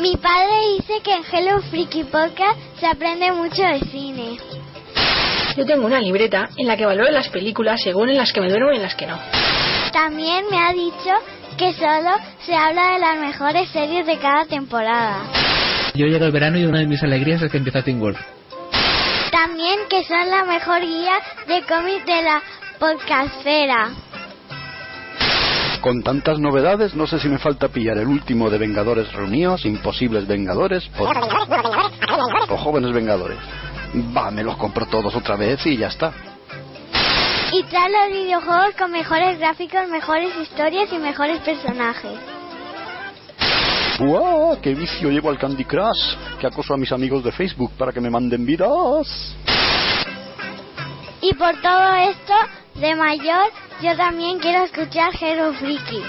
Mi padre dice que en Hello Freaky Podcast se aprende mucho de cine. Yo tengo una libreta en la que valoro las películas según en las que me duermo y en las que no. También me ha dicho que solo se habla de las mejores series de cada temporada. Yo llego el verano y una de mis alegrías es que empieza Teen Wolf. También que son la mejor guía de cómics de la podcastfera. Con tantas novedades, no sé si me falta pillar el último de Vengadores Reunidos, Imposibles Vengadores o, o Jóvenes Vengadores. Va, me los compro todos otra vez y ya está. Y trae los videojuegos con mejores gráficos, mejores historias y mejores personajes. ¡Buah! ¡Qué vicio llevo al Candy Crush! ¡Qué acoso a mis amigos de Facebook para que me manden vidas! Y por todo esto, de mayor, yo también quiero escuchar Hello Freaky.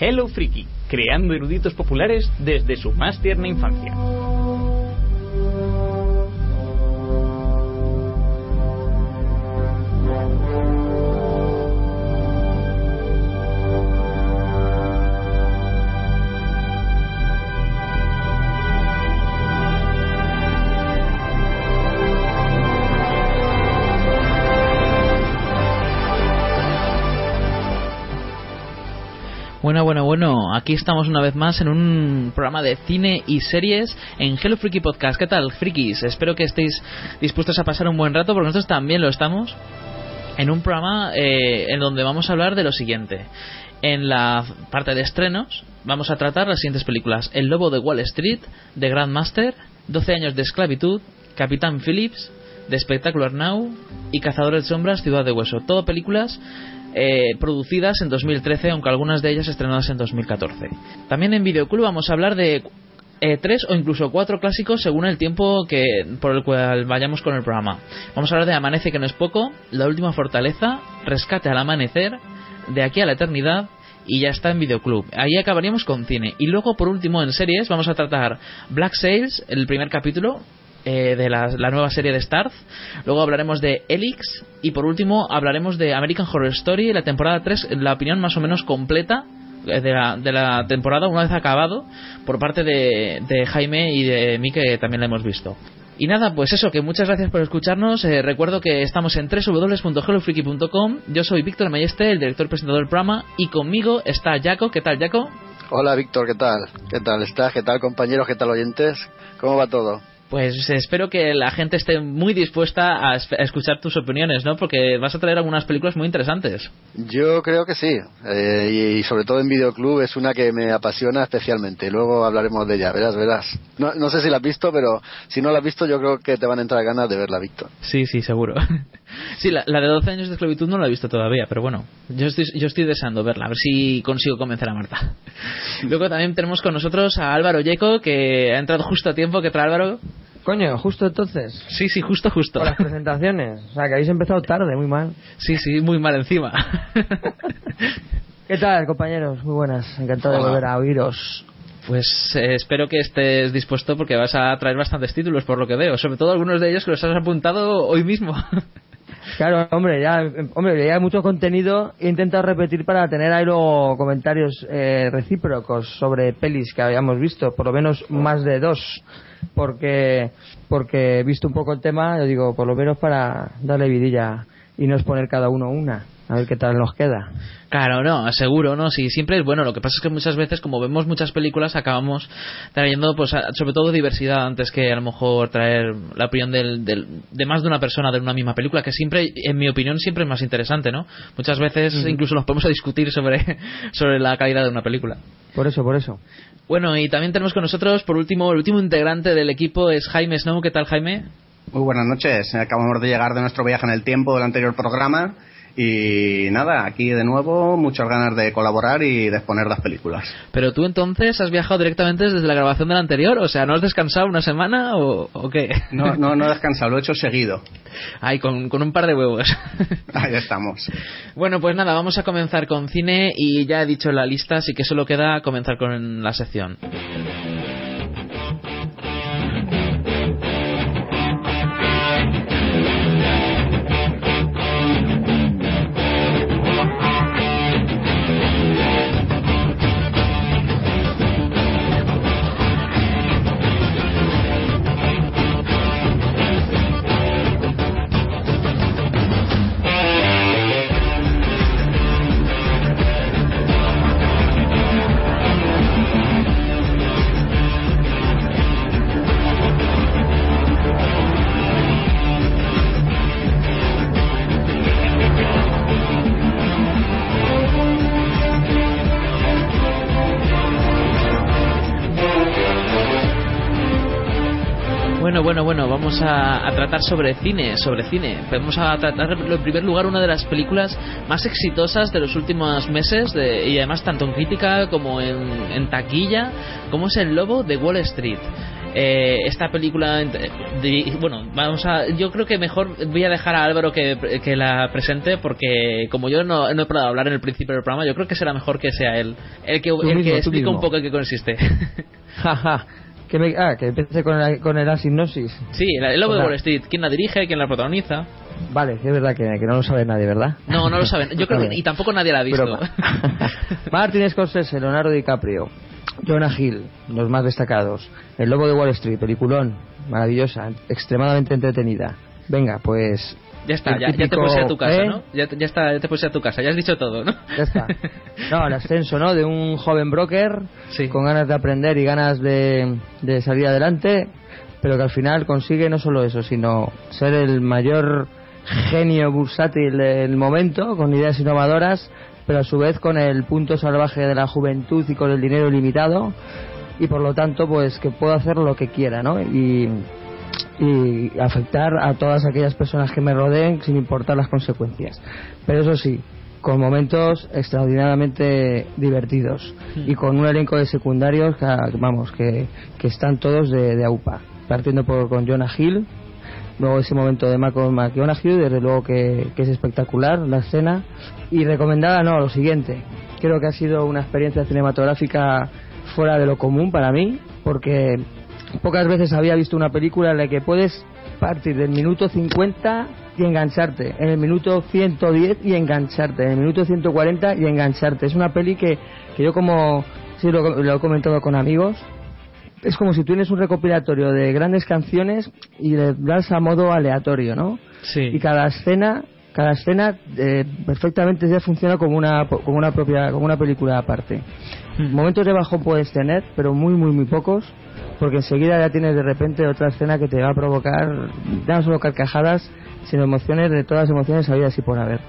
Hello Freaky, creando eruditos populares desde su más tierna infancia. Bueno, bueno, bueno, aquí estamos una vez más en un programa de cine y series en Hello Freaky Podcast. ¿Qué tal, frikis? Espero que estéis dispuestos a pasar un buen rato porque nosotros también lo estamos en un programa eh, en donde vamos a hablar de lo siguiente. En la parte de estrenos vamos a tratar las siguientes películas. El Lobo de Wall Street, The Grandmaster, 12 años de esclavitud, Capitán Phillips, The Spectacular Now y Cazadores de Sombras, Ciudad de Hueso. Todo películas eh, producidas en 2013, aunque algunas de ellas estrenadas en 2014. También en Videoclub vamos a hablar de eh, tres o incluso cuatro clásicos según el tiempo que por el cual vayamos con el programa. Vamos a hablar de Amanece que no es poco, La última fortaleza, Rescate al amanecer, De aquí a la eternidad y ya está en Videoclub. Ahí acabaríamos con cine. Y luego, por último, en series, vamos a tratar Black Sails, el primer capítulo, eh, de la, nueva serie de Starz. Luego hablaremos de Elix. Y por último hablaremos de American Horror Story, la temporada 3, la opinión más o menos completa de la, de la temporada, una vez acabado, por parte de, de Jaime y de mí, que también la hemos visto. Y nada, pues eso, que muchas gracias por escucharnos. Eh, recuerdo que estamos en www.hellofreaky.com. Yo soy Víctor Mayeste, el director presentador del programa, y conmigo está Jaco. ¿Qué tal, Jaco? Hola, Víctor, ¿qué tal? ¿Qué tal estás? ¿Qué tal, compañeros? ¿Qué tal, oyentes? ¿Cómo va todo? Pues espero que la gente esté muy dispuesta a, escuchar tus opiniones, ¿no? Porque vas a traer algunas películas muy interesantes. Yo creo que sí. Eh, y, sobre todo en Videoclub es una que me apasiona especialmente. Luego hablaremos de ella, verás, verás. No, no sé si la has visto, pero si no la has visto yo creo que te van a entrar ganas de verla, Víctor. Sí, sí, seguro. sí, la, la, de 12 años de esclavitud no la he visto todavía, pero bueno, yo estoy, yo estoy deseando verla, a ver si consigo convencer a Marta. Luego también tenemos con nosotros a Álvaro Yeco, que ha entrado justo a tiempo. ¿Qué tal, Álvaro? Coño, justo entonces. Sí, sí, justo, justo. Por las presentaciones. O sea, que habéis empezado tarde, muy mal. Sí, sí, muy mal encima. ¿Qué tal, compañeros? Muy buenas. Encantado Hola. de volver a oíros. Pues eh, espero que estés dispuesto porque vas a traer bastantes títulos, por lo que veo. Sobre todo algunos de ellos que los has apuntado hoy mismo. Claro, hombre, ya, hombre, ya hay mucho contenido. He intentado repetir para tener ahí luego comentarios eh, recíprocos sobre pelis que habíamos visto, por lo menos más de dos porque porque he visto un poco el tema, yo digo, por lo menos para darle vidilla y no exponer cada uno una. A ver qué tal nos queda. Claro, no, seguro, ¿no? Sí, siempre es bueno. Lo que pasa es que muchas veces, como vemos muchas películas, acabamos trayendo, pues, sobre todo diversidad antes que a lo mejor traer la opinión del, del, de más de una persona de una misma película, que siempre, en mi opinión, siempre es más interesante, ¿no? Muchas veces mm. incluso nos podemos a discutir sobre, sobre la calidad de una película. Por eso, por eso. Bueno, y también tenemos con nosotros, por último, el último integrante del equipo es Jaime Snow. ¿Qué tal, Jaime? Muy buenas noches. Acabamos de llegar de nuestro viaje en el tiempo del anterior programa y nada, aquí de nuevo muchas ganas de colaborar y de exponer las películas. Pero tú entonces has viajado directamente desde la grabación del anterior, o sea, ¿no has descansado una semana o, o qué? No, no, no he descansado, lo he hecho seguido. Ay, con, con un par de huevos. Ahí estamos. Bueno, pues nada, vamos a comenzar con cine y ya he dicho la lista, así que solo queda comenzar con la sección. A, a tratar sobre cine, sobre cine. Vamos a tratar en primer lugar una de las películas más exitosas de los últimos meses de- y además tanto en crítica como en, en taquilla, como es El Lobo de Wall Street. Eh, esta película, de- bueno, vamos a, yo creo que mejor voy a dejar a Álvaro que, que la presente porque como yo no, no he podido hablar en el principio del programa, yo creo que será mejor que sea él el que, el mismo, que tú explique un poco en qué consiste. Jaja. Que me, ah, que empiece con, la, con la sinopsis. sí, El Lobo de. Wall Street, ¿quién la dirige? ¿Quién la protagoniza? Vale, es verdad que, que no lo sabe nadie, ¿verdad? No, no lo saben. Yo creo que y tampoco nadie la ha visto. Martin Scorsese, Leonardo DiCaprio, Jonah Hill, los más destacados. El Lobo de Wall Street, peliculón, maravillosa, extremadamente entretenida. Venga, pues. Ya está, ya, ya te puedes ir a tu casa, ¿eh? ¿no? Ya, ya está, ya te puedes ir a tu casa, ya has dicho todo, ¿no? Ya está. No, el ascenso, ¿no? De un joven broker Sí. con ganas de aprender y ganas de, de salir adelante, pero que al final consigue no solo eso, sino ser el mayor genio bursátil del momento, con ideas innovadoras, pero a su vez con el punto salvaje de la juventud y con el dinero ilimitado, y por lo tanto, pues que puedo hacer lo que quiera, ¿no? Y, y afectar a todas aquellas personas que me rodeen sin importar las consecuencias. Pero eso sí, con momentos extraordinariamente divertidos y con un elenco de secundarios que, vamos, que, que están todos de, de AUPA. Partiendo por con Jonah Hill, luego ese momento de Malcolm McConaughey, desde luego que, que es espectacular la escena. Y recomendada, no, lo siguiente. Creo que ha sido una experiencia cinematográfica fuera de lo común para mí, porque pocas veces había visto una película en la que puedes partir del minuto 50 y engancharte, en el minuto 110 y engancharte, en el minuto 140 y engancharte. Es una peli que, que yo como sí lo, lo he comentado con amigos, es como si tienes un recopilatorio de grandes canciones y le das a modo aleatorio, ¿no? Sí. Y cada escena, cada escena eh, perfectamente ya funciona como una como una propia como una película aparte. Momentos de bajón puedes tener, pero muy muy muy pocos, porque enseguida ya tienes de repente otra escena que te va a provocar ya no solo carcajadas, sino emociones de todas las emociones habidas y por haber.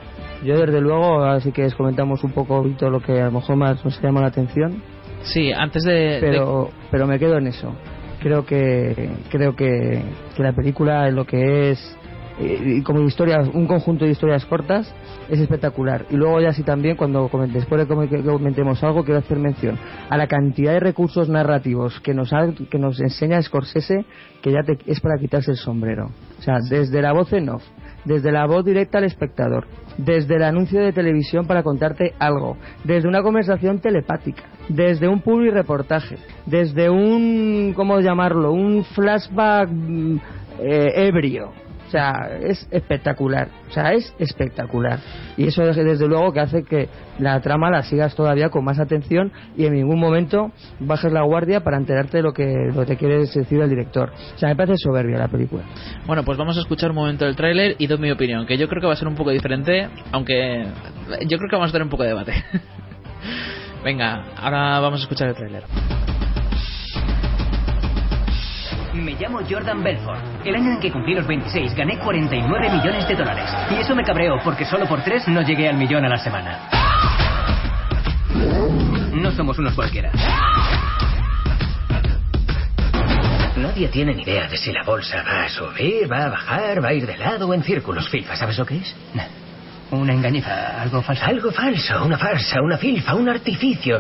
Yo desde luego, así que os comentamos un poco Víctor, lo que a lo mejor más nos llama la atención Sí, antes de... de- pero pero me quedo en eso creo que creo que, que la película lo que es eh, como historia un conjunto de historias cortas es espectacular y luego ya sí también cuando comen- después de que comentemos algo quiero hacer mención a la cantidad de recursos narrativos que nos ha- que nos enseña Scorsese que ya te- es para quitarse el sombrero o sea desde la voz en off desde la voz directa al espectador, desde el anuncio de televisión para contarte algo, desde una conversación telepática, desde un public reportaje, desde un, ¿cómo llamarlo? Un flashback mm, eh, ebrio. O sea, es espectacular. O sea, es espectacular. Y eso desde luego que hace que la trama la sigas todavía con más atención y en ningún momento bajes la guardia para enterarte de lo que, lo que te quiere decir el director. O sea, me parece soberbia la película. Bueno, pues vamos a escuchar un momento del tráiler y doy mi opinión, que yo creo que va a ser un poco diferente, aunque yo creo que vamos a tener un poco de debate. Venga, ahora vamos a escuchar el tráiler. Me llamo Jordan Belfort. El año en que cumplí los 26 gané 49 millones de dólares. Y eso me cabreó porque solo por tres no llegué al millón a la semana. No somos unos cualquiera. Nadie tiene ni idea de si la bolsa va a subir, va a bajar, va a ir de lado o en círculos. Filfa, ¿sabes lo que es? Una engañifa, algo falso. Algo falso, una farsa, una filfa, un artificio.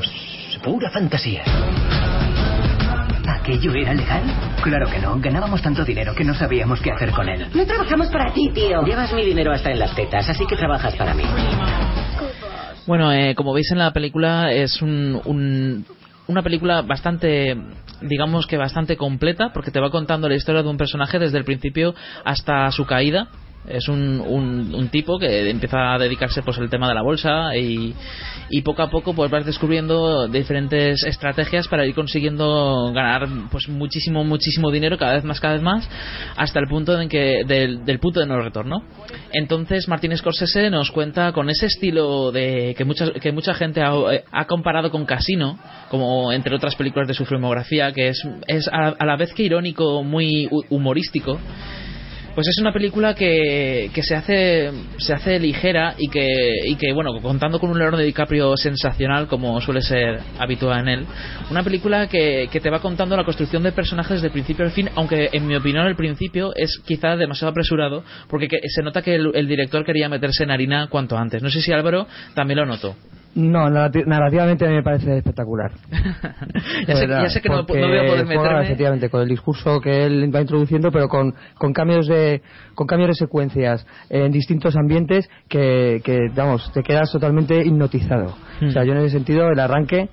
Pura fantasía. ¿Aquello era legal? Claro que no. Ganábamos tanto dinero que no sabíamos qué hacer con él. No trabajamos para ti, tío. Llevas mi dinero hasta en las tetas, así que trabajas para mí. Bueno, eh, como veis en la película, es un, un- una película bastante, digamos que bastante completa, porque te va contando la historia de un personaje desde el principio hasta su caída. Es un, un, un tipo que empieza a dedicarse pues al tema de la bolsa y, y poco a poco pues vas descubriendo diferentes estrategias para ir consiguiendo ganar pues muchísimo muchísimo dinero cada vez más cada vez más hasta el punto en que del, del punto de no retorno. Entonces Martin Scorsese nos cuenta con ese estilo de que mucha que mucha gente ha, comparado con Casino como entre otras películas de su filmografía que es es a, a la vez que irónico muy hu- humorístico pues es una película que, que se hace se hace ligera y que y que bueno contando con un Leonardo DiCaprio sensacional como suele ser habitual en él una película que, que te va contando la construcción de personajes de principio al fin aunque en mi opinión el principio es quizá demasiado apresurado porque que- se nota que el, el director quería meterse en harina cuanto antes. No sé si Álvaro también lo notó No, narrati- narrativamente a mí me parece espectacular. ya, sé, ya sé que no, no voy a poder porque juega, meterme efectivamente con el discurso que él va introduciendo pero con, con cambios de con cambios de secuencias en distintos ambientes que, que vamos te quedas totalmente hipnotizado Hmm. o sea yo en ese sentido el arranque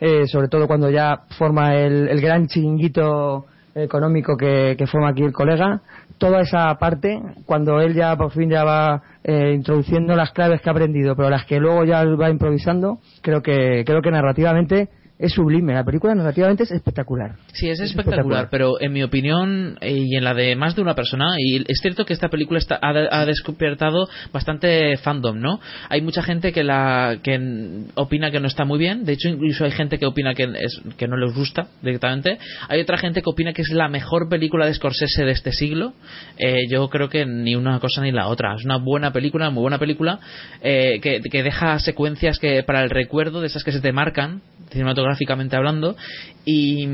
eh, sobre todo cuando ya forma el, el gran chiringuito económico que, que forma aquí el colega toda esa parte cuando él ya por fin ya va eh, introduciendo las claves que ha aprendido pero las que luego ya va improvisando creo que creo que narrativamente es sublime la película narrativamente es espectacular Sí, es Es espectacular, espectacular. pero en mi opinión eh, y en la de más de una persona, y es cierto que esta película está, ha, ha despertado bastante fandom, ¿no? Hay mucha gente que la que opina que no está muy bien, de hecho incluso hay gente que opina que, es, que no les gusta directamente, hay otra gente que opina que es la mejor película de Scorsese de este siglo, Eh, yo creo que ni una cosa ni la otra, es una buena película, muy buena película, eh, que, que deja secuencias que para el recuerdo, de esas que se te marcan, cinematográficamente hablando, y,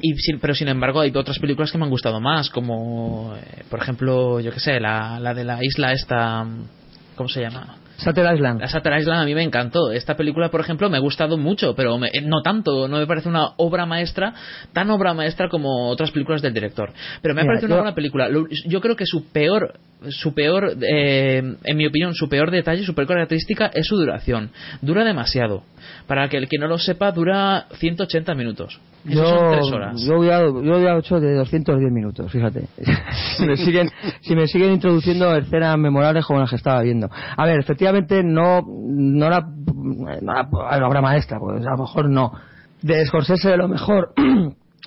y pero sin embargo hay otras películas que me han gustado más, como eh, por ejemplo, yo que sé, la, la de la isla esta, ¿cómo se llama? Shutter Island La Shutter Island a mí me encantó. Esta película, por ejemplo, me ha gustado mucho, pero me- no tanto. No me parece una obra maestra, tan obra maestra como otras películas del director. Pero me ha parecido una buena película. Lo- Yo creo que su peor, su peor, eh, en mi opinión, su peor detalle, su peor característica es su duración. Dura demasiado. Para que el que no lo sepa, dura 180 minutos. Eso yo, son tres horas. yo voy a, yo voy a 8 de 210 minutos, fíjate. si, me siguen, si me siguen introduciendo escenas memorables como las que estaba viendo. A ver, efectivamente no, no la, no la, la obra maestra, pues a lo mejor no. De Scorsese de lo mejor.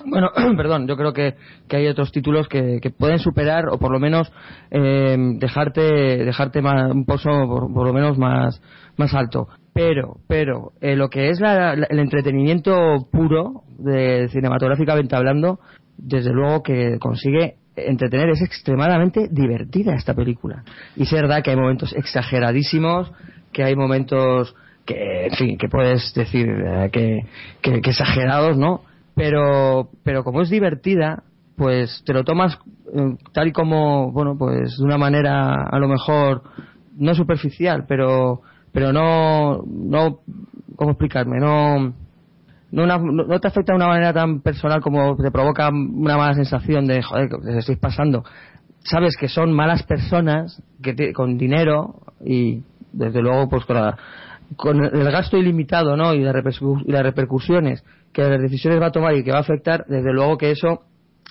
Bueno, perdón, yo creo que, que hay otros títulos que, que pueden superar o por lo menos eh, dejarte, dejarte más- un pozo por, lo menos más, más alto. Pero, pero, eh, lo que es la- el entretenimiento puro, de, cinematográficamente hablando, desde luego que consigue entretener, es extremadamente divertida esta película. Y es verdad que hay momentos exageradísimos, que hay momentos que, en fin, que puedes decir eh, que, que- que exagerados, ¿no? Pero, pero como es divertida, pues te lo tomas eh, tal y como, bueno, pues de una manera a lo mejor no superficial, pero, pero no, no, ¿cómo explicarme? No, no, una- no- te afecta de una manera tan personal como te provoca una mala sensación de, joder, que estáis pasando. Sabes que son malas personas que te- con dinero y desde luego pues con, la- con el gasto ilimitado ¿no? y, las repercu- y las repercusiones que las decisiones va a tomar y que va a afectar, desde luego que eso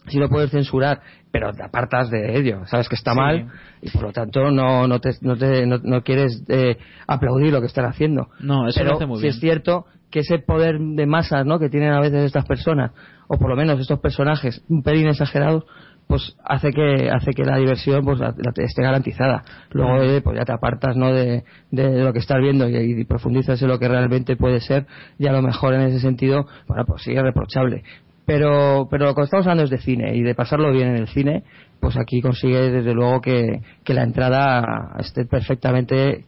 sí lo puedes censurar, pero te apartas de ello, sabes que está Sí. mal y por lo tanto no, no, te, no, te- no- no quieres eh, aplaudir lo que están haciendo. No, eso pero lo hace muy bien. es cierto que ese poder de masas ¿no? que tienen a veces estas personas, o por lo menos estos personajes un pelín exagerados, pues hace que hace que la diversión pues la- la- esté garantizada. Luego pues ya te apartas ¿no? de, de lo que estás viendo y, profundizas en lo que realmente puede ser y a lo mejor en ese sentido, bueno, pues sí reprochable. Pero, pero cuando estamos hablando es de cine y de pasarlo bien en el cine, pues aquí consigue desde luego que, que la entrada esté perfectamente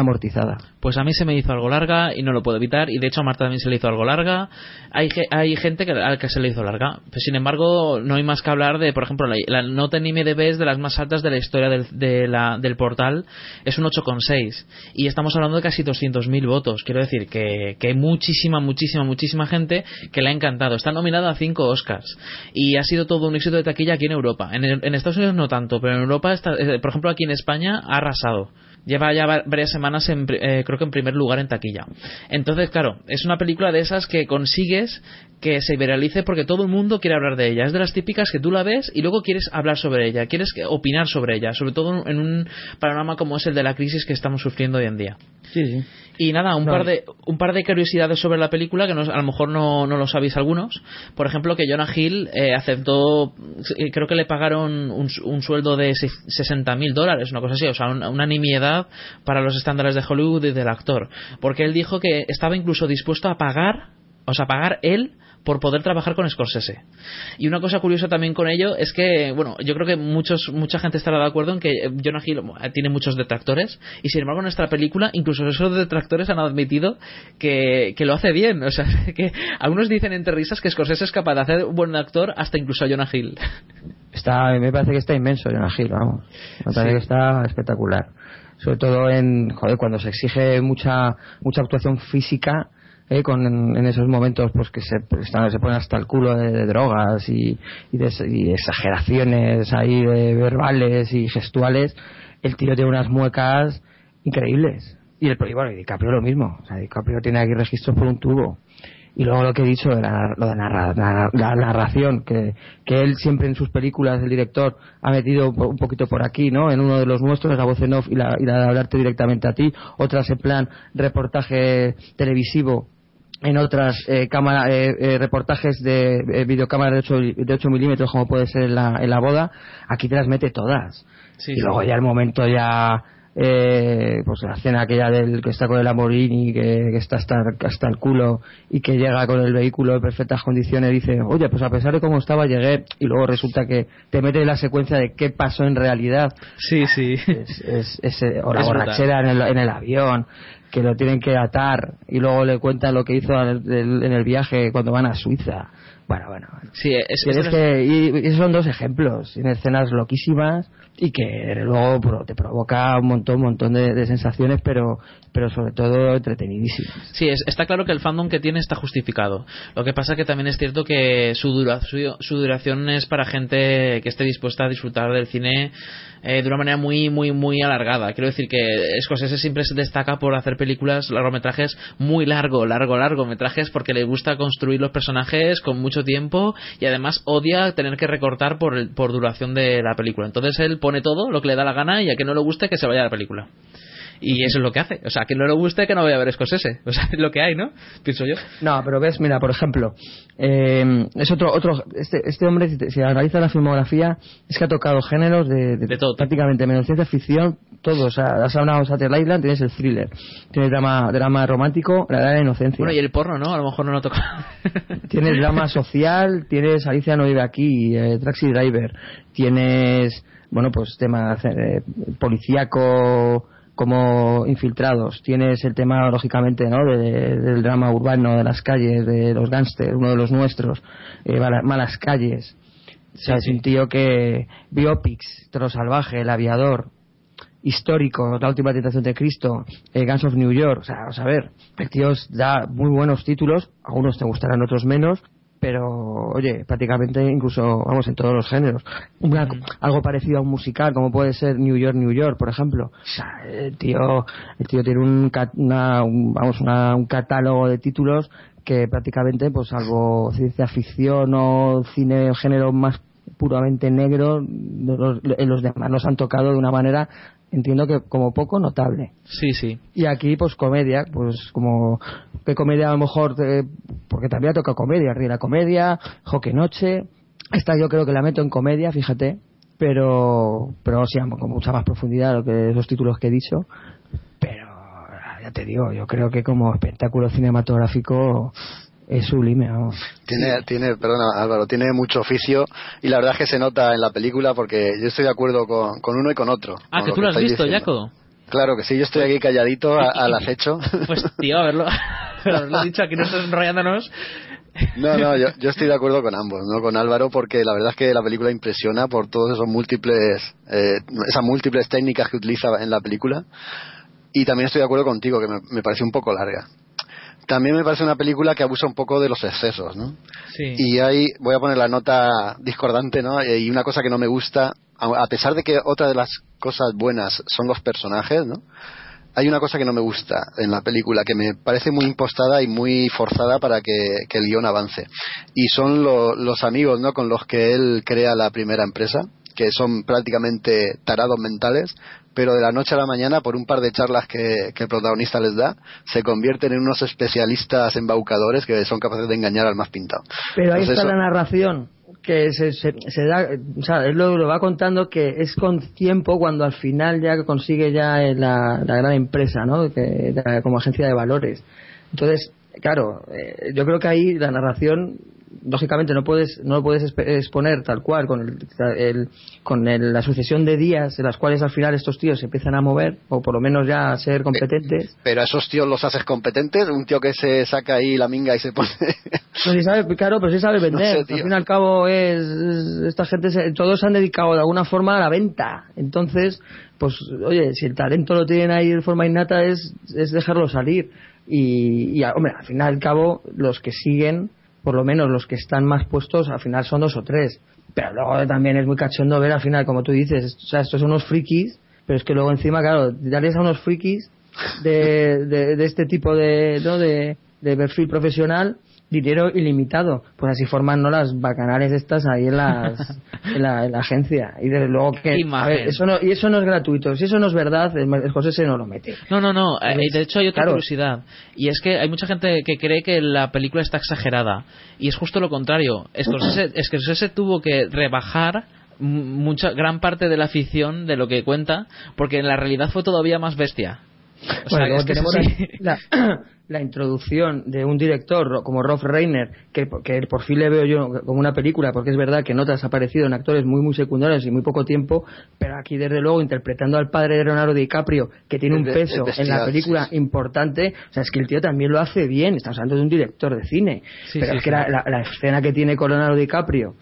amortizada. Pues a mí se me hizo algo larga y no lo puedo evitar. Y de hecho a Marta también se le hizo algo larga. Hay, hay gente que, al que se le hizo larga. Sin embargo, no hay más que hablar de, por ejemplo, la, nota en IMDB es de las más altas de la historia del, de la, del portal. Es un 8,6. Y estamos hablando de casi 200.000 votos. Quiero decir que, que hay muchísima, muchísima, muchísima gente que le ha encantado. Está nominada a 5 Oscars. Y ha sido todo un éxito de taquilla aquí en Europa. En, en Estados Unidos no tanto, pero en Europa, está, eh, por ejemplo, aquí en España ha arrasado lleva ya varias semanas en, eh, creo que en primer lugar en taquilla. Entonces claro es una película de esas que consigues que se viralice porque todo el mundo quiere hablar de ella. Es de las típicas que tú la ves y luego quieres hablar sobre ella quieres opinar sobre ella sobre todo en un panorama como es el de la crisis que estamos sufriendo hoy en día. Sí sí y nada, un, par de, un par de curiosidades sobre la película que a lo mejor no, no lo sabéis algunos. Por ejemplo, que Jonah Hill eh, aceptó, eh, creo que le pagaron un, un sueldo de 60 mil dólares, una cosa así, o sea, una, nimiedad para los estándares de Hollywood y del actor. Porque él dijo que estaba incluso dispuesto a pagar, o sea, pagar él por poder trabajar con Scorsese. Y una cosa curiosa también con ello es que, bueno, yo creo que muchos, mucha gente estará de acuerdo en que Jonah Hill tiene muchos detractores y sin embargo en nuestra película incluso esos detractores han admitido que, que lo hace bien. O sea, que algunos dicen entre risas que Scorsese es capaz de hacer un buen actor hasta incluso a Jonah Hill. Está, me parece que está inmenso Jonah Hill, vamos. Me parece sí. que está espectacular. Sobre todo en, joder, cuando se exige mucha, mucha actuación física eh, con en, esos momentos pues que se, están, se ponen hasta el culo de, drogas y, de, exageraciones ahí de verbales y gestuales el tío tiene unas muecas increíbles. Y el y bueno y DiCaprio lo mismo. O sea DiCaprio tiene aquí registros por un tubo. Y luego lo que he dicho de la, lo de narra, la, la, narración que, que él siempre en sus películas el director ha metido un poquito por aquí no en uno de los nuestros la voz en off y la, y la de hablarte directamente a ti. Otras en plan reportaje televisivo en otras eh, cámara, eh, eh, reportajes de eh, videocámara de 8, de 8 milímetros como puede ser en la, en la boda aquí te las mete todas. Sí, y luego ya el momento ya eh, pues la escena aquella del que está con el Lamborghini que, que está hasta, hasta el culo y que llega con el vehículo en perfectas condiciones dice oye pues a pesar de cómo estaba llegué y luego resulta que te mete la secuencia de qué pasó en realidad. Sí sí. Es, es, es, o la es borrachera en el, en el avión que lo tienen que atar y luego le cuentan lo que hizo en el viaje cuando van a Suiza. Bueno, bueno. Sí, es, Tienes es, que, y esos son dos ejemplos, en escenas loquísimas y que luego te provoca un montón, un montón de, de sensaciones, pero, pero sobre todo entretenidísimas. Sí, es, está claro que el fandom que tiene está justificado. Lo que pasa que también es cierto que su, dura, su, su duración es para gente que esté dispuesta a disfrutar del cine eh, de una manera muy, muy, muy alargada. Quiero decir que Scorsese siempre se destaca por hacer películas, largometrajes muy largo, largo, largometrajes, porque le gusta construir los personajes con mucho tiempo y además odia tener que recortar por, el, por duración de la película. Entonces él pone todo lo que le da la gana y a que no le guste que se vaya la película y eso es lo que hace. O sea, que no le guste que no vaya a ver Scorsese. O sea, es lo que hay, ¿no? Pienso yo. No, pero ves, mira, por ejemplo, eh, es otro, otro, este, este hombre, si, si, analiza la filmografía, es que ha tocado géneros de, de, de todo. prácticamente menos ciencia ficción, todo. O sea, has hablado de Satter Island, tienes el thriller, tienes drama, drama romántico, la edad de la inocencia. Bueno, y el porno, ¿no? A lo mejor no lo toca. tienes drama social, tienes Alicia no vive aquí, eh, Taxi Driver, tienes, bueno, pues tema eh, policíaco, como infiltrados. Tienes el tema, lógicamente, ¿no? De, del drama urbano, de las calles, de los gángsters, uno de los nuestros, eh, malas calles. O sea, sí, es un tío que. Biopics, Toro Salvaje, El Aviador, histórico, La Última Tentación de Cristo, eh, Guns of New York. O sea, vamos a ver, el tío da muy buenos títulos, algunos te gustarán, otros menos, pero oye, prácticamente incluso, vamos, en todos los géneros. Una. Algo parecido a un musical, como puede ser New York, New York, por ejemplo. O sea, el tío, el tío tiene un, una, un vamos, una, un catálogo de títulos que prácticamente, pues salvo ciencia ficción o cine género más puramente negro, los, los demás nos han tocado de una manera entiendo que como poco notable. Sí, sí. Y aquí, pues comedia, pues como, ¿qué comedia a lo mejor? Porque también ha tocado comedia, Riera Comedia, Joque Noche. Esta yo creo que la meto en comedia, fíjate, pero, pero sí, con mucha más profundidad lo que esos títulos que he dicho. Pero, ya te digo, yo creo que como espectáculo cinematográfico es sublime vamos. tiene tiene perdona Álvaro tiene mucho oficio y la verdad es que se nota en la película porque yo estoy de acuerdo con, con uno y con otro ah con que tú lo has visto Jaco Claro que sí, yo estoy aquí calladito al acecho. Pues tío, haberlo, haberlo dicho aquí nosotros enrollándonos. No, no, yo, yo, estoy de acuerdo con ambos, ¿no? Con Álvaro, porque la verdad es que la película impresiona por todos esos múltiples, eh, esas múltiples técnicas que utiliza en la película. Y también estoy de acuerdo contigo, que me, me parece un poco larga también me parece una película que abusa un poco de los excesos, ¿no? Sí. Y ahí voy a poner la nota discordante, ¿no? Y una cosa que no me gusta, a pesar de que otra de las cosas buenas son los personajes, ¿no? Hay una cosa que no me gusta en la película, que me parece muy impostada y muy forzada para que, que el guion avance. Y son los amigos, ¿no? Con los que él crea la primera empresa, que son prácticamente tarados mentales, pero de la noche a la mañana, por un par de charlas que, el protagonista les da, se convierten en unos especialistas embaucadores que son capaces de engañar al más pintado. Pero ahí está la narración que se, se, da, o sea, él lo, va contando que es con tiempo cuando al final ya consigue ya la, gran empresa, ¿no? Que, como agencia de valores. Entonces, claro, eh, yo creo que ahí la narración lógicamente no puedes no lo puedes exponer tal cual con el, con la sucesión de días en las cuales al final estos tíos se empiezan a mover o por lo menos ya a ser competentes. Pero a esos tíos los haces competentes un tío que se saca ahí la minga y se pone claro pero sí sabe vender. al fin y al cabo es, esta gente todos se han dedicado de alguna forma a la venta. Entonces pues oye si el talento lo tienen ahí de forma innata es, es dejarlo salir y, y hombre al fin y al cabo los que siguen por lo menos los que están más puestos al final son dos o tres. Pero luego también es muy cachondo ver al final, como tú dices, o sea, estos son unos frikis, pero es que luego encima, claro, darles a unos frikis de, de, este tipo de, ¿no? de, de perfil profesional dinero ilimitado. Pues así forman ¿no? las bacanales estas ahí en, las, en, la, agencia. Y desde luego que. eso no, y eso no es gratuito. Si eso no es verdad, el, José se no lo mete. No, no, no. Eh, de hecho, hay otra curiosidad. Y es que hay mucha gente que cree que la película está exagerada. Y es justo lo contrario. Scorsese, se tuvo que rebajar mucha gran parte de la ficción de lo que cuenta porque en la realidad fue todavía más bestia. O sea, es que la, la introducción de un director como Rolf Reiner, que, por fin le veo yo como una película, porque es verdad que no te has aparecido en actores muy, muy secundarios y muy poco tiempo, pero aquí desde luego interpretando al padre de Leonardo DiCaprio, que tiene un peso en la película importante, o sea, es que el tío también lo hace bien, estamos hablando de un director de cine, pero es que la, la, escena que tiene con Leonardo DiCaprio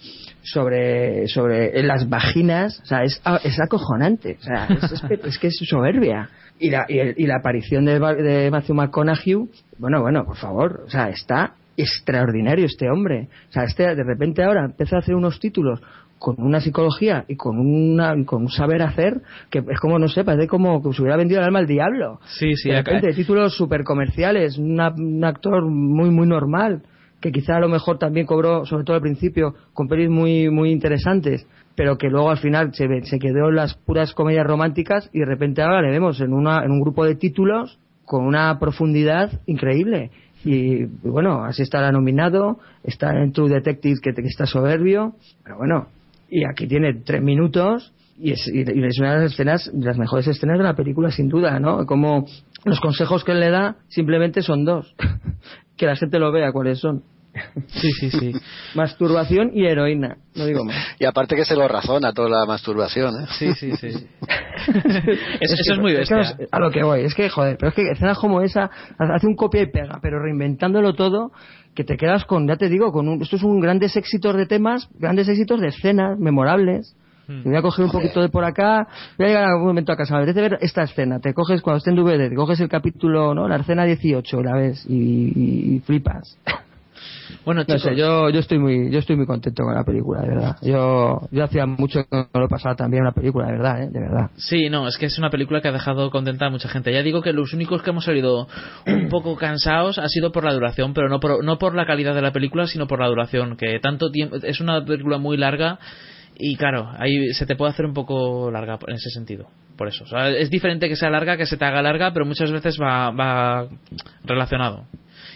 sobre, sobre las vaginas, o sea, es, es acojonante, o sea, es, es que es soberbia. Y la, y, la aparición de, de, Matthew McConaughey, bueno, bueno, por favor, o sea, está extraordinario este hombre. O sea, este de repente ahora empieza a hacer unos títulos con una psicología y con una con un saber hacer que es como no sé parece como que se hubiera vendido el alma al diablo. Sí sí de repente títulos super comerciales un actor muy muy normal que quizá a lo mejor también cobró sobre todo al principio con pelis muy muy interesantes pero que luego al final se, se quedó en las puras comedias románticas y de repente ahora le vemos en, una, en un grupo de títulos con una profundidad increíble. Y bueno, así estará nominado, está en True Detective que, está soberbio, pero bueno, y aquí tiene tres minutos y es, y es, una de las escenas, de las mejores escenas de la película sin duda, ¿no? Como los consejos que él le da simplemente son dos, que la gente lo vea cuáles son. Sí, sí, sí. masturbación y heroína, no digo más. Y aparte que se lo razona toda la masturbación, ¿eh? Sí, sí, sí. eso es muy bestia. a lo que voy, es que, joder, pero es que escenas como esa hace un copia y pega, pero reinventándolo todo, que te quedas con, ya te digo, con un, esto es un grandes éxitos de temas, grandes éxitos de escenas memorables. Hmm. voy a coger un poquito de por acá, voy a llegar a un momento a casa, me ver esta escena, te coges cuando esté en DVD, te coges el capítulo, ¿no? La escena 18, la ves y, y flipas. Bueno, yo, yo estoy muy, yo estoy muy contento con la película, de verdad. Yo, yo hacía mucho que no lo pasaba también una película, de verdad, ¿eh? de verdad. Sí, no, es que es una película que ha dejado contenta a mucha gente. Ya digo que los únicos que hemos salido un poco cansados ha sido por la duración, pero no por, no por la calidad de la película, sino por la duración, que tanto tiempo, es una película muy larga y claro, ahí se te puede hacer un poco larga en ese sentido. Por eso. es diferente que sea larga que se te haga larga, pero muchas veces va, va relacionado.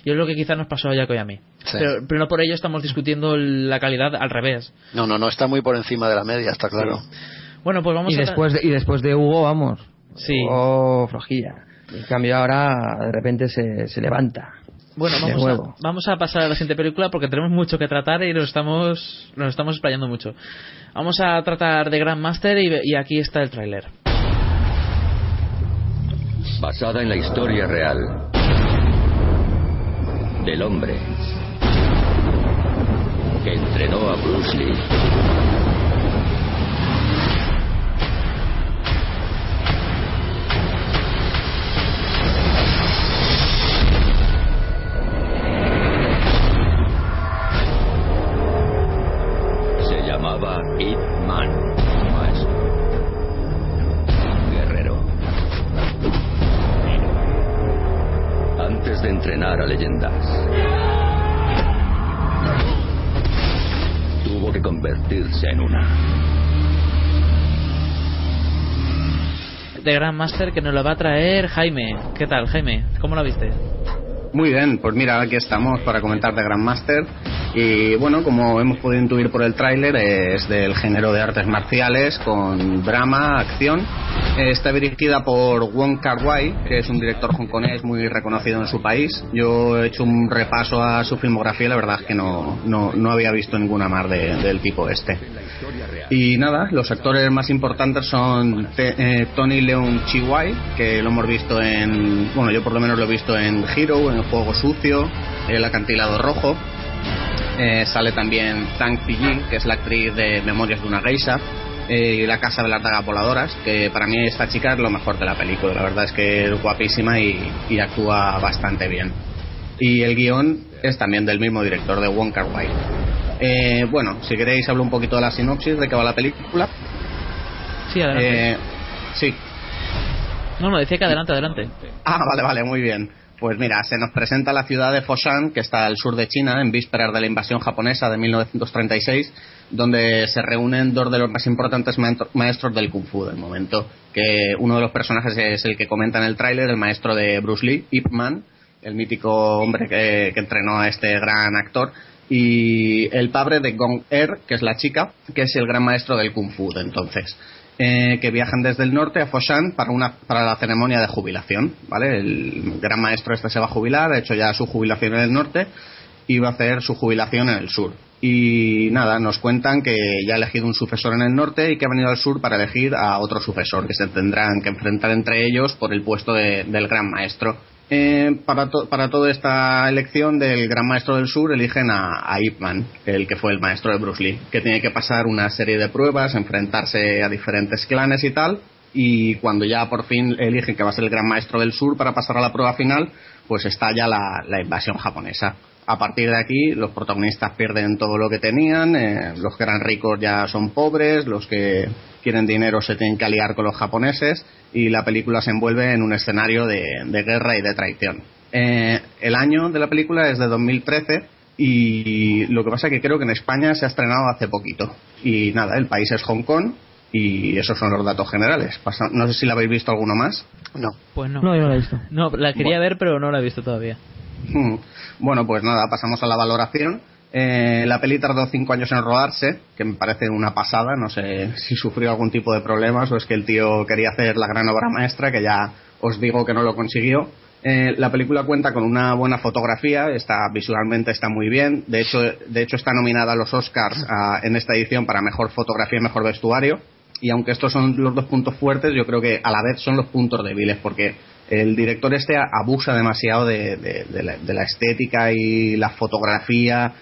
Y es lo que quizás nos pasó a Jaco y a mí. Pero, no por ello estamos discutiendo la calidad al revés. No, no, no está muy por encima de la media, está claro. Bueno, pues vamos y Después de, y después de Hugo, vamos. Sí. Hugo flojilla. En cambio ahora de repente se, se levanta. Bueno, vamos a, vamos a, pasar a la siguiente película porque tenemos mucho que tratar y nos estamos, nos estamos explayando mucho. Vamos a tratar de Grandmaster y, y aquí está el tráiler. basada en la historia real del hombre que entrenó a Bruce Lee. De Grand Master que nos lo va a traer Jaime. ¿Qué tal, Jaime? ¿Cómo lo viste? Muy bien, pues mira, aquí estamos para comentar de Grandmaster. Y bueno, como hemos podido intuir por el tráiler, es del género de artes marciales con drama, acción. Está dirigida por Wong Kar Wai, que es un director hongkonés muy reconocido en su país. Yo he hecho un repaso a su filmografía y la verdad es que no, no, no había visto ninguna más de- del tipo este. Y nada, los actores más importantes son Te- eh, Tony Leon Chihuay, que lo hemos visto en. Bueno, yo por lo menos lo he visto en Hero, en Juego Sucio, El Acantilado Rojo. Eh, sale también Tang Pijin, que es la actriz de Memorias de una Geisha. eh, y La Casa de las Dagas Voladoras, que para mí esta chica es lo mejor de la película. La verdad es que es guapísima y, y actúa bastante bien. Y el guion es también del mismo director, de Wong Kar Wai. Eh, bueno, si queréis hablo un poquito de la sinopsis de qué va la película. Sí, adelante. Eh, sí. No, no, decía que adelante, adelante. Ah, vale, vale, muy bien. Pues mira, se nos presenta la ciudad de Foshan, que está al sur de China, en vísperas de la invasión japonesa de 1936, donde se reúnen dos de los más importantes maestro- maestros del Kung Fu del momento. Que uno de los personajes es el que comenta en el tráiler, el maestro de Bruce Lee, Ip Man, el mítico hombre que, que entrenó a este gran actor. Y el padre de Gong Er, que es la chica, que es el gran maestro del Kung Fu de entonces eh, que viajan desde el norte a Foshan para, una, para la ceremonia de jubilación. ¿vale? El gran maestro este se va a jubilar, ha hecho ya su jubilación en el norte y va a hacer su jubilación en el sur. Y nada, nos cuentan que ya ha elegido un sucesor en el norte y que ha venido al sur para elegir a otro sucesor, que se tendrán que enfrentar entre ellos por el puesto de- del gran maestro. Eh, para, to- para toda esta elección del gran maestro del sur eligen a, a Ip Man, el que fue el maestro de Bruce Lee, que tiene que pasar una serie de pruebas, enfrentarse a diferentes clanes y tal, y cuando ya por fin eligen que va a ser el gran maestro del sur para pasar a la prueba final, pues estalla la, la invasión japonesa. A partir de aquí, los protagonistas pierden todo lo que tenían, eh, los gran ricos ya son pobres, los que quieren dinero se tienen que aliar con los japoneses y la película se envuelve en un escenario de, de guerra y de traición. Eh, el año de la película es de 2013 y lo que pasa es que creo que en España se ha estrenado hace poquito. Y nada, el país es Hong Kong y esos son los datos generales. Pasa- no sé si la habéis visto alguno más. No. Pues no. No, yo no la he visto. No, la quería ver, pero no la he visto todavía. Bueno, pues nada, pasamos a la valoración. Eh, la peli tardó cinco años en rodarse, que me parece una pasada. No sé si sufrió algún tipo de problemas o es que el tío quería hacer la gran obra maestra, que ya os digo que no lo consiguió. Eh, la película cuenta con una buena fotografía, está visualmente está muy bien. De hecho, de hecho está nominada a los Oscars en esta edición para mejor fotografía y mejor vestuario. Y aunque estos son los dos puntos fuertes, yo creo que a la vez son los puntos débiles, porque el director este abusa demasiado de, la, estética y la fotografía,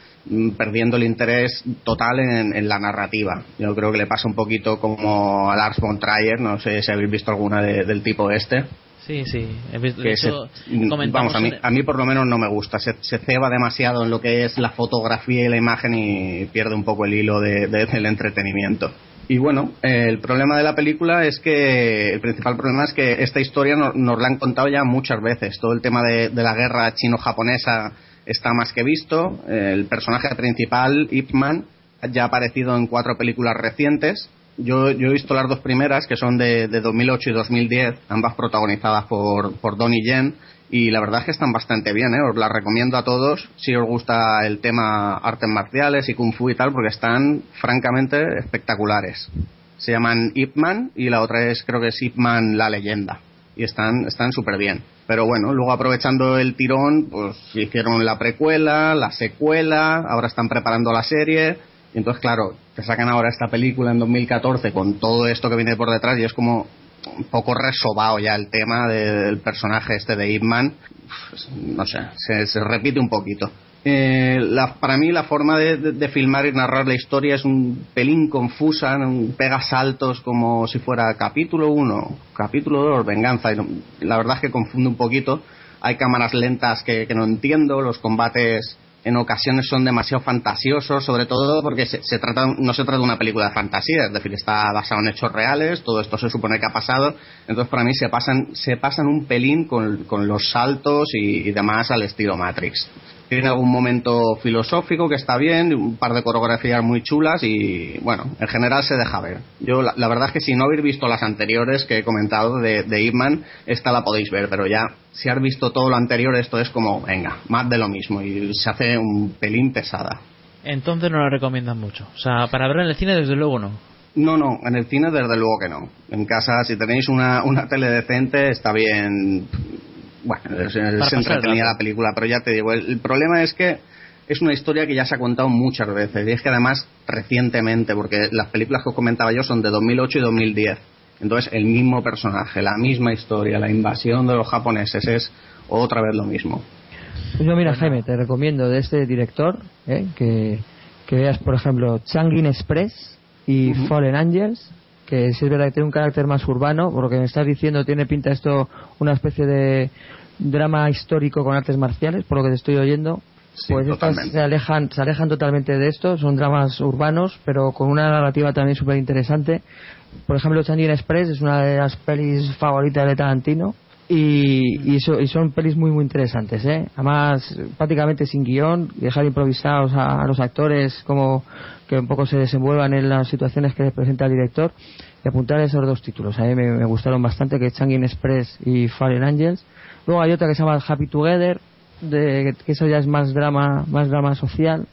perdiendo el interés total en, en la narrativa. Yo creo que le pasa un poquito como a Lars von Trier, no sé si habéis visto alguna de- del tipo este. Sí, sí. He visto, Que se- mm, vamos, a mí, a mí por lo menos no me gusta. Se, se ceba demasiado en lo que es la fotografía y la imagen y pierde un poco el hilo de- de- del entretenimiento. Y bueno, eh, el problema de la película es que, el principal problema es que esta historia no- nos la han contado ya muchas veces. Todo el tema de, de la guerra chino-japonesa está más que visto. El personaje principal, Ip Man, ya ha aparecido en cuatro películas recientes. Yo, yo he visto las dos primeras, que son de, de 2008 y 2010, ambas protagonizadas por, por Donnie Yen, y la verdad es que están bastante bien, ¿eh? os las recomiendo a todos si os gusta el tema artes marciales y kung fu y tal, porque están francamente espectaculares. Se llaman Ip Man y la otra es, creo que es Ip Man la leyenda, y están están súper bien. Pero bueno, luego aprovechando el tirón, pues hicieron la precuela, la secuela, ahora están preparando la serie, y entonces, claro, te sacan ahora esta película en 2014 con todo esto que viene por detrás y es como, un poco resobado ya el tema del personaje este de Ip Man. No sé, se, repite un poquito. Eh, para mí la forma de, filmar y narrar la historia es un pelín confusa, pega saltos como si fuera capítulo 1, capítulo 2, venganza. Y la verdad es que confunde un poquito. Hay cámaras lentas que no entiendo, los combates en ocasiones son demasiado fantasiosos, sobre todo porque se, trata, no se trata de una película de fantasía, es decir, está basado en hechos reales, todo esto se supone que ha pasado, entonces para mí se pasan, se pasan un pelín con, los saltos y, demás al estilo Matrix tiene algún momento filosófico que está bien, un par de coreografías muy chulas y bueno, en general se deja ver. Yo la, verdad es que si no habéis visto las anteriores que he comentado de, de esta la podéis ver, pero ya si has visto todo lo anterior esto es como, venga, más de lo mismo y se hace un pelín pesada. Entonces no la recomiendan mucho. O sea, para verla en el cine desde luego no. No, no, en el cine desde luego que no. En casa, si tenéis una, una tele decente, está bien bueno, es, entretenida la película, pero ya te digo, el, problema es que es una historia que ya se ha contado muchas veces y es que además recientemente, porque las películas que os comentaba yo son de 2008 y 2010. Entonces, el mismo personaje, la misma historia, la invasión de los japoneses es otra vez lo mismo. Pues yo, mira, Jaime, te recomiendo de este director ¿eh? que, veas, por ejemplo, Changin Express y Fallen Angels, que si es verdad que tiene un carácter más urbano, por lo que me estás diciendo, tiene pinta esto una especie de drama histórico con artes marciales, por lo que te estoy oyendo. pues estas se alejan, se alejan totalmente de esto, son dramas urbanos, pero con una narrativa también súper interesante. Por ejemplo, Changing Express es una de las pelis favoritas de Tarantino. Y, y, son pelis muy muy interesantes ¿eh? además prácticamente sin guion dejar improvisados a, a, los actores como que un poco se desenvuelvan en las situaciones que les presenta el director y apuntar esos dos títulos. A mí me, gustaron bastante que es Express y Fallen Angels. Luego hay otra que se llama Happy Together de, que eso ya es más drama más drama social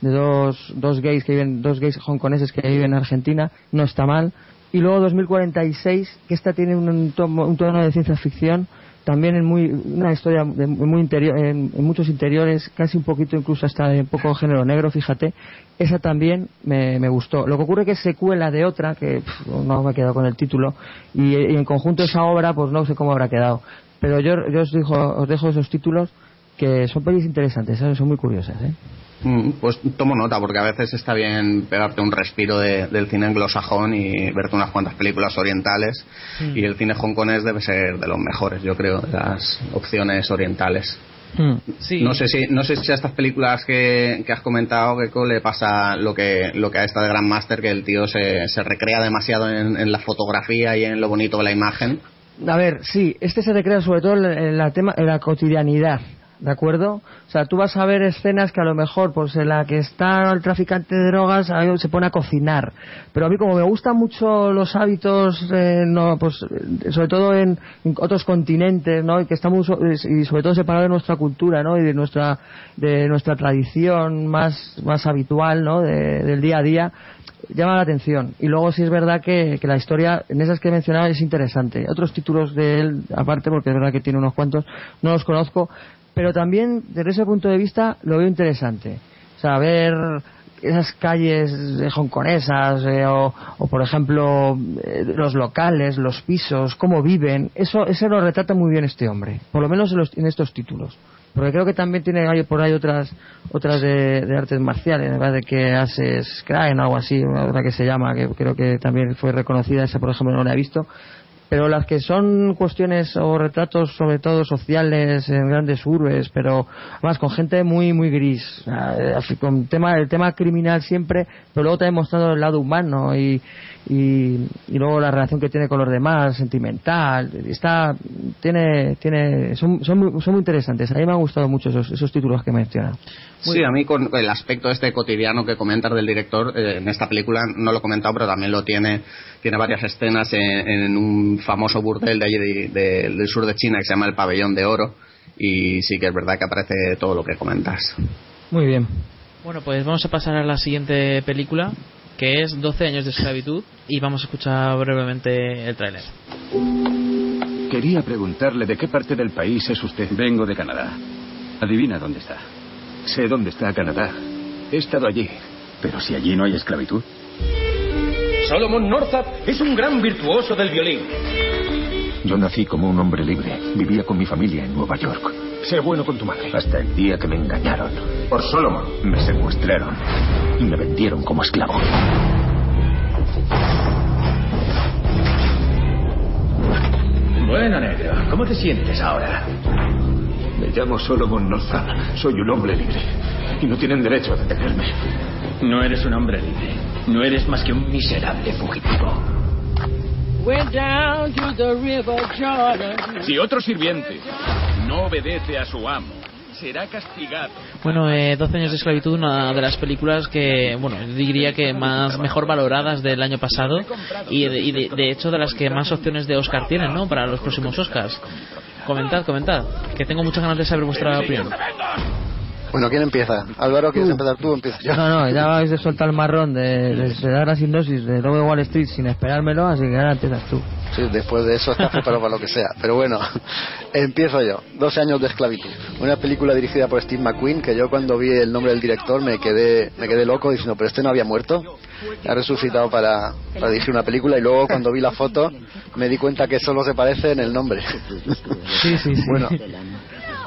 de dos, dos gays que viven dos gays hongkoneses que viven en Argentina no está mal. Y luego 2046 que esta tiene un, un tono de ciencia ficción también en muy una historia muy interior en, muchos interiores casi un poquito incluso hasta de un poco género negro fíjate esa también me, gustó. Lo que ocurre que es secuela de otra que no me he quedado con el título y, en conjunto esa obra pues no sé cómo habrá quedado. Pero yo, yo os, digo, os dejo esos títulos que son pelis interesantes son muy curiosas ¿eh? Mm, pues tomo nota, porque a veces está bien pegarte un respiro del cine anglosajón y verte unas cuantas películas orientales. Mm. Y el cine hongkonés debe ser de los mejores, yo creo, de las opciones orientales. Mm. No sé si no sé si a estas películas que, has comentado que le pasa lo que lo que a esta de Grandmaster que el tío se, se recrea demasiado en, la fotografía y en lo bonito de la imagen. A ver, sí, este se recrea sobre todo en la tema en la cotidianidad ¿de acuerdo? O sea, tú vas a ver escenas que a lo mejor, pues en la que está el traficante de drogas, se pone a cocinar. Pero a mí, como me gustan mucho los hábitos, eh, no, pues, eh, sobre todo en, otros continentes, ¿no? Y que estamos, y sobre todo separado de nuestra cultura, ¿no? Y de nuestra, de nuestra tradición más, más habitual, ¿no? del día a día, llama la atención. Y luego sí es verdad que, que, la historia, en esas que he mencionado, es interesante. Otros títulos de él, aparte, porque es verdad que tiene unos cuantos, no los conozco, pero también desde ese punto de vista lo veo interesante. O sea, ver esas calles hongkonesas eh, o, por ejemplo eh, los locales, los pisos, cómo viven, eso, eso lo retrata muy bien este hombre, por lo menos en, estos títulos. Porque creo que también tiene por ahí otras otras de, artes marciales, de que hace Scryen o algo así, otra que se llama, que creo que también fue reconocida, esa por ejemplo no la he visto, pero las que son cuestiones o retratos sobre todo sociales en grandes urbes pero más con gente muy muy gris. Con tema el tema criminal siempre pero luego también mostrando el lado humano y, y, luego la relación que tiene con los demás sentimental está tiene tiene son, son, muy, son muy interesantes a mí me han gustado mucho esos, esos títulos que mencionan sí a mí con el aspecto este cotidiano que comentas del director eh, en esta película no lo he comentado pero también lo tiene tiene varias escenas en, un famoso burdel de allí del sur de China que se llama el Pabellón de Oro y sí que es verdad que aparece todo lo que comentas. Muy bien. Bueno, pues vamos a pasar a la siguiente película que es 12 años de esclavitud y vamos a escuchar brevemente el tráiler. Quería preguntarle de qué parte del país es usted. Vengo de Canadá. Adivina dónde está. Sé dónde está Canadá. He estado allí. Pero si allí no hay esclavitud. Solomon Northup es un gran virtuoso del violín. Yo nací como un hombre libre. Vivía con mi familia en Nueva York. Sé bueno con tu madre. Hasta el día que me engañaron. Por Solomon. Me secuestraron y me vendieron como esclavo. Bueno, negro, ¿cómo te sientes ahora? Me llamo Solomon Norza. Soy un hombre libre. Y no tienen derecho a detenerme. No eres un hombre libre. No eres más que un miserable fugitivo. Si otro sirviente no obedece a su amo, será castigado. Bueno, eh, 12 años de esclavitud, una de las películas que, bueno, diría que más mejor valoradas del año pasado y, de, y de, de hecho de las que más opciones de Oscar tienen, ¿no? Para los próximos Oscars. Comentad, comentad, que tengo muchas ganas de saber vuestra opinión. Bueno, ¿quién empieza? Álvaro, ¿quieres empezar tú o empiezo yo? No, no, ya vais de soltar el marrón de, de, de dar la sinopsis de Lobo de Wall Street sin esperármelo, así que ahora empiezas tú. Sí, después de eso estás preparado para lo que sea. Pero bueno, empiezo yo. 12 años de esclavitud. Una película dirigida por Steve McQueen que yo cuando vi el nombre del director me quedé, me quedé loco diciendo, pero este no había muerto. Ha resucitado para, para dirigir una película y luego cuando vi la foto me di cuenta que solo se parece en el nombre. Sí, sí, sí. Bueno,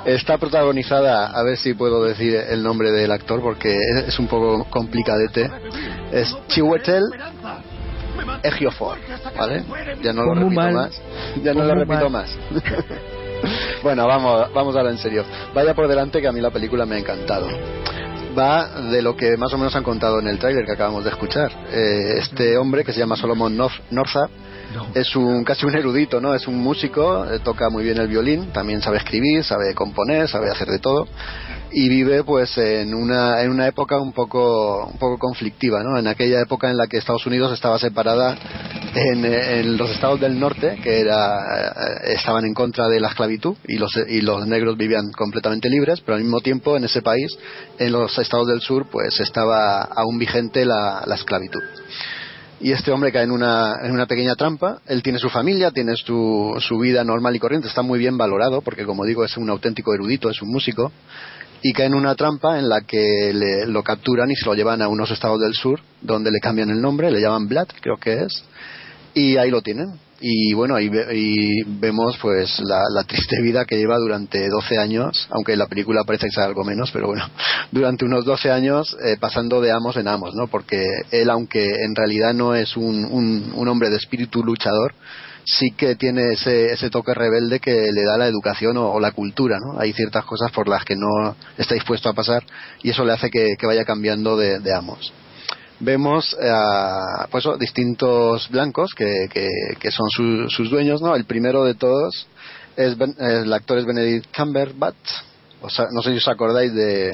Está protagonizada, a ver si puedo decir el nombre del actor porque es, un poco complicadete. Es Chiwetel Ejiofor, ¿vale? Ya no lo repito mal. más. Ya no lo repito mal. más. bueno, vamos, vamos ahora en serio. Vaya por delante que a mí la película me ha encantado. Va de lo que más o menos han contado en el tráiler que acabamos de escuchar. Eh, este hombre que se llama Solomon North, Es un casi un erudito, ¿no? Es un músico, eh, toca muy bien el violín, también sabe escribir, sabe componer, sabe hacer de todo y vive pues en una en una época un poco un poco conflictiva, ¿no? En aquella época en la que Estados Unidos estaba separada en, en los estados del norte que era eh, estaban en contra de la esclavitud y los y los negros vivían completamente libres, pero al mismo tiempo en ese país en los estados del sur pues estaba aún vigente la, la esclavitud y este hombre cae en una, en una pequeña trampa. Él tiene su familia, tiene su, su vida normal y corriente, está muy bien valorado porque, como digo, es un auténtico erudito, es un músico. Y cae en una trampa en la que le, lo capturan y se lo llevan a unos estados del sur, donde le cambian el nombre, le llaman Vlad, creo que es. Y ahí lo tienen. Y bueno, ahí ve- y vemos pues la, triste vida que lleva durante 12 años, aunque la película parece que sea algo menos, pero bueno, durante unos 12 años eh, pasando de amos en amos, ¿no? Porque él, aunque en realidad no es un, un, un hombre de espíritu luchador, sí que tiene ese, ese toque rebelde que le da la educación o, la cultura, ¿no? Hay ciertas cosas por las que no está dispuesto a pasar y eso le hace que, vaya cambiando de amos vemos a pues, oh, distintos blancos que, que, que son su- sus dueños, ¿no? El primero de todos es Ben- el actor es Benedict Cumberbatch. O sea, no sé si os acordáis de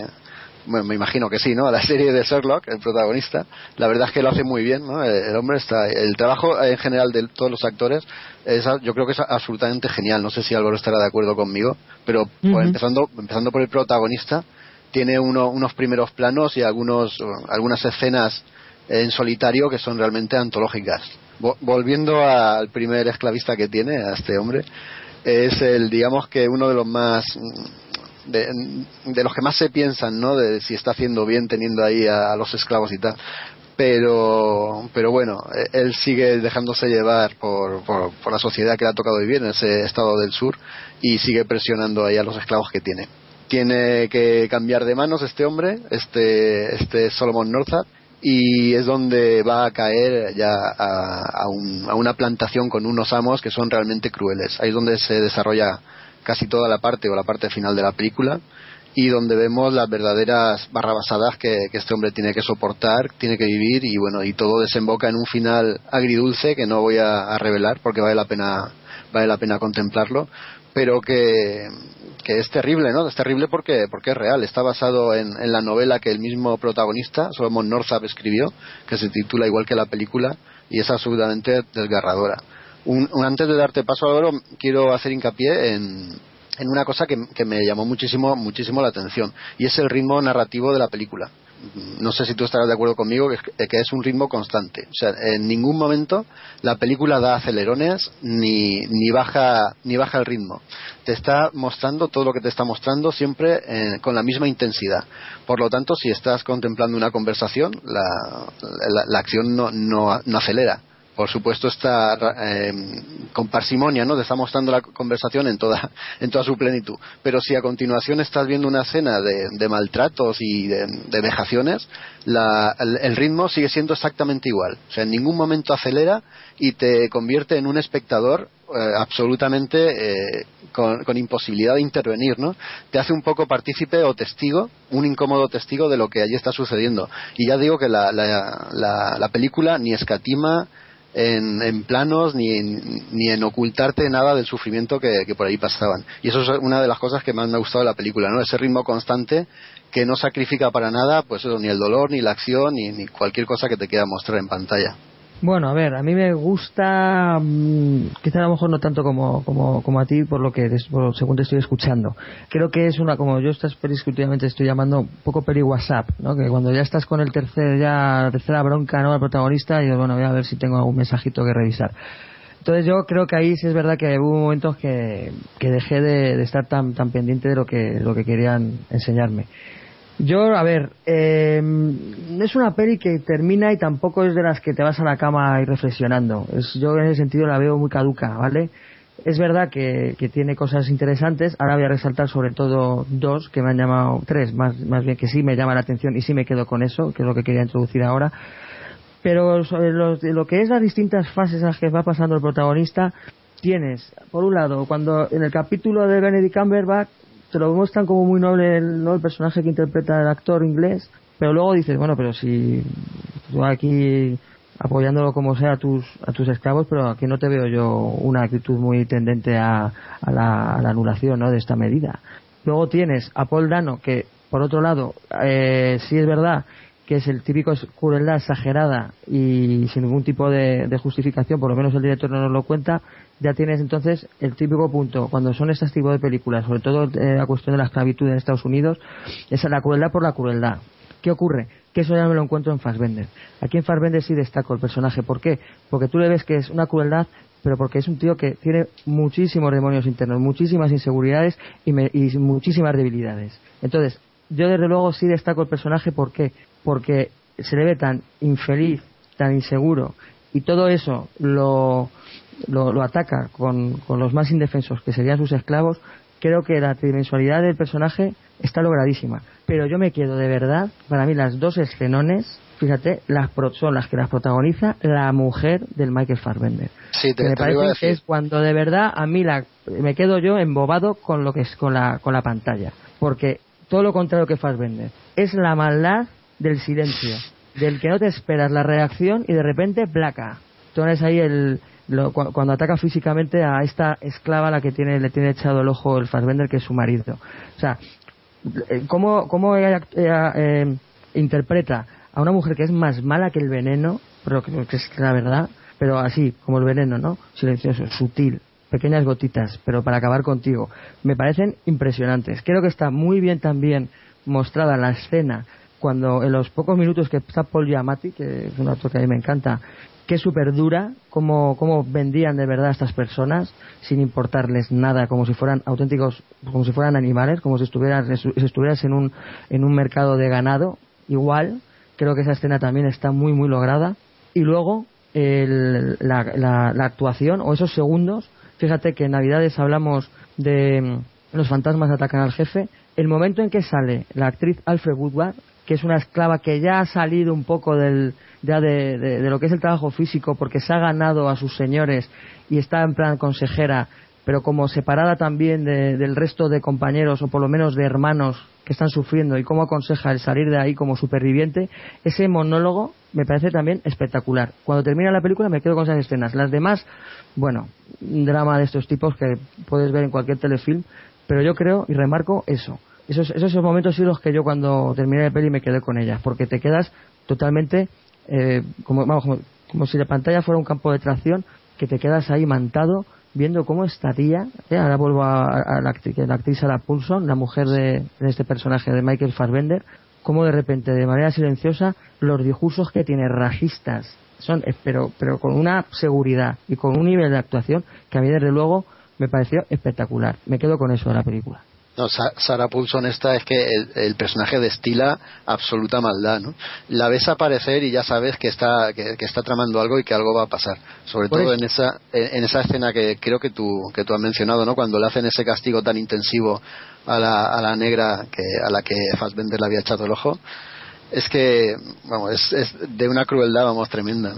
bueno, me imagino que sí, ¿no? La serie de Sherlock, el protagonista, la verdad es que lo hace muy bien, ¿no? El, hombre está, el trabajo en general de todos los actores, es, yo creo que es absolutamente genial. No sé si Álvaro estará de acuerdo conmigo, pero pues, empezando, empezando por el protagonista, tiene uno- unos primeros planos y algunos, algunas escenas en solitario que son realmente antológicas. Vo- volviendo al primer esclavista que tiene, a este hombre, es el, digamos que uno de los más, mm, de, de los que más se piensan, ¿no? De si está haciendo bien teniendo ahí a, los esclavos y tal. Pero, pero bueno, eh, él sigue dejándose llevar por, por, por la sociedad que le ha tocado vivir en ese estado del sur y sigue presionando ahí a los esclavos que tiene tiene que cambiar de manos este hombre, este, este Solomon Northup, y es donde va a caer ya a, a un- a una plantación con unos amos que son realmente crueles. Ahí es donde se desarrolla casi toda la parte o la parte final de la película y donde vemos las verdaderas barrabasadas que, este hombre tiene que soportar, tiene que vivir y bueno, y todo desemboca en un final agridulce que no voy a revelar porque vale la pena vale la pena contemplarlo, pero que, que es terrible, ¿no? Es terrible porque, porque es real. Está basado en, en la novela que el mismo protagonista, Solomon Northup, escribió, que se titula igual que la película, y es absolutamente desgarradora. Un, antes de darte paso, Álvaro, quiero hacer hincapié en, en una cosa que, que me llamó muchísimo, muchísimo la atención, y es el ritmo narrativo de la película. No sé si tú estarás de acuerdo conmigo, que es, que es un ritmo constante. O sea, en ningún momento la película da acelerones ni, ni, baja, ni baja el ritmo. Te está mostrando todo lo que te está mostrando siempre eh, con la misma intensidad. Por lo tanto, si estás contemplando una conversación, la, la, la acción no, no, no acelera por supuesto está eh, con parsimonia, ¿no? Te está mostrando la conversación en toda, en toda su plenitud. Pero si a continuación estás viendo una escena de, maltratos y de, vejaciones, el, ritmo sigue siendo exactamente igual. O sea, en ningún momento acelera y te convierte en un espectador eh, absolutamente eh, con, imposibilidad de intervenir, ¿no? Te hace un poco partícipe o testigo, un incómodo testigo de lo que allí está sucediendo. Y ya digo que la, la película ni escatima en, planos ni, ni, en ocultarte nada del sufrimiento que, por ahí pasaban. Y eso es una de las cosas que más me ha gustado de la película, ¿no? Ese ritmo constante que no sacrifica para nada, pues eso, ni el dolor, ni la acción, ni, ni cualquier cosa que te quiera mostrar en pantalla. Bueno, a ver, a mí me gusta, mm, quizá a lo mejor no tanto como, como, como a ti, por lo que según te estoy escuchando. Creo que es una, como yo estas pelis que últimamente estoy llamando, un poco peri WhatsApp, ¿no? Que cuando ya estás con el tercer, ya, la tercera bronca, ¿no? Al protagonista, y bueno, voy a ver si tengo algún mensajito que revisar. Entonces yo creo que ahí sí es verdad que hubo momentos que, que dejé de, de estar tan, tan pendiente de lo que, lo que querían enseñarme. Yo, a ver, eh, es una peli que termina y tampoco es de las que te vas a la cama y reflexionando. Es, yo en ese sentido la veo muy caduca, ¿vale? Es verdad que, tiene cosas interesantes. Ahora voy a resaltar sobre todo dos que me han llamado, tres más, más bien que sí me llama la atención y sí me quedo con eso, que es lo que quería introducir ahora. Pero sobre lo que es las distintas fases a las que va pasando el protagonista, tienes, por un lado, cuando en el capítulo de Benedict Cumberbatch te lo muestran como muy noble el, ¿no? el personaje que interpreta el actor inglés, pero luego dices, bueno, pero si tú aquí apoyándolo como sea a tus, a tus esclavos, pero aquí no te veo yo una actitud muy tendente a, a, la, anulación ¿no? de esta medida. Luego tienes a Paul Dano, que por otro lado, eh, sí es verdad que es el típico crueldad exagerada y sin ningún tipo de, justificación, por lo menos el director no nos lo cuenta, ya tienes entonces el típico punto, cuando son este tipo de películas, sobre todo eh, la cuestión de la esclavitud en Estados Unidos, es la crueldad por la crueldad. ¿Qué ocurre? Que eso ya me lo encuentro en Fassbender. Aquí en Fassbender sí destaco el personaje. ¿Por qué? Porque tú le ves que es una crueldad, pero porque es un tío que tiene muchísimos demonios internos, muchísimas inseguridades y, y muchísimas debilidades. Entonces, yo desde luego sí destaco el personaje. ¿Por qué? Porque se le ve tan infeliz, tan inseguro, y todo eso lo, lo, ataca con, los más indefensos, que serían sus esclavos, creo que la tridimensionalidad del personaje está logradísima. Pero yo me quedo de verdad, para mí las dos escenones, fíjate, las son las que las protagoniza la mujer del Michael Fassbender. Sí, te, me parece que es cuando de verdad a mí la, me quedo yo embobado con lo que es con la, con la pantalla. Porque todo lo contrario que Fassbender. Es la maldad del silencio, del que no te esperas la reacción y de repente placa. Entonces ahí el, cuando ataca físicamente a esta esclava a la que tiene, le tiene echado el ojo el Fassbender, que es su marido. O sea, eh, ¿cómo, cómo ella, eh, interpreta a una mujer que es más mala que el veneno, pero que es la verdad, pero así, como el veneno, ¿no? Silencioso, sutil, pequeñas gotitas, pero para acabar contigo. Me parecen impresionantes. Creo que está muy bien también mostrada la escena cuando en los pocos minutos que está Paul Giamatti, que es un actor que a mí me encanta, que súper dura, cómo, cómo vendían de verdad a estas personas sin importarles nada, como si fueran auténticos, como si fueran animales, como si estuvieras, si estuvieras en un, en un mercado de ganado, igual, creo que esa escena también está muy, muy lograda. Y luego, el, la, la, la actuación, o esos segundos, fíjate que en Navidades hablamos de mm, los fantasmas atacan al jefe, el momento en que sale la actriz Alfred Woodward que es una esclava que ya ha salido un poco del, ya de, lo que es el trabajo físico porque se ha ganado a sus señores y está en plan consejera, pero como separada también del resto de compañeros o por lo menos de hermanos que están sufriendo y cómo aconseja el salir de ahí como superviviente, ese monólogo me parece también espectacular. Cuando termina la película me quedo con esas escenas. Las demás, bueno, un drama de estos tipos que puedes ver en cualquier telefilm, pero yo creo y remarco eso esos, esos momentos son los que yo cuando terminé la peli me quedé con ellas, porque te quedas totalmente eh, como, vamos, como, si la pantalla fuera un campo de tracción, que te quedas ahí mantado viendo cómo esta tía, eh, ahora vuelvo a, la, actriz, la actriz Sarah Paulson, la mujer de, este personaje de Michael Fassbender, cómo de repente, de manera silenciosa, los discursos que tiene rajistas son, eh, pero, pero con una seguridad y con un nivel de actuación que a mí desde luego me pareció espectacular. Me quedo con eso de la película. No, Sarah Paulson esta es que el, personaje destila absoluta maldad, ¿no? La ves aparecer y ya sabes que está que, está tramando algo y que algo va a pasar. Sobre todo en esa en esa escena que creo que tú que tú has mencionado, ¿no? Cuando le hacen ese castigo tan intensivo a la, a la negra que a la que Fassbender le había echado el ojo es que vamos es, es, de una crueldad vamos tremenda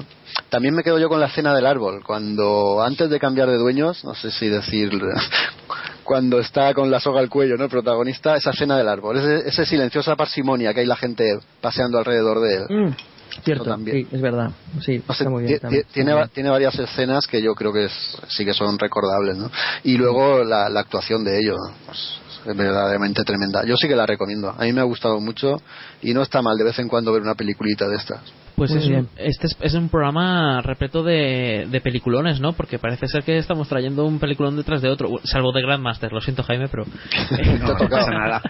también me quedo yo con la escena del árbol cuando antes de cambiar de dueños no sé si decir cuando está con la soga al cuello no el protagonista esa escena del árbol ese, ese silenciosa parsimonia que hay la gente paseando alrededor de él mm, cierto también. sí es verdad sí muy bien, tiene tiene varias escenas que yo creo que sí que son recordables no y luego la, la actuación de ellos pues, es verdaderamente tremenda. Yo sí que la recomiendo. A mí me ha gustado mucho y no está mal de vez en cuando ver una peliculita de estas. Pues es este es, un programa repleto de, de, peliculones, ¿no? Porque parece ser que estamos trayendo un peliculón detrás de otro, salvo de Grandmaster. Lo siento, Jaime, pero no, pasa nada.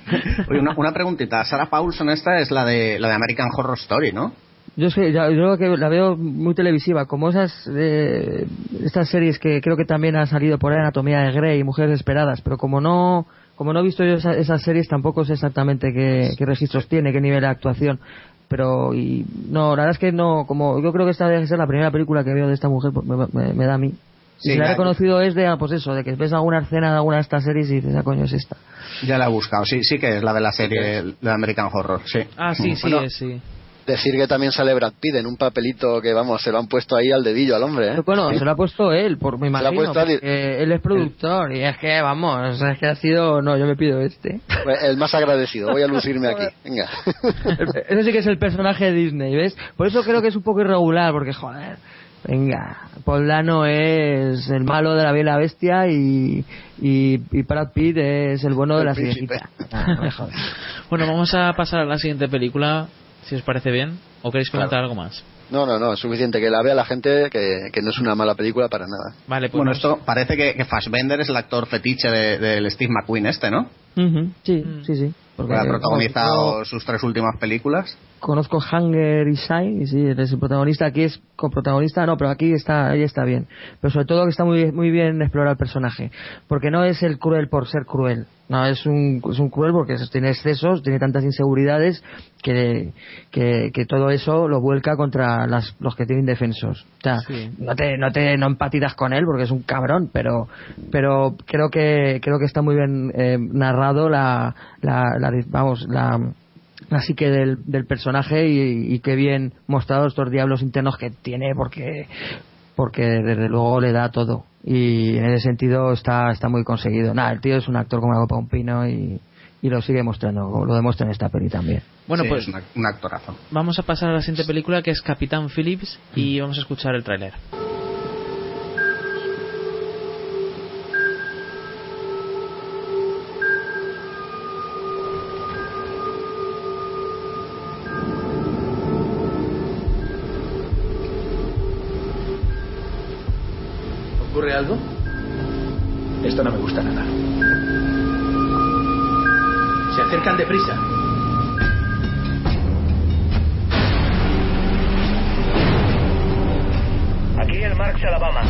Oye, una, una preguntita. Sarah Paulson esta es la de la de American Horror Story, ¿no? Yo sé, yo creo que la veo muy televisiva, como esas eh, estas series que creo que también han salido por ahí, Anatomía de Grey y Mujeres Esperadas, pero como no como no he visto yo esas series, tampoco sé exactamente qué, registros tiene, qué nivel de actuación. Pero, y, no, la verdad es que no, como yo creo que esta debe ser la primera película que veo de esta mujer, pues me, da a mí. si la he reconocido es de, ah, pues eso, de que ves alguna escena de alguna de estas series y dices, ah, coño, es esta. Ya la he buscado, sí, sí que es la de la serie de American Horror, sí. Ah, sí, sí, sí. Decir que también sale Brad Pitt en un papelito que, vamos, se lo han puesto ahí al dedillo al hombre, ¿eh? Bueno, se lo ha puesto él, por, me imagino. él es productor y es que, vamos, es que ha sido... No, yo me pido este. Pues el más agradecido, voy a lucirme aquí. Venga. Ese sí que es el personaje de Disney, ¿ves? Por eso creo que es un poco irregular, porque, joder... Venga, Poldano es el malo de la Bella Bestia y, y, Brad Pitt es el bueno de la sirenita. Ah, bueno, vamos a pasar a la siguiente película si os parece bien, o queréis comentar algo más. No, no, no, es suficiente que la vea la gente, que, que no es una mala película para nada. Vale, pues bueno, esto parece que, que Fassbender es el actor fetiche del Steve McQueen este, ¿no? Sí, mm. sí, sí. Porque ha protagonizado sus tres últimas películas. Conozco Hunger y Shine, y sí, es el protagonista. Aquí es coprotagonista, no, pero aquí está, ahí está bien. Pero sobre todo que está muy, muy bien explorado el personaje. Porque no es el cruel por ser cruel. No, es un, es un cruel porque tiene excesos, tiene tantas inseguridades que, que, todo eso lo vuelca contra las, los que tienen defensos. O sea, no te, no te no empatizas con él porque es un cabrón, pero, pero creo que, creo que está muy bien eh, narrado la, la, vamos, la, la psique del, del personaje y, y qué bien mostrado estos diablos internos que tiene porque porque desde luego le da todo. Y en ese sentido está está muy conseguido. Nada el tío es un actor como copa un pino y, y lo sigue mostrando lo demuestra en esta peli también. Bueno pues es un actorazo. vamos a pasar a la siguiente película que es Capitán Phillips y vamos a escuchar el tráiler algo? Esto no me gusta nada. Se acercan deprisa. Aquí el Marx Alabama.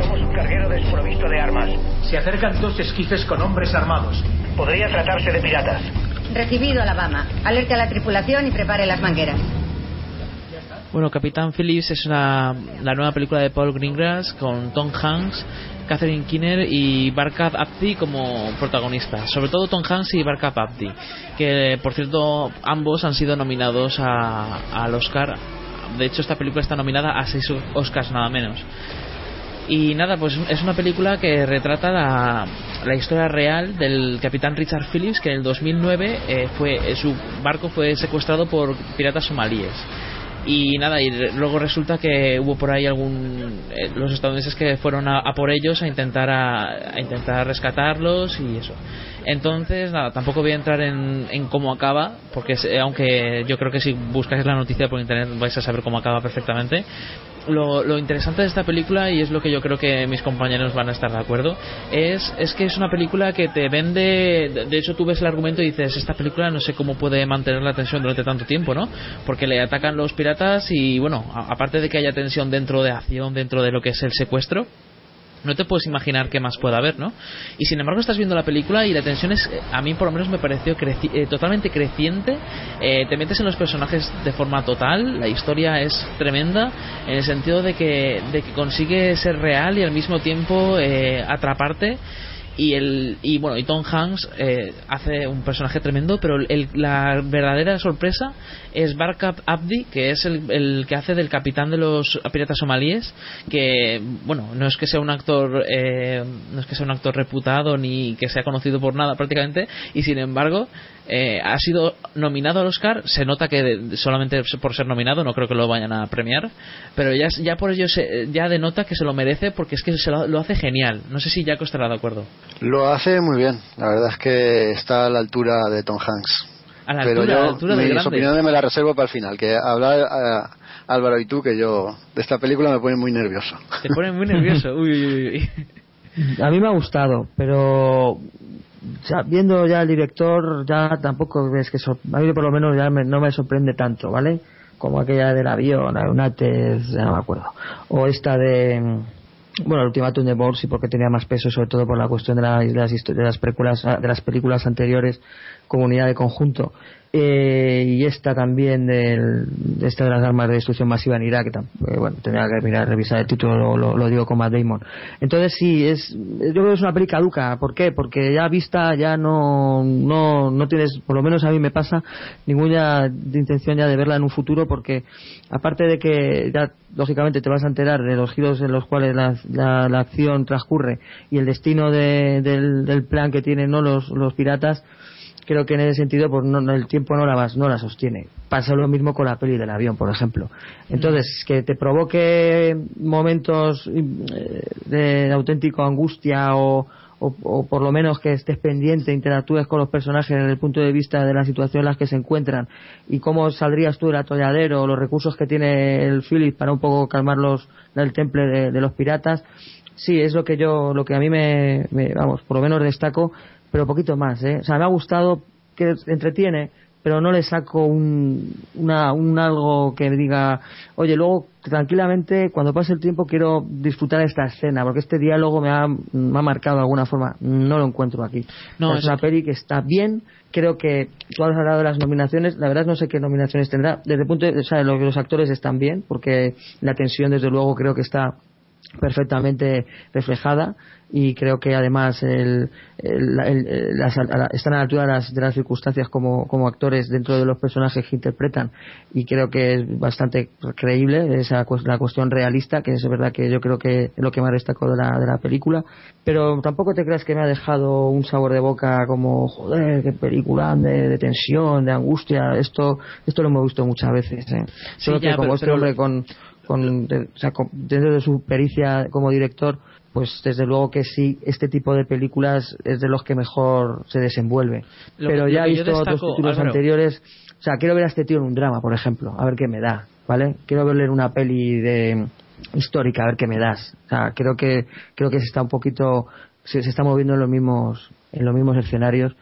Somos un carguero desprovisto de armas. Se acercan dos esquifes con hombres armados. Podría tratarse de piratas. Recibido, Alabama. Alerte a la tripulación y prepare las mangueras. Bueno, Capitán Phillips es una, la nueva película de Paul Greengrass con Tom Hanks, Catherine Kinner y Barkab Abdi como protagonistas. Sobre todo Tom Hanks y Barkab Abdi, que por cierto ambos han sido nominados al Oscar. De hecho, esta película está nominada a seis Oscars nada menos. Y nada, pues es una película que retrata la, la historia real del capitán Richard Phillips, que en el 2009 eh, fue, su barco fue secuestrado por piratas somalíes y nada y luego resulta que hubo por ahí algún eh, los estadounidenses que fueron a, por ellos a intentar a, intentar rescatarlos y eso. Entonces nada tampoco voy a entrar en, en cómo acaba porque aunque yo creo que si buscáis la noticia por internet vais a saber cómo acaba perfectamente lo, interesante de esta película, y es lo que yo creo que mis compañeros van a estar de acuerdo, es, es que es una película que te vende. De hecho, tú ves el argumento y dices: Esta película no sé cómo puede mantener la tensión durante tanto tiempo, ¿no? Porque le atacan los piratas y, bueno, aparte de que haya tensión dentro de acción, dentro de lo que es el secuestro, no te puedes imaginar qué más puede haber, ¿no? Y sin embargo estás viendo la película y la tensión es, eh, a mí por lo menos me pareció eh, totalmente creciente, eh, te metes en los personajes de forma total, la historia es tremenda en el sentido de que, de que consigue ser real y al mismo tiempo atraparte y el y bueno y Tom Hanks eh, hace un personaje tremendo pero el, la verdadera sorpresa es Barkab Abdi que es el, que hace del capitán de los piratas somalíes que bueno no es que sea un actor eh, no es que sea un actor reputado ni que sea conocido por nada prácticamente y sin embargo eh, ha sido nominado al Oscar se nota que solamente por ser nominado no creo que lo vayan a premiar pero ya ya por ello se, ya denota que se lo merece porque es que se lo, lo hace genial no sé si Jaco estará de acuerdo lo hace muy bien. La verdad es que está a la altura de Tom Hanks. A la Pero altura, yo, a la altura de mis grande. opiniones me las reservo para el final. Que hablar a, Álvaro y tú, que yo de esta película me pone muy nervioso. Te pone muy nervioso. Uy, uy, uy. A mí me ha gustado, pero ya, viendo ya el director, ya tampoco es que so- a mí por lo menos ya me- no me sorprende tanto, ¿vale? Como aquella del avión, Aeronautes, ya no me acuerdo. O esta de, bueno, el Ultimátum de Morsi porque tenía más peso, sobre todo por la cuestión de, la- de las, de las películas, de las películas anteriores, Comunidad de Conjunto. Eh, y esta también del, de esta de las armas de destrucción masiva en Irak, eh, bueno, tendría que mirar, revisar el título, lo, digo con Matt Damon. Entonces sí, es, yo creo que es una peli caduca. ¿Por qué? Porque ya vista ya no, no, no tienes, por lo menos a mí me pasa, ninguna intención ya de verla en un futuro porque aparte de que ya lógicamente te vas a enterar de los giros en los cuales la, la- la acción transcurre y el destino de- del, del plan que tienen ¿no? los, los piratas, creo que en ese sentido pues no, no, el tiempo no la no la sostiene. Pasa lo mismo con la peli del avión por ejemplo. Entonces que te provoque momentos eh, de auténtica angustia o, o, o por lo menos que estés pendiente interactúes con los personajes desde el punto de vista de la situación en la que se encuentran y cómo saldrías tú del atolladero los recursos que tiene el Philip para un poco calmar los el temple de, de los piratas. Sí es lo que yo lo que a mí me, me- vamos por lo menos destaco pero poquito más ¿eh? o sea me ha gustado que entretiene pero no le saco un, una, un algo que me diga oye luego tranquilamente cuando pase el tiempo quiero disfrutar esta escena porque este diálogo me ha, me ha marcado de alguna forma. No lo encuentro aquí. No, es es una peli que está bien. Creo que tú has hablado de las nominaciones. La verdad no sé qué nominaciones tendrá. Desde el punto de o sea, los, los actores están bien porque la tensión desde luego creo que está perfectamente reflejada y creo que además el, el- el- las- a la- están a la altura de las, de las circunstancias como, como actores dentro de los personajes que interpretan. Y creo que es bastante creíble esa la cuestión realista que es verdad que yo creo que es lo que más destaco de la, de la película. Pero tampoco te creas que me ha dejado un sabor de boca como joder qué película de, de tensión de angustia esto esto lo hemos visto muchas veces ¿eh? Sí, solo ya, que como pero- este hombre con con de- o sea, con- dentro de su pericia como director pues desde luego que sí este tipo de películas es de los que mejor se desenvuelve Lo pero que- ya he visto otros títulos Álvaro. anteriores o sea quiero ver a este tío en un drama por ejemplo a ver qué me da vale quiero verle en una peli de histórica a ver qué me das o sea creo que creo que se está un poquito se, se está moviendo en los mismos en los mismos escenarios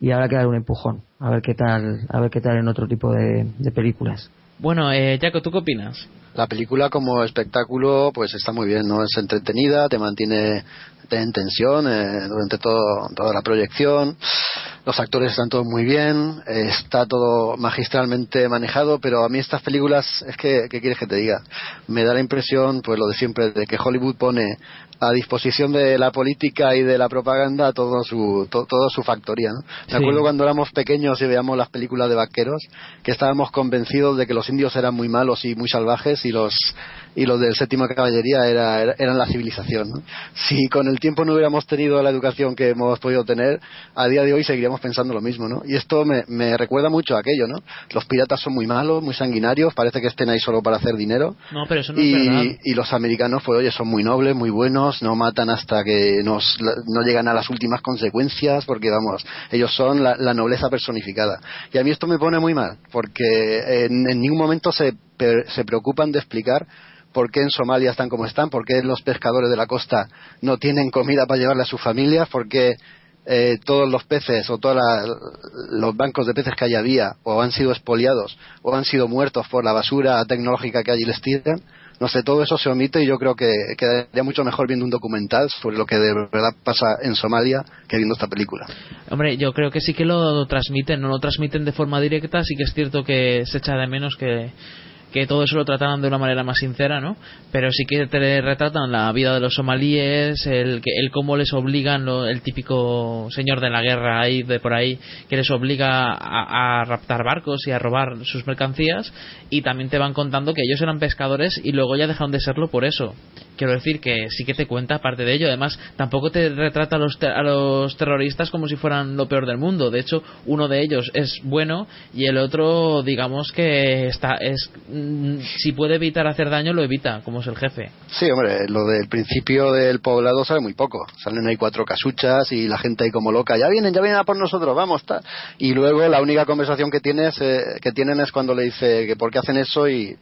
y habrá que dar un empujón a ver qué tal a ver qué tal en otro tipo de, de películas Bueno, eh, Jaco, ¿tú qué opinas? La película como espectáculo pues está muy bien, ¿no? Es entretenida, te mantiene en tensión eh, durante todo, toda la proyección. Los actores están todos muy bien, está todo magistralmente manejado, pero a mí estas películas, es que, ¿qué quieres que te diga? Me da la impresión, pues lo de siempre, de que Hollywood pone a disposición de la política y de la propaganda todo su, to- todo su factoría, ¿no? Me Sí. acuerdo cuando éramos pequeños y veíamos las películas de vaqueros, que estábamos convencidos de que los indios eran muy malos y muy salvajes y los y los del séptima caballería era, era- eran la civilización. ¿no? Si con el tiempo no hubiéramos tenido la educación que hemos podido tener, a día de hoy seguiríamos pensando lo mismo. ¿no? Y esto me, me recuerda mucho a aquello. ¿no? Los piratas son muy malos, muy sanguinarios, parece que estén ahí solo para hacer dinero. No, pero eso no es verdad. Y, y los americanos, pues oye, son muy nobles, muy buenos, no matan hasta que nos, no llegan a las últimas consecuencias, porque vamos, ellos son la, la nobleza personificada. Y a mí esto me pone muy mal, porque en, en ningún momento se, se preocupan de explicar por qué en Somalia están como están, por qué los pescadores de la costa no tienen comida para llevarle a sus familias, por qué eh, todos los peces o todos los bancos de peces que allí había o han sido expoliados o han sido muertos por la basura tecnológica que allí les tiran. no sé, todo eso se omite y yo creo que quedaría mucho mejor viendo un documental sobre lo que de verdad pasa en Somalia que viendo esta película. Hombre, yo creo que sí que lo transmiten, no lo transmiten de forma directa, sí que es cierto que se echa de menos que que todo eso lo trataban de una manera más sincera, ¿no? Pero sí que te retratan la vida de los somalíes, el, el cómo les obligan, el típico señor de la guerra ahí, de por ahí, que les obliga a, raptar barcos y a robar sus mercancías, y también te van contando que ellos eran pescadores y luego ya dejaron de serlo por eso. Quiero decir que sí que te cuenta parte de ello. Además, tampoco te retrata a los, a los terroristas como si fueran lo peor del mundo. De hecho, uno de ellos es bueno y el otro, digamos que está es Mm, si puede evitar hacer daño, lo evita, como es el jefe. Sí, hombre, lo del principio del poblado sale muy poco. Salen ahí cuatro casuchas y la gente ahí como loca, ya vienen, ya vienen a por nosotros, vamos, está. Y luego la única conversación que, tienes, eh, que tienen es cuando le dice que por qué hacen eso y,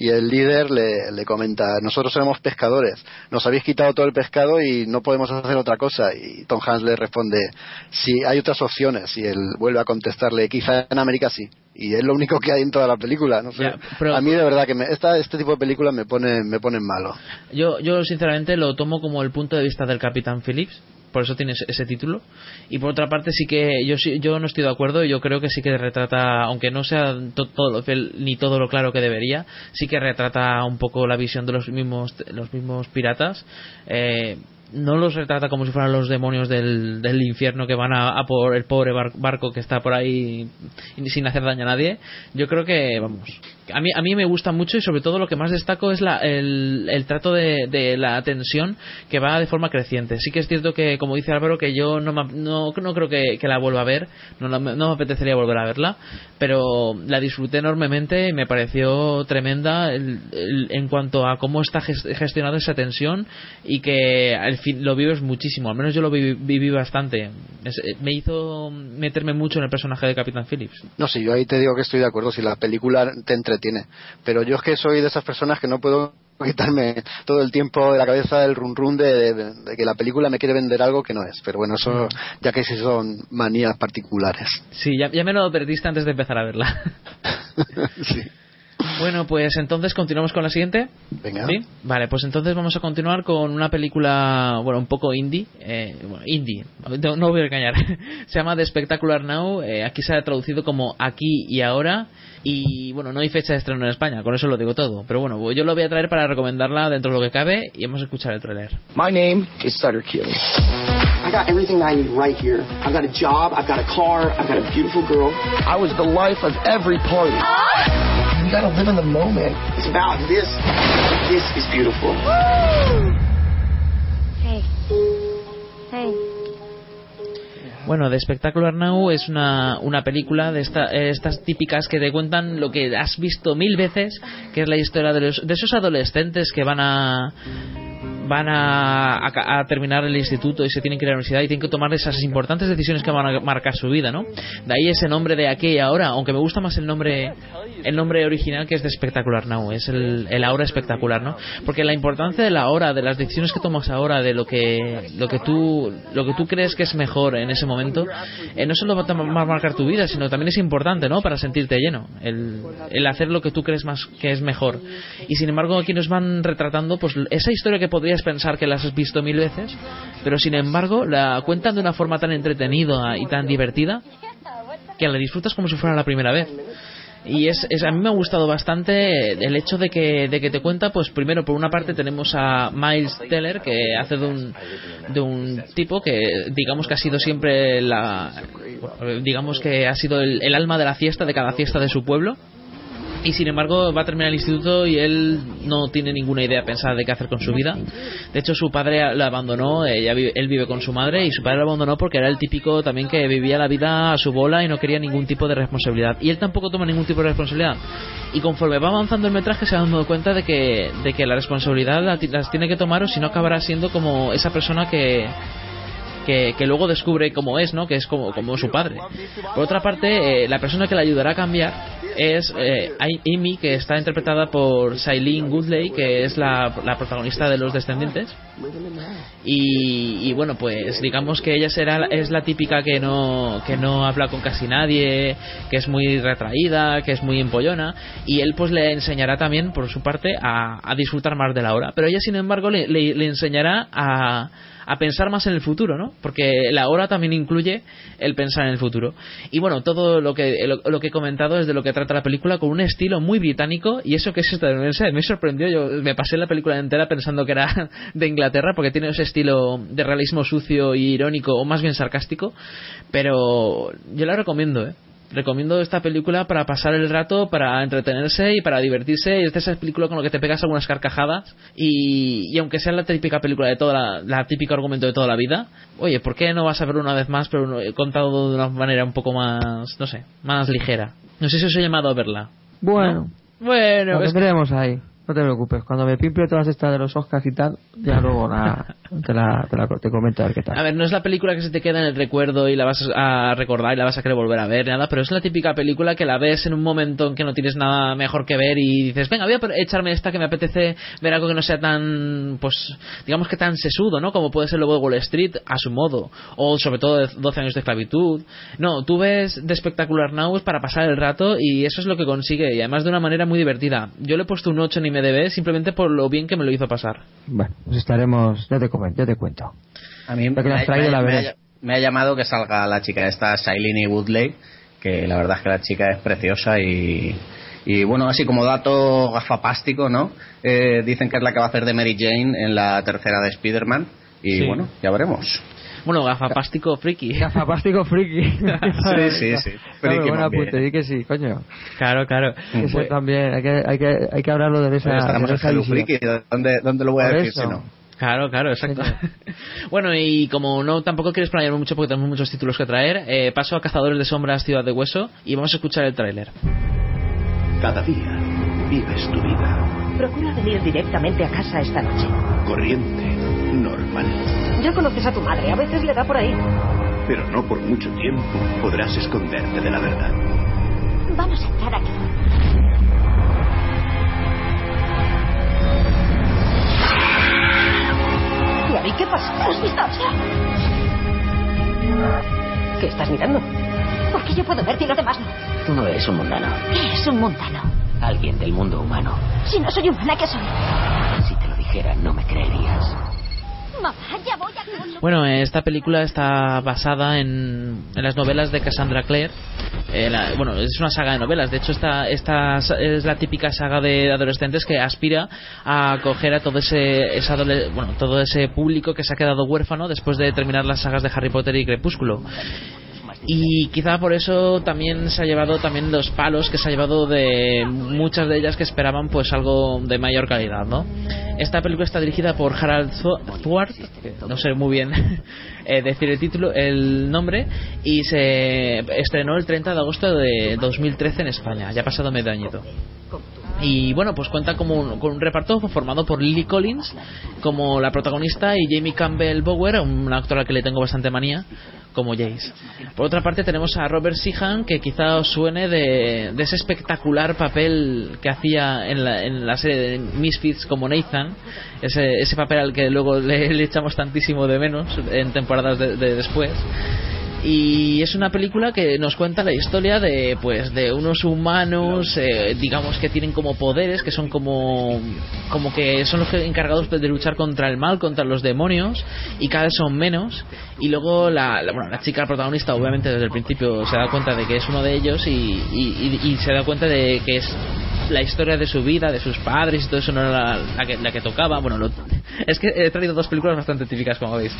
y el líder le, le, comenta, nosotros somos pescadores, nos habéis quitado todo el pescado y no podemos hacer otra cosa. Y Tom Hanks le responde, sí, hay otras opciones. Y él vuelve a contestarle, quizá en América sí. Y es lo único que hay en toda la película. No sé. A mí de verdad que me, esta, este tipo de películas me pone, me ponen malo. Yo, yo sinceramente lo tomo como el punto de vista del Capitán Phillips por eso tiene ese título y por otra parte sí que yo yo no estoy de acuerdo yo creo que sí que retrata aunque no sea todo ni todo lo claro que debería sí que retrata un poco la visión de los mismos los mismos piratas eh, no los retrata como si fueran los demonios del, del infierno que van a, por el pobre barco que está por ahí sin hacer daño a nadie. Yo creo que, vamos, a mí, a mí me gusta mucho y sobre todo lo que más destaco es la, el, el trato de, de, la tensión que va de forma creciente. Sí que es cierto que, como dice Álvaro, que yo no, no, no creo que, que, la vuelva a ver, no, no, me apetecería volver a verla, pero la disfruté enormemente y me pareció tremenda en cuanto a cómo está gestionada esa tensión y que al fin, lo vives muchísimo, al menos yo lo viví, bastante. Eh, me hizo meterme mucho en el personaje de Capitán Phillips. No, sí, yo ahí te digo que estoy de acuerdo, si la película te entretiene, pero yo es que soy de esas personas que no puedo quitarme todo el tiempo de la cabeza el run run de, que la película me quiere vender algo que no es. Pero bueno, eso ya que sí son manías particulares. Sí, ya, ya me lo perdiste antes de empezar a verla. sí. Bueno, pues entonces continuamos con la siguiente. Venga. Vale, pues entonces vamos a continuar con una película, bueno, un poco indie. Eh, bueno, indie, no, voy a engañar. se llama The Spectacular Now. Eh, aquí se ha traducido como Aquí y Ahora. Y bueno, no hay fecha de estreno en España, con eso lo digo todo. Pero bueno, yo lo voy a traer para recomendarla dentro de lo que cabe y vamos a escuchar el trailer. My name is Sutter Keeley. I got everything I need right here. I've got a job, I've got a car, I've got a beautiful girl. I was the life of every party. You gotta live in the moment. It's about this. This is beautiful. Hey. Hey. Bueno, The Spectacular Now es una, una película de estas típicas que te cuentan lo que has visto mil veces, que es la historia de, los, de esos adolescentes que van a van a, a, terminar el instituto y se tienen que ir a la universidad y tienen que tomar esas importantes decisiones que van a marcar su vida, ¿no? De ahí ese nombre de aquí y ahora, aunque me gusta más el nombre el nombre original que es de Espectacular Now, es el, ahora espectacular, ¿no? Porque la importancia de la hora, de las decisiones que tomas ahora, de lo que lo que tú lo que tú crees que es mejor en ese momento, eh, no solo va a marcar tu vida, sino también es importante, ¿no? Para sentirte lleno, el, el hacer lo que tú crees más que es mejor. Y sin embargo aquí nos van retratando pues esa historia que pensar que la has visto mil veces, pero sin embargo la cuentan de una forma tan entretenida y tan divertida que la disfrutas como si fuera la primera vez. Y es, a mí me ha gustado bastante el hecho de que, de que te cuenta pues primero por una parte tenemos a Miles Teller que hace de un, de un tipo que digamos que ha sido siempre la digamos que ha sido el alma de la fiesta de cada fiesta de su pueblo y sin embargo va a terminar el instituto y él no tiene ninguna idea pensada de qué hacer con su vida. De hecho, su padre lo abandonó, él vive con su madre y su padre lo abandonó porque era el típico también que vivía la vida a su bola y no quería ningún tipo de responsabilidad. Y él tampoco toma ningún tipo de responsabilidad. Y conforme va avanzando el metraje se ha dado cuenta de que, de que la responsabilidad las tiene que tomar o si no acabará siendo como esa persona que que, luego descubre cómo es, ¿no? Que es como, como su padre. Por otra parte, eh, la persona que le ayudará a cambiar es eh, Amy, que está interpretada por Shailene Woodley, que es la, la protagonista de Los Descendientes. Y, y, bueno, pues digamos que ella será es la típica que no que no habla con casi nadie, que es muy retraída, que es muy empollona, y él pues le enseñará también, por su parte, a, a disfrutar más de la hora. Pero ella, sin embargo, le enseñará a a pensar más en el futuro, ¿no? Porque la hora también incluye el pensar en el futuro. Y bueno, todo lo que, lo, que he comentado es de lo que trata la película con un estilo muy británico y eso que es estadounidense me sorprendió. Yo me pasé la película entera pensando que era de Inglaterra porque tiene ese estilo de realismo sucio y irónico o más bien sarcástico. Pero yo la recomiendo, ¿eh? Recomiendo esta película para pasar el rato, para entretenerse y para divertirse. Es de esa película con la que te pegas algunas carcajadas y, y aunque sea la típica película de toda la, la típico argumento de toda la vida, oye, ¿por qué no vas a verlo una vez más, pero he contado de una manera un poco más, no sé, más ligera? No sé si os he llamado a verla. Bueno. ¿No? Bueno, lo ahí. No te preocupes, cuando me pimple todas estas de los Oscars y tal, ya luego nada, te, la, te, la, te comento a ver qué tal. A ver, no es la película que se te queda en el recuerdo y la vas a recordar y la vas a querer volver a ver, nada, pero es la típica película que la ves en un momento en que no tienes nada mejor que ver y dices, venga, voy a echarme esta que me apetece ver algo que no sea tan, pues, digamos que tan sesudo, ¿no? Como puede ser luego Wall Street, a su modo, o sobre todo de 12 años de esclavitud. No, tú ves de Spectacular Now para pasar el rato y eso es lo que consigue, y además de una manera muy divertida. Yo le he puesto un 8 en IMDB simplemente por lo bien que me lo hizo pasar. Bueno, pues estaremos, ya te comento, ya te cuento. A mí me, me, traído, me, la me, ha, me, ha, llamado que salga la chica esta, Shailene Woodley, que la verdad es que la chica es preciosa y, y bueno, así como dato gafapástico, ¿no? Eh, dicen que es la que va a hacer de Mary Jane en la tercera de Spider-Man y sí. bueno, ya veremos. Bueno, gafapástico friki. Gafapástico friki. sí, sí, sí. Claro, buen apunte, di que sí, coño. Claro, claro. Eso pues, también, hay que, hay, que, hay que hablarlo de esa. Estamos de esa en friki, ¿dónde, ¿dónde lo voy a decir eso. si no? Claro, claro, exacto. bueno, y como no tampoco quieres planearme mucho porque tenemos muchos títulos que traer, eh, paso a Cazadores de Sombras, Ciudad de Hueso y vamos a escuchar el tráiler. Cada día vives tu vida. Procura venir directamente a casa esta noche. Corriente, normal. Ya conoces a tu madre, a veces le da por ahí. Pero no por mucho tiempo podrás esconderte de la verdad. Vamos a entrar aquí. ¿Y a mí qué pasa? ¿Has visto? ¿Qué estás mirando? Porque yo puedo verte y los demás no. Tú no eres un mundano. ¿Qué es un mundano? Alguien del mundo humano. Si no soy humana, ¿qué soy? Si te lo dijera, no me creerías. Bueno, esta película está basada en, las novelas de Cassandra Clare. Eh, la, bueno, es una saga de novelas. De hecho, esta, esta es la típica saga de adolescentes que aspira a acoger a todo ese, ese bueno, todo ese público que se ha quedado huérfano después de terminar las sagas de Harry Potter y Crepúsculo y quizá por eso también se ha llevado también los palos que se ha llevado de muchas de ellas que esperaban pues algo de mayor calidad ¿no? esta película está dirigida por Harald Thwart no sé muy bien eh, decir el título el nombre y se estrenó el 30 de agosto de 2013 en España ya pasado medio añito y bueno pues cuenta como con un reparto formado por Lily Collins como la protagonista y Jamie Campbell Bower una actora que le tengo bastante manía como Jace. Por otra parte tenemos a Robert Sheehan que quizá os suene de, de ese espectacular papel que hacía en la, en la, serie de Misfits como Nathan, ese, ese papel al que luego le, le, echamos tantísimo de menos en temporadas de, de después y es una película que nos cuenta la historia de pues de unos humanos eh, digamos que tienen como poderes que son como como que son los encargados de luchar contra el mal contra los demonios y cada vez son menos. Y luego la, bueno la chica protagonista obviamente desde el principio se da cuenta de que es uno de ellos y, y se da cuenta de que es la historia de su vida, de sus padres y todo eso no era la, la, que, la que, tocaba. Bueno, lo, es que he traído dos películas bastante típicas, como veis.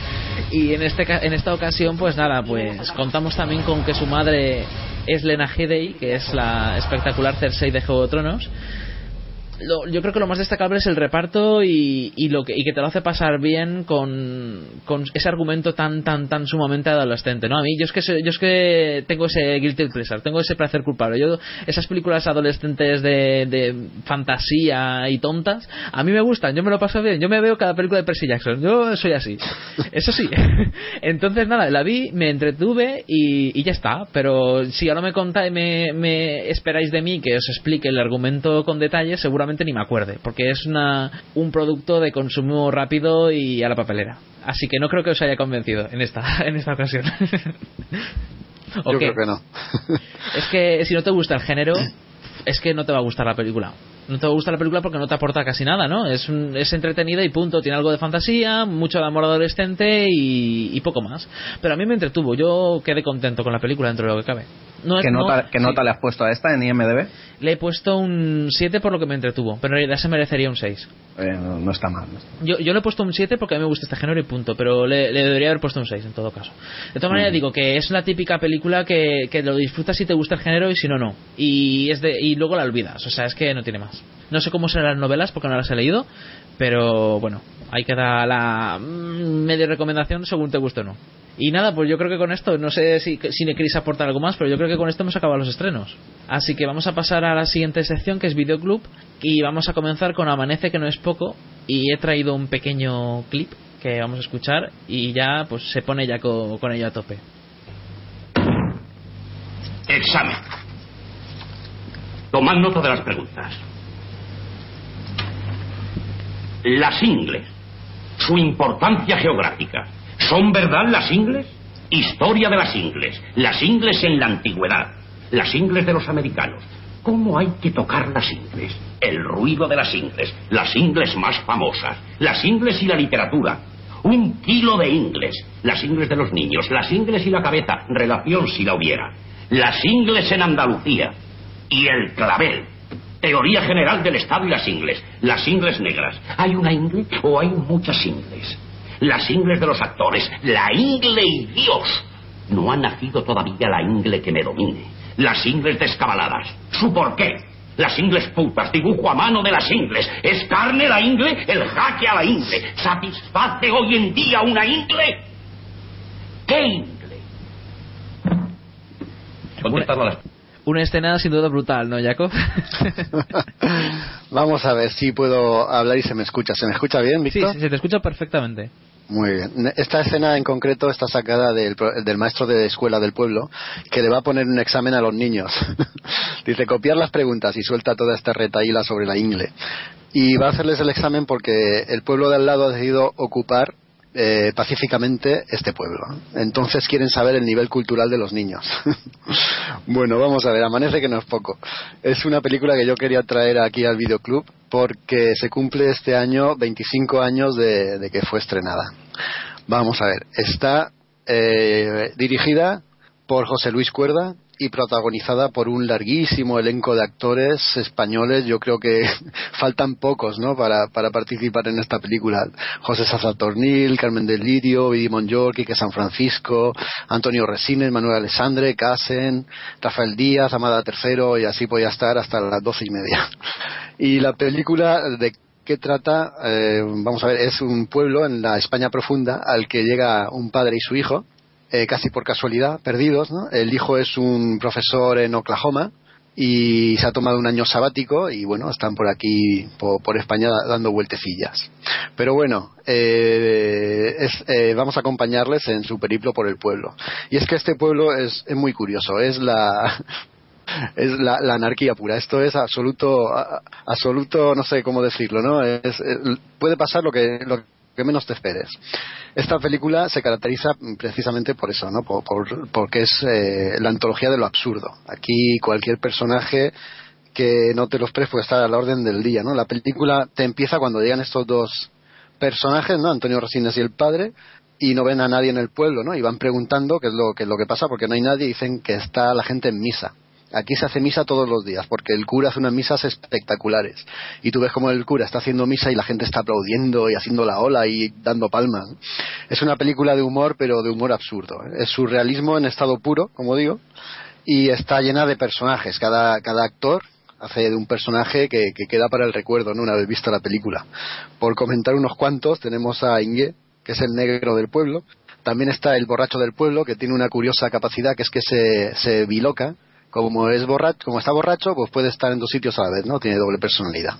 Y en, este, en esta ocasión, pues nada, pues contamos también con que su madre es Lena Headey, que es la espectacular Cersei de Juego de Tronos. Lo- yo creo que lo más destacable es el reparto y, y lo que, y que te lo hace pasar bien con, con ese argumento tan tan tan sumamente adolescente no a mí yo es que yo es que tengo ese guilty pleasure tengo ese placer culpable. Yo esas películas adolescentes de, de fantasía y tontas a mí me gustan yo me lo paso bien yo me veo cada película de Percy Jackson yo soy así eso sí. Entonces nada la vi me entretuve y, y ya está pero si ahora me contáis me, me esperáis de mí que os explique el argumento con detalle seguramente ni me acuerde porque es una un producto de consumo rápido y a la papelera así que no creo que os haya convencido en esta en esta ocasión ¿O Yo qué? creo que no. es que si no te gusta el género es que no te va a gustar la película no te va a gustar la película porque no te aporta casi nada, ¿no? Es, un- es entretenida y punto. Tiene algo de fantasía, mucho de amor adolescente y, y poco más. Pero a mí me entretuvo. Yo quedé contento con la película dentro de lo que cabe. No ¿Qué no- nota, qué sí. nota le has puesto a esta en IMDB? Le he puesto un 7 por lo que me entretuvo, pero en realidad se merecería un 6. Eh, no, no está mal. no está mal. Yo, yo le he puesto un 7 porque a mí me gusta este género y punto, pero le, le debería haber puesto un 6 en todo caso. De todas maneras, Mm. digo que es la típica película que, que lo disfrutas si te gusta el género y si no, no. Y, es de, y luego la olvidas, o sea, es que no tiene más. No sé cómo serán las novelas porque no las he leído, pero bueno, ahí queda la mm, media recomendación según te guste o no. Y nada, pues yo creo que con esto, no sé si, si me queréis aportar algo más, pero yo creo que con esto hemos acabado los estrenos. Así que vamos a pasar a la siguiente sección que es Videoclub y vamos a comenzar con Amanece que no es poco y he traído un pequeño clip que vamos a escuchar y ya pues se pone ya co- con ello a tope. Examen. Tomad nota de las preguntas. Las ingles. Su importancia geográfica. ¿Son verdad las ingles? Historia de las ingles. Las ingles en la antigüedad. Las ingles de los americanos. ¿Cómo hay que tocar las ingles? El ruido de las ingles. Las ingles más famosas. Las ingles y la literatura. Un kilo de ingles. Las ingles de los niños. Las ingles y la cabeza. Relación si la hubiera. Las ingles en Andalucía. Y el clavel. Teoría general del Estado y las ingles. Las ingles negras. ¿Hay una ingle o hay muchas ingles? Las ingles de los actores. La ingle y Dios. No ha nacido todavía la ingle que me domine. Las ingles descabaladas. ¿Su por qué? Las ingles putas, dibujo a mano de las ingles. ¿Es carne la ingle? El jaque a la ingle. ¿Satisface hoy en día una ingle? ¿Qué ingle? Las Una escena sin duda brutal, ¿no, Jacob? Vamos a ver si puedo hablar y se me escucha. ¿Se me escucha bien, Víctor? sí, se te escucha perfectamente. Muy bien. Esta escena en concreto está sacada del, del maestro de escuela del pueblo que le va a poner un examen a los niños. Dice copiar las preguntas y suelta toda esta retaíla sobre la ingle. Y va a hacerles el examen porque el pueblo de al lado ha decidido ocupar eh, pacíficamente este pueblo. Entonces quieren saber el nivel cultural de los niños. bueno, vamos a ver, amanece que no es poco. Es una película que yo quería traer aquí al videoclub porque se cumple este año 25 años de, que fue estrenada. Vamos a ver, está eh, dirigida por José Luis Cuerda y protagonizada por un larguísimo elenco de actores españoles. Yo creo que faltan pocos ¿no? para, para participar en esta película. José Sazatornil, Carmen del Lirio, Vidi Monjol, Quique San Francisco, Antonio Resines, Manuel Alessandre, Casen, Rafael Díaz, Amada Tercero y así podía estar hasta las doce y media. Y la película de qué trata, eh, vamos a ver, es un pueblo en la España profunda al que llega un padre y su hijo, eh, casi por casualidad, perdidos, ¿no? El hijo es un profesor en Oklahoma y se ha tomado un año sabático y bueno, están por aquí, por, España, dando vueltecillas. Pero bueno, eh, es- eh, vamos a acompañarles en su periplo por el pueblo. Y es que este pueblo es, es muy curioso, es la, es la, la anarquía pura. Esto es absoluto, absoluto, no sé cómo decirlo, ¿no? Es, es- puede pasar lo que, lo que menos te esperes. Esta película se caracteriza precisamente por eso, ¿no? Por, por- porque es eh, la antología de lo absurdo. Aquí cualquier personaje que no te lo esperes puede estar a la orden del día, ¿no? La película te empieza cuando llegan estos dos personajes, ¿no? Antonio Resines y el padre, y no ven a nadie en el pueblo, ¿no? Y van preguntando qué es lo, qué es lo que pasa, porque no hay nadie, y dicen que está la gente en misa. Aquí se hace misa todos los días, porque el cura hace unas misas espectaculares. Y tú ves como el cura está haciendo misa y la gente está aplaudiendo y haciendo la ola y dando palmas. Es una película de humor, pero de humor absurdo. Es surrealismo en estado puro, como digo, y está llena de personajes. Cada, cada actor hace de un personaje que, que queda para el recuerdo, ¿no? Una vez vista la película. Por comentar unos cuantos, tenemos a Inge, que es el negro del pueblo. También está el borracho del pueblo, que tiene una curiosa capacidad, que es que se, se biloca. Como es borracho, como está borracho, pues puede estar en dos sitios a la vez, ¿no? Tiene doble personalidad.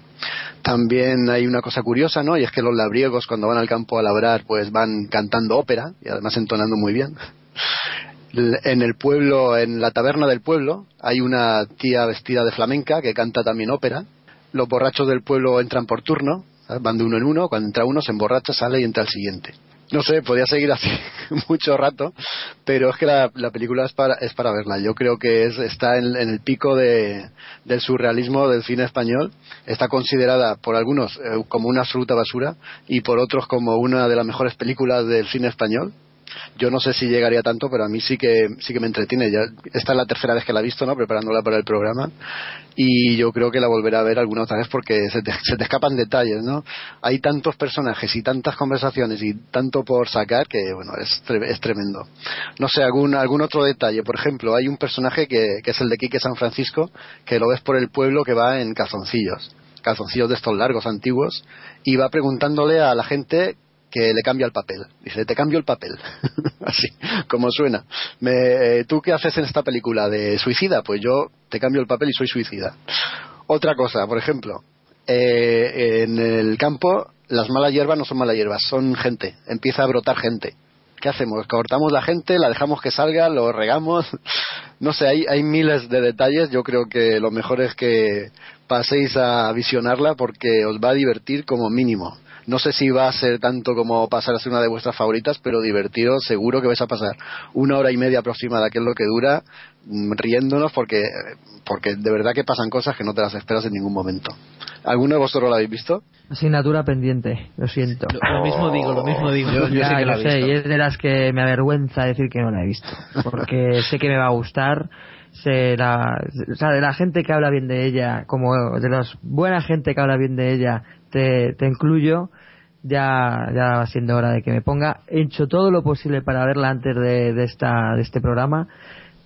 También hay una cosa curiosa, ¿no? Y es que los labriegos cuando van al campo a labrar, pues van cantando ópera y además entonando muy bien. En el pueblo, en la taberna del pueblo, hay una tía vestida de flamenca que canta también ópera. Los borrachos del pueblo entran por turno, van de uno en uno. Cuando entra uno se emborracha, sale y entra el siguiente. No sé, podría seguir así mucho rato, pero es que la, la película es para, es para verla. Yo creo que es, está en, en el pico de, del surrealismo del cine español. Está considerada por algunos eh, como una absoluta basura y por otros como una de las mejores películas del cine español. Yo no sé si llegaría tanto, pero a mí sí que sí que me entretiene. Ya, esta es la tercera vez que la he visto, ¿no? Preparándola para el programa. Y yo creo que la volveré a ver alguna otra vez porque se te, se te escapan detalles, ¿no? Hay tantos personajes y tantas conversaciones y tanto por sacar que, bueno, es, es tremendo. No sé, algún, algún otro detalle. Por ejemplo, hay un personaje que, que es el de Quique San Francisco, que lo ves por el pueblo que va en calzoncillos. Calzoncillos de estos largos, antiguos. Y va preguntándole a la gente que le cambia el papel. Dice, te cambio el papel. Así, como suena. Me, eh, ¿Tú qué haces en esta película de suicida? Pues yo te cambio el papel y soy suicida. Otra cosa, por ejemplo, eh, en el campo las malas hierbas no son malas hierbas, son gente. Empieza a brotar gente. ¿Qué hacemos? Cortamos la gente, la dejamos que salga, lo regamos. No sé, hay, hay miles de detalles. Yo creo que lo mejor es que paséis a visionarla porque os va a divertir como mínimo. No sé si va a ser tanto como pasar a ser una de vuestras favoritas, pero divertiros seguro que vais a pasar una hora y media aproximada, que es lo que dura, mm, riéndonos porque, porque de verdad que pasan cosas que no te las esperas en ningún momento. ¿Alguno de vosotros lo habéis visto? Asignatura pendiente, lo siento. Lo mismo digo, lo mismo digo. Ya, lo sé, y es de las que me avergüenza decir que no la he visto. Porque sé que me va a gustar. Sé la, o sea, de la gente que habla bien de ella, como de la buena gente que habla bien de ella, te, te incluyo. Ya, ya va siendo hora de que me ponga. He hecho todo lo posible para verla antes de, de, esta, de este programa,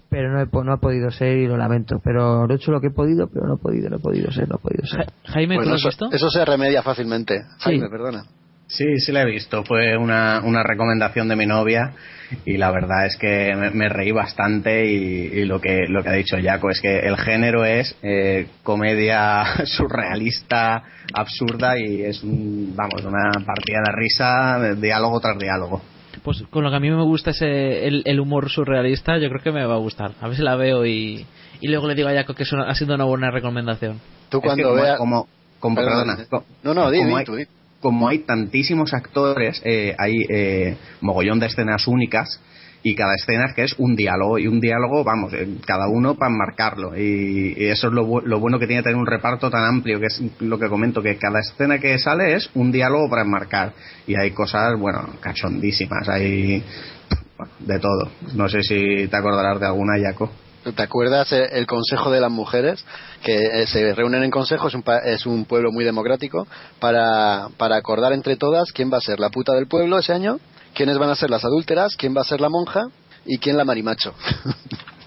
pero no, he, no ha podido ser y lo lamento. Pero lo he hecho lo que he podido, pero no he podido, no he podido ser, no he podido ser. Jaime, Bueno, eso, eso se remedia fácilmente. Jaime, perdona. Sí, sí la he visto. Fue una, una recomendación de mi novia y la verdad es que me, me reí bastante y, y lo que lo que ha dicho Jaco es que el género es eh, comedia surrealista, absurda y es un, vamos una partida de risa, de diálogo tras diálogo. Pues con lo que a mí me gusta es eh, el, el humor surrealista, yo creo que me va a gustar. A ver si la veo y, y luego le digo a Jaco que es una- ha sido una buena recomendación. Tú Es que cuando como, veas... como, como- Perdona. perdona, co- No, no, di, tú, di. Como hay tantísimos actores, eh, hay eh, mogollón de escenas únicas y cada escena es que es un diálogo y un diálogo, vamos, eh, cada uno para marcarlo y, eso es lo, lo bueno que tiene tener un reparto tan amplio que es lo que comento que cada escena que sale es un diálogo para enmarcar y hay cosas, bueno, cachondísimas, hay de todo. No sé si te acordarás de alguna, Jaco. ¿Te acuerdas eh, el Consejo de las Mujeres? Que eh, se reúnen en consejo, es un, pa- es un pueblo muy democrático, para, para acordar entre todas quién va a ser la puta del pueblo ese año, quiénes van a ser las adúlteras, quién va a ser la monja y quién la marimacho.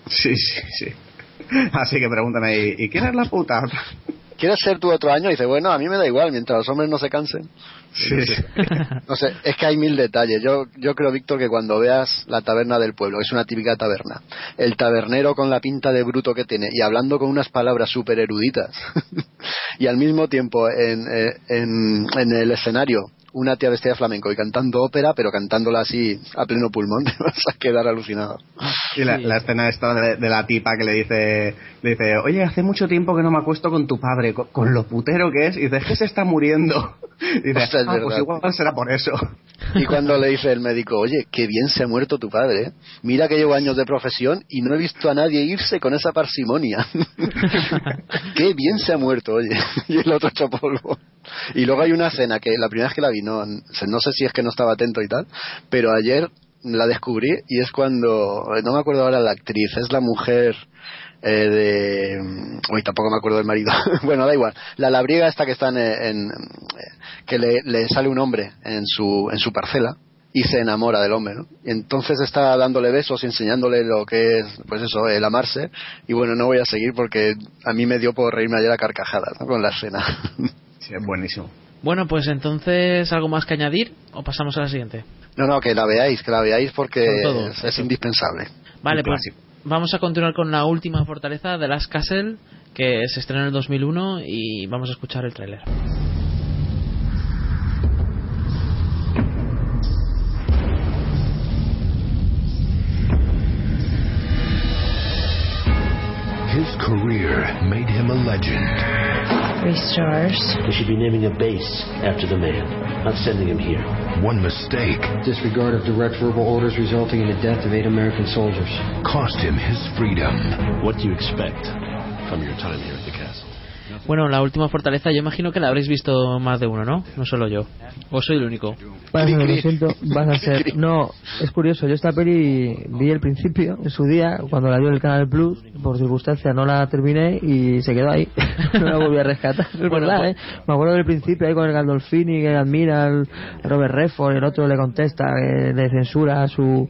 Sí, sí, sí. Así que pregúntame, ¿y, ¿y quién es la puta? ¿Quieres ser tú otro año? Y dice, bueno, a mí me da igual, mientras los hombres no se cansen. Sí. No sé, es que hay mil detalles. Yo, yo creo, Víctor, que cuando veas la taberna del pueblo, que es una típica taberna, el tabernero con la pinta de bruto que tiene y hablando con unas palabras súper eruditas, y al mismo tiempo en, eh, en, en el escenario una tía vestida de flamenco y cantando ópera, pero cantándola así a pleno pulmón, te vas a quedar alucinado. Y la, la escena esta de, de la tipa que le dice, le dice, oye, hace mucho tiempo que no me acuesto con tu padre, con, con lo putero que es, y dice, es que se está muriendo. Y dice, Ostras, es ah, pues igual será por eso. Y cuando le dice el médico, oye, qué bien se ha muerto tu padre, ¿eh? mira que llevo años de profesión y no he visto a nadie irse con esa parsimonia. qué bien se ha muerto, oye. Y el otro hecho polvo. Y luego hay una escena que la primera vez que la vi, no, no sé si es que no estaba atento y tal, pero ayer la descubrí y es cuando, no me acuerdo ahora la actriz, es la mujer eh, de... Uy, tampoco me acuerdo del marido. bueno, da igual. La labriega esta que está en... que le, le sale un hombre en su, en su parcela y se enamora del hombre, ¿no? Y entonces está dándole besos y enseñándole lo que es, pues eso, el amarse. Y bueno, no voy a seguir porque a mí me dio por reírme ayer a carcajadas con la escena. Sí, es buenísimo. Bueno, pues entonces, ¿algo más que añadir o pasamos a la siguiente? No, no, que la veáis, que la veáis porque todo. es, es indispensable. Vale, pues vamos a continuar con la última fortaleza de Last Castle, que se estrenó en el 2001 y vamos a escuchar el tráiler. His career made him a legend. Three stars. We should be naming a base after the man, not sending him here. One mistake Disregard of direct verbal orders resulting in the death of eight American soldiers. cost him his freedom. What do you expect from your time here at the castle? Bueno, la última fortaleza, yo imagino que la habréis visto más de uno, ¿no? No solo yo. O soy el único. Vas a ser, lo siento, vas a ser. No, es curioso. Yo esta peli vi el principio, en su día, cuando la dio el Canal Plus, por circunstancia no la terminé y se quedó ahí. no la volví a rescatar. Es Bueno, verdad, pues- ¿eh? Me acuerdo del principio ahí con el Gandolfini que admira al Robert Redford el otro le contesta, que le censura su,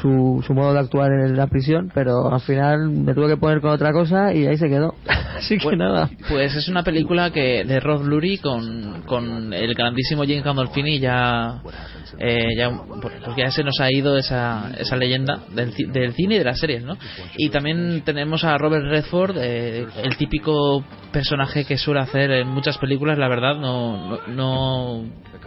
su, su modo de actuar en la prisión, pero al final me tuve que poner con otra cosa y ahí se quedó. Así que Bueno, nada. Pues es una película que de Rod Lurie con, con el grandísimo James Gandolfini ya eh, ya pues ya se nos ha ido esa, esa leyenda del, del cine y de las series, ¿no? Y también tenemos a Robert Redford, eh, el típico personaje que suele hacer en muchas películas, la verdad, no, no,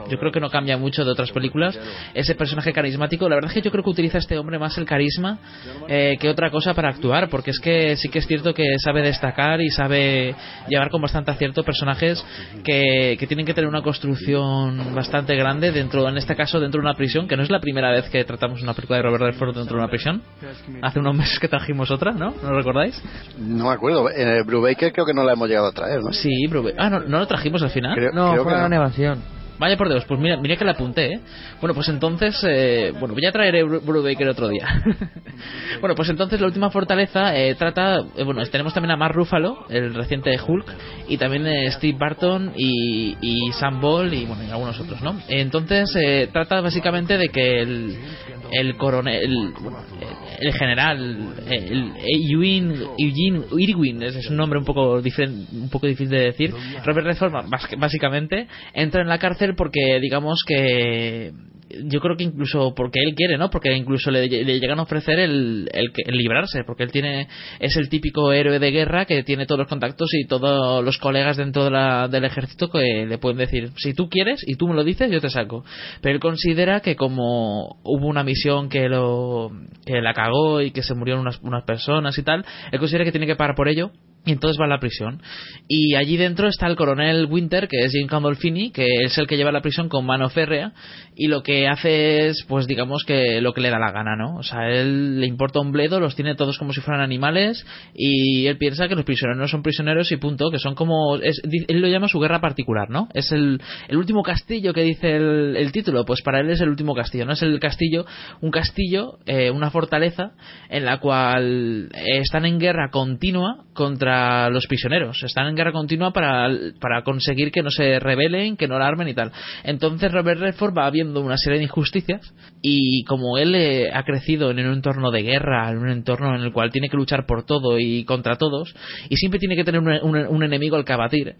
yo creo que no cambia mucho de otras películas. Ese personaje carismático, la verdad es que yo creo que utiliza este hombre más el carisma eh, que otra cosa para actuar, porque es que sí que es cierto que sabe destacar y sabe llevar con bastante acierto personajes que, que tienen que tener una construcción bastante grande dentro, en este caso, dentro de una prisión, que no es la primera vez que tratamos una película de Robert Redford dentro de una prisión. Hace unos meses que trajimos otra, ¿no? ¿No lo recordáis? No me acuerdo. Eh, Brubaker creo que no la hemos llegado a traer, ¿no? Sí, Brube- Ah, ¿no, ¿no lo trajimos al final? Creo- No, creo fue que una no. animación. Vaya por Dios, pues mira, mira que la apunté, ¿eh? Bueno, pues entonces, eh, bueno, ya traeré Bru- Brubaker otro día. bueno, pues entonces la última fortaleza eh, trata, eh, bueno, tenemos también a Mark Ruffalo, el reciente Hulk, y también eh, Steve Barton y, Sam Ball y bueno, y algunos otros, ¿no? Entonces eh, trata básicamente de que el, el coronel, el general, el, Eugene, Eugene Irwin, es, un nombre un poco un poco difícil de decir. Robert Redford básicamente entra en la cárcel porque digamos que yo creo que incluso porque él quiere, ¿no? Porque incluso le, le llegan a ofrecer el, el, el librarse, porque él tiene es el típico héroe de guerra que tiene todos los contactos y todos los colegas dentro de la- del ejército que le pueden decir, si tú quieres y tú me lo dices, yo te saco. Pero él considera que como hubo una misión que lo que la cagó y que se murieron unas, unas personas y tal, él considera que tiene que pagar por ello y entonces va a la prisión. Y allí dentro está el coronel Winter, que es Jim Gandolfini, que es el que lleva la prisión con mano férrea. Y lo que hace es, pues digamos que lo que le da la gana, ¿no? O sea, él le importa un bledo, los tiene todos como si fueran animales. Y él piensa que los prisioneros no son prisioneros y punto, que son como. es- él lo llama su guerra particular, ¿no? Es el, el último castillo que dice el, el título. Pues para él es el último castillo, ¿no? Es el castillo, un castillo, eh, una fortaleza en la cual eh, están en guerra continua contra los prisioneros. Están en guerra continua para, para conseguir que no se rebelen, que no la armen y tal. Entonces Robert Redford va viendo una serie de injusticias y como él eh, ha crecido en un entorno de guerra, en un entorno en el cual tiene que luchar por todo y contra todos y siempre tiene que tener un, un- un enemigo al que abatir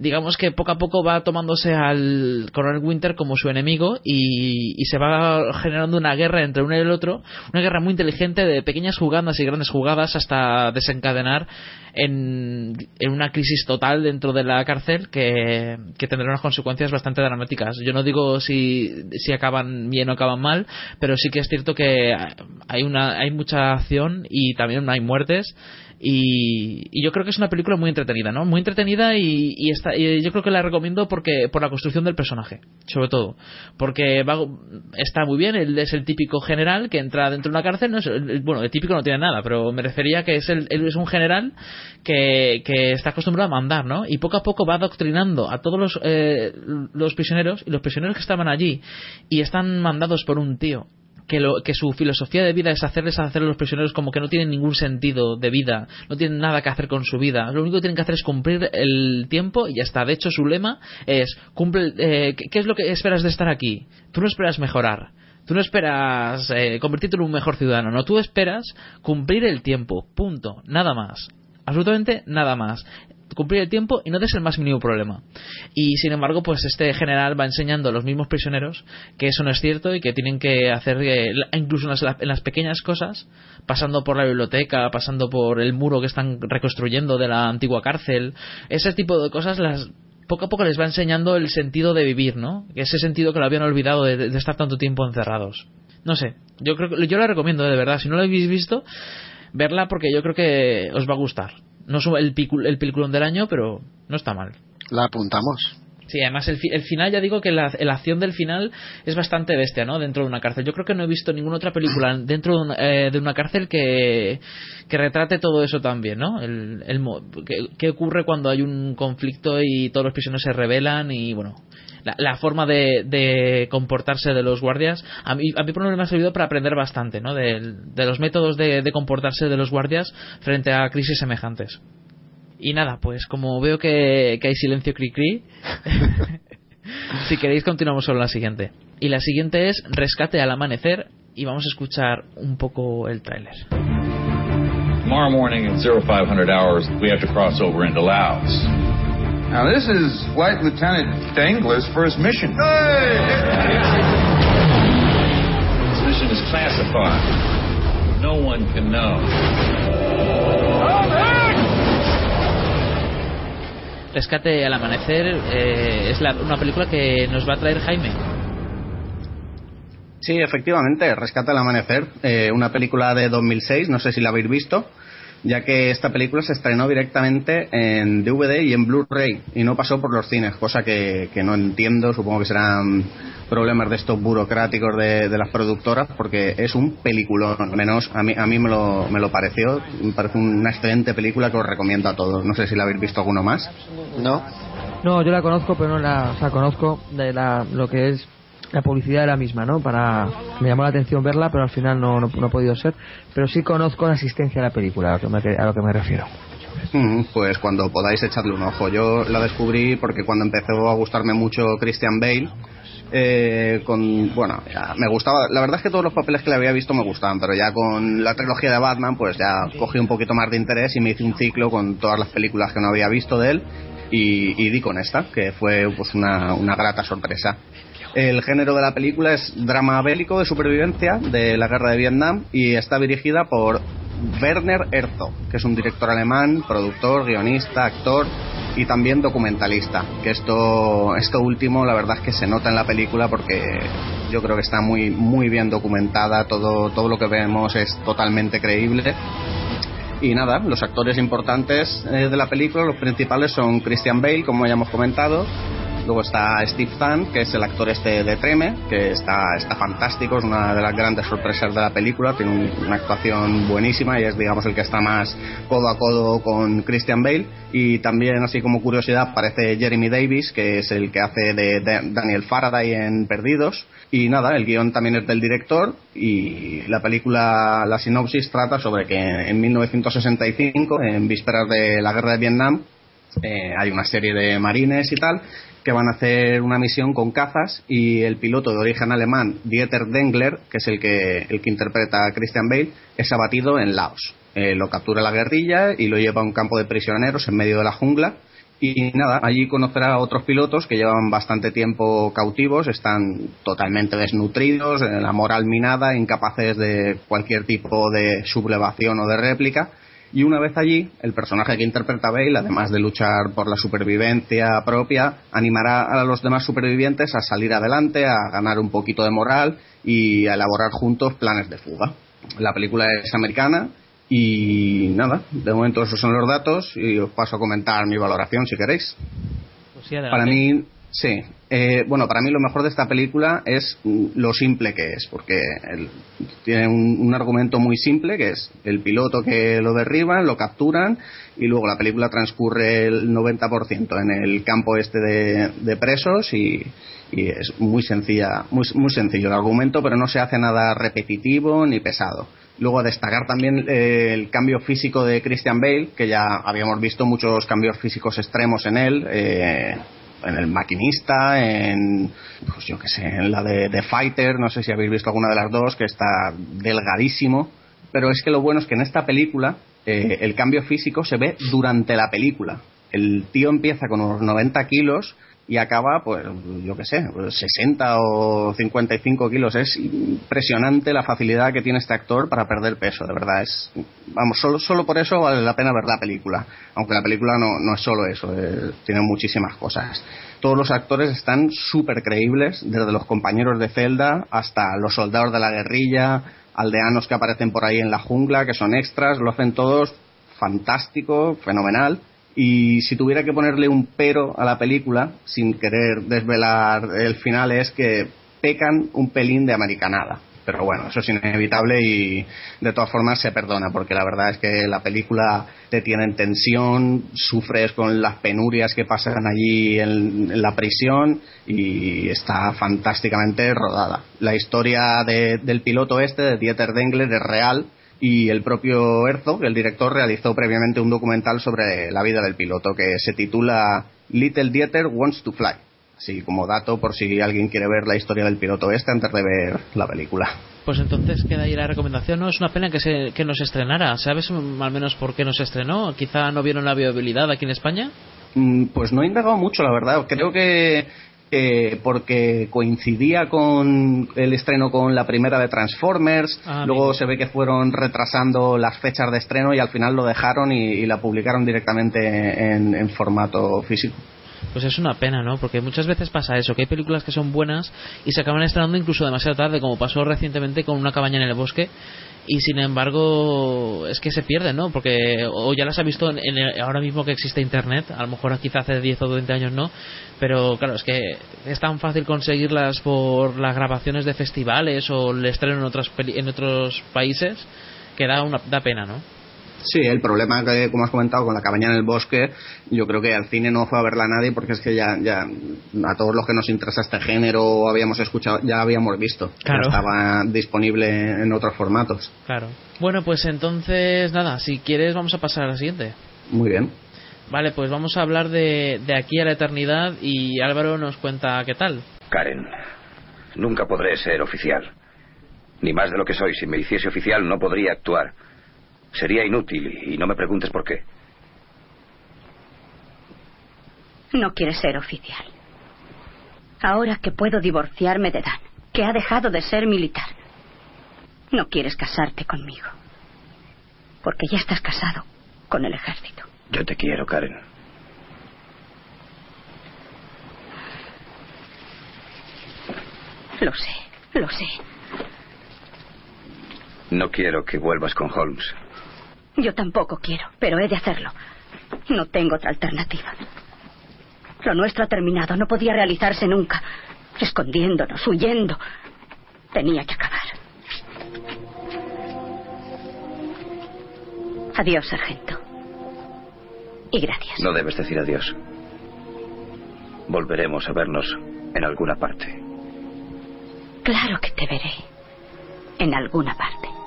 digamos que poco a poco va tomándose al coronel Winter como su enemigo y, se va generando una guerra entre uno y el otro, una guerra muy inteligente de pequeñas jugadas y grandes jugadas hasta desencadenar en, en una crisis total dentro de la cárcel que, que tendrá unas consecuencias bastante dramáticas. Yo no digo si, si acaban bien o acaban mal, pero sí que es cierto que hay, una, hay mucha acción y también hay muertes y, y yo creo que es una película muy entretenida, ¿no? Muy entretenida y, y, está, y yo creo que la recomiendo porque por la construcción del personaje, sobre todo. Porque va, está muy bien, él es el típico general que entra dentro de una cárcel, no es- el- bueno, de típico no tiene nada, pero me refería que es el, él es un general que, que está acostumbrado a mandar, ¿no? Y poco a poco va adoctrinando a todos los, eh, los prisioneros y los prisioneros que estaban allí y están mandados por un tío que, lo, que su filosofía de vida es hacerles hacer a los prisioneros como que no tienen ningún sentido de vida, no tienen nada que hacer con su vida. Lo único que tienen que hacer es cumplir el tiempo y ya está. De hecho, su lema es: cumple, eh, ¿qué, es lo que esperas de estar aquí? Tú no esperas mejorar. Tú no esperas eh, convertirte en un mejor ciudadano, no, tú esperas cumplir el tiempo, punto, nada más. Absolutamente nada más cumplir el tiempo y no des el más mínimo problema. Y sin embargo, pues este general va enseñando a los mismos prisioneros que eso no es cierto y que tienen que hacer, eh, incluso en las, en las, pequeñas cosas, pasando por la biblioteca, pasando por el muro que están reconstruyendo de la antigua cárcel, ese tipo de cosas las poco a poco les va enseñando el sentido de vivir, ¿no? Ese sentido que lo habían olvidado de, de estar tanto tiempo encerrados. No sé, yo creo yo la recomiendo de verdad. Si no la habéis visto, verla porque yo creo que os va a gustar. No es el, el peliculón del año, pero no está mal. La apuntamos. Sí, además el, el, final, ya digo que la, la, acción del final es bastante bestia, ¿no? Dentro de una cárcel. Yo creo que no he visto ninguna otra película dentro de una, eh, de una cárcel que, que retrate todo eso también, ¿no? El, el, ¿Qué ocurre cuando hay un conflicto y todos los prisioneros se rebelan y, bueno, la, forma de, comportarse de los guardias, a mí, a mí por lo menos me ha servido para aprender bastante, ¿no? De, los métodos de, comportarse de los guardias frente a crisis semejantes. Y nada, pues como veo que, hay silencio cri cri, si queréis continuamos con la siguiente. Y la siguiente es Rescate al amanecer y vamos a escuchar un poco el tráiler. Tomorrow morning at 0500 hours, we have to cross Laos. Now, this is Flight Lieutenant Dangler's first mission. Hey! This mission is classified. No one can know. Rescate al amanecer eh, es la, una película que nos va a traer Jaime. Sí, efectivamente, Rescate al amanecer, eh, una película de 2006, no sé si la habéis visto ya que esta película se estrenó directamente en DVD y en Blu-ray y no pasó por los cines, cosa que, que, no entiendo, supongo que serán problemas de estos burocráticos de, de, las productoras, porque es un peliculón, al menos a mí, a mí me, lo, me lo pareció, me parece una excelente película que os recomiendo a todos, no sé si la habéis visto alguno más. No. No, yo la conozco, pero no la, o sea, conozco de la, lo que es la publicidad de la misma, ¿no? Para me llamó la atención verla, pero al final no, no, no ha podido ser. Pero sí conozco la asistencia a la película, a lo que me, a lo que me refiero. Mm, pues cuando podáis echarle un ojo. Yo la descubrí porque cuando empezó a gustarme mucho Christian Bale, eh, con bueno me gustaba la verdad es que todos los papeles que le había visto me gustaban pero ya con la trilogía de Batman pues ya cogí un poquito más de interés y me hice un ciclo con todas las películas que no había visto de él y, y di con esta que fue pues una, una grata sorpresa el género de la película es drama bélico de supervivencia de la guerra de Vietnam y está dirigida por Werner Herzog, que es un director alemán, productor, guionista, actor y también documentalista. Que esto, esto último, la verdad es que se nota en la película porque yo creo que está muy, muy bien documentada. Todo, todo lo que vemos es totalmente creíble. Y nada, los actores importantes eh, de la película, los principales son Christian Bale, como ya hemos comentado, Luego está Steve Zahn, que es el actor este de Treme, que está, está fantástico, es una de las grandes sorpresas de la película, tiene un, una actuación buenísima y es, digamos, el que está más codo a codo con Christian Bale. Y también, así como curiosidad, aparece Jeremy Davis, que es el que hace de, de Daniel Faraday en Perdidos. Y nada, el guion también es del director y la película, la sinopsis trata sobre que en 1965, en vísperas de la guerra de Vietnam, eh, hay una serie de marines y tal que van a hacer una misión con cazas y el piloto de origen alemán Dieter Dengler, que es el que, el que interpreta a Christian Bale, es abatido en Laos. Eh, lo captura la guerrilla y lo lleva a un campo de prisioneros en medio de la jungla. Y nada, allí conocerá a otros pilotos que llevan bastante tiempo cautivos, están totalmente desnutridos, eh, la moral minada, incapaces de cualquier tipo de sublevación o de réplica y una vez allí, el personaje que interpreta Bale, además de luchar por la supervivencia propia, animará a los demás supervivientes a salir adelante, a ganar un poquito de moral y a elaborar juntos planes de fuga. La película es americana y nada, de momento esos son los datos y os paso a comentar mi valoración si queréis. Pues sí, Para mí, Sí, eh, bueno, para mí lo mejor de esta película es lo simple que es, porque el, tiene un, argumento muy simple, que es el piloto que lo derriban, lo capturan y luego la película transcurre el 90% en el campo este de, presos y, es muy sencilla, muy, muy sencillo el argumento, pero no se hace nada repetitivo ni pesado. Luego destacar también eh, el cambio físico de Christian Bale, que ya habíamos visto muchos cambios físicos extremos en él. Eh, en el maquinista, en, pues yo que sé, en la de, de Fighter, no sé si habéis visto alguna de las dos, que está delgadísimo. Pero es que lo bueno es que en esta película eh, el cambio físico se ve durante la película. El tío empieza con unos 90 kilos y acaba, pues, yo qué sé, 60 o 55 kilos. Es impresionante la facilidad que tiene este actor para perder peso, de verdad. Es, vamos, solo, solo por eso vale la pena ver la película. Aunque la película no, no es solo eso, eh, tiene muchísimas cosas. Todos los actores están súper creíbles, desde los compañeros de celda hasta los soldados de la guerrilla, aldeanos que aparecen por ahí en la jungla, que son extras, lo hacen todos fantástico, fenomenal. Y si tuviera que ponerle un pero a la película, sin querer desvelar el final, es que pecan un pelín de americanada. Pero bueno, eso es inevitable y de todas formas se perdona, porque la verdad es que la película te tiene en tensión, sufres con las penurias que pasan allí en, la prisión y está fantásticamente rodada. La historia de- del piloto este, de Dieter Dengler, es real y el propio Herzog, el director, realizó previamente un documental sobre la vida del piloto que se titula Little Dieter Wants to Fly. Así como dato por si alguien quiere ver la historia del piloto este antes de ver la película. Pues entonces queda ahí la recomendación, ¿no? Es una pena que, se, que no se estrenara. ¿Sabes al menos por qué no se estrenó? Quizá no vieron la viabilidad aquí en España. Mm, Pues no he indagado mucho, la verdad. Creo que eh, porque coincidía con el estreno con la primera de Transformers, Ah, luego se ve que fueron retrasando las fechas de estreno y al final lo dejaron y, y la publicaron directamente en, en formato físico. Pues es una pena, ¿no? Porque muchas veces pasa eso, que hay películas que son buenas y se acaban estrenando incluso demasiado tarde, como pasó recientemente con Una cabaña en el bosque. Y sin embargo, es que se pierden, ¿no? Porque o ya las ha visto en, ahora mismo que existe Internet, a lo mejor quizá hace 10 o 20 años no, pero claro, es que es tan fácil conseguirlas por las grabaciones de festivales o el estreno en, otras en otros países que da, una, da pena, ¿no? Sí, el problema que, como has comentado, con la cabaña en el bosque, yo creo que al cine no fue a verla nadie porque es que ya, ya a todos los que nos interesa este género habíamos escuchado, ya habíamos visto. Claro. estaba disponible en otros formatos. Claro. Bueno, pues entonces, nada, si quieres vamos a pasar a la siguiente. Muy bien. Vale, pues vamos a hablar de, de aquí a la eternidad y Álvaro nos cuenta qué tal. Karen, nunca podré ser oficial. Ni más de lo que soy. Si me hiciese oficial no podría actuar. Sería inútil y no me preguntes por qué. No quieres ser oficial. Ahora que puedo divorciarme de Dan, que ha dejado de ser militar, no quieres casarte conmigo. Porque ya estás casado con el ejército. Yo te quiero, Karen. Lo sé, lo sé. No quiero que vuelvas con Holmes. Yo tampoco quiero, pero he de hacerlo. No tengo otra alternativa. Lo nuestro ha terminado, no podía realizarse nunca. Escondiéndonos, huyendo. Tenía que acabar. Adiós, sargento. Y gracias. No debes decir adiós. Volveremos a vernos en alguna parte. Claro que te veré. En alguna parte.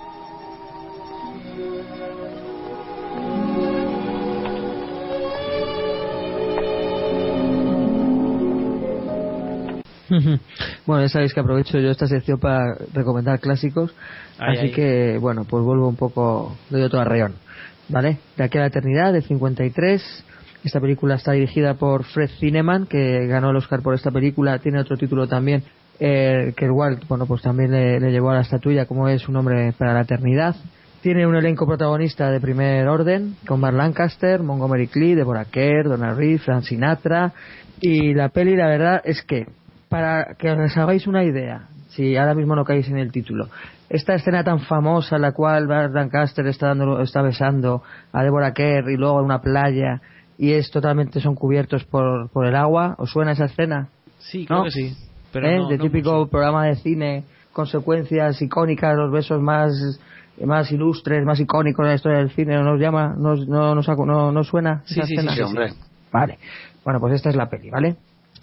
Bueno, ya sabéis que aprovecho yo esta sección para recomendar clásicos. Ay, así ay. que, bueno, pues vuelvo un poco, doy otro arreón. ¿Vale? De aquí a la eternidad, de 53. Esta película está dirigida por Fred Zinnemann, que ganó el Oscar por esta película. Tiene otro título también, eh, que igual, bueno, pues también le, le llevó a la estatuilla, como es Un hombre para la eternidad. Tiene un elenco protagonista de primer orden, con Mark Lancaster, Montgomery Clift, Deborah Kerr, Donna Reed, Frank Sinatra. Y la peli, la verdad, es que, para que os hagáis una idea, si ahora mismo no caéis en el título, esta escena tan famosa en la cual Mark Lancaster está, dando, está besando a Deborah Kerr y luego en una playa y es totalmente son cubiertos por, por el agua, ¿os suena esa escena? Sí, creo ¿No? que sí. Pero ¿Eh? no- de no típico programa de cine con secuencias icónicas, los besos más más ilustres, más icónicos de la historia del cine, ¿no nos llama? ¿No, no, no, no suena? Sí, esa sí, escena? sí, sí, hombre. Vale. Bueno, pues esta es la peli, ¿vale?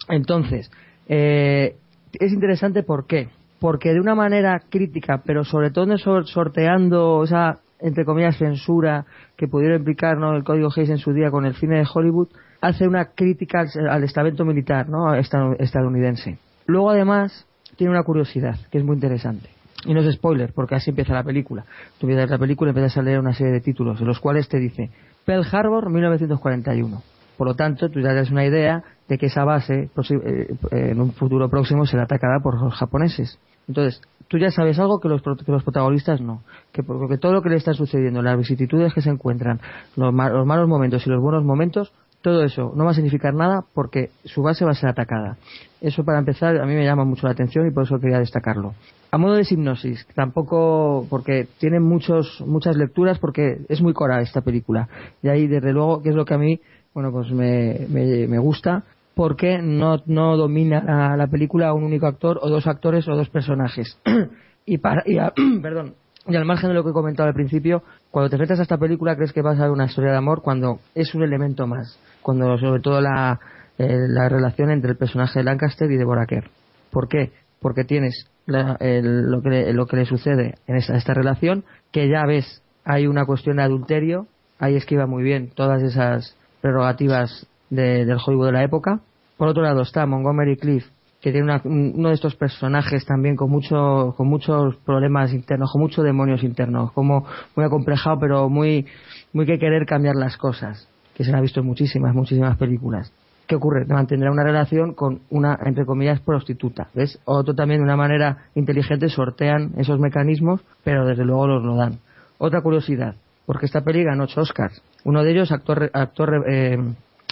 Entonces, eh, es interesante ¿por qué? Porque de una manera crítica, pero sobre todo sor- sorteando esa, entre comillas, censura que pudiera implicar ¿no? el código Hayes en su día con el cine de Hollywood, hace una crítica al, estamento militar ¿no? esta- estadounidense. Luego, además, tiene una curiosidad que es muy interesante. Y no es spoiler, porque así empieza la película. Tú empiezas la película y empiezas a leer una serie de títulos, en los cuales te dice Pearl Harbor 1941. Por lo tanto, tú ya tienes una idea de que esa base eh, eh, en un futuro próximo será atacada por los japoneses. Entonces, tú ya sabes algo que los, que los protagonistas no. Que porque todo lo que le está sucediendo, las vicisitudes que se encuentran, los, ma- los malos momentos y los buenos momentos, todo eso no va a significar nada porque su base va a ser atacada. Eso para empezar a mí me llama mucho la atención y por eso quería destacarlo. A modo de hipnosis, tampoco porque tiene muchos, muchas lecturas porque es muy coral esta película. Y ahí desde luego que es lo que a mí bueno pues me, me, me gusta porque no, no domina la, la película un único actor o dos actores o dos personajes. y para, y a- perdón, y al margen de lo que he comentado al principio, cuando te enfrentas a esta película crees que vas a ver una historia de amor cuando es un elemento más. Cuando sobre todo la, eh, la relación entre el personaje de Lancaster y Deborah Kerr. ¿Por qué? Porque tienes la- el- lo, que le, lo que le sucede en esta, esta relación, que ya ves, hay una cuestión de adulterio, ahí esquiva muy bien todas esas prerrogativas de- del Hollywood de la época. Por otro lado está Montgomery Cliff, que tiene una- un- uno de estos personajes también con mucho con muchos problemas internos, con muchos demonios internos, como muy acomplejado, pero muy muy que querer cambiar las cosas, que se ha visto en muchísimas muchísimas películas. ¿Qué ocurre? Mantendrá una relación con una, entre comillas, prostituta. ¿Ves? Otro también de una manera inteligente sortean esos mecanismos, pero desde luego los lo dan. Otra curiosidad, porque esta peli ganó ocho Oscars. Uno de ellos actor, actor, eh,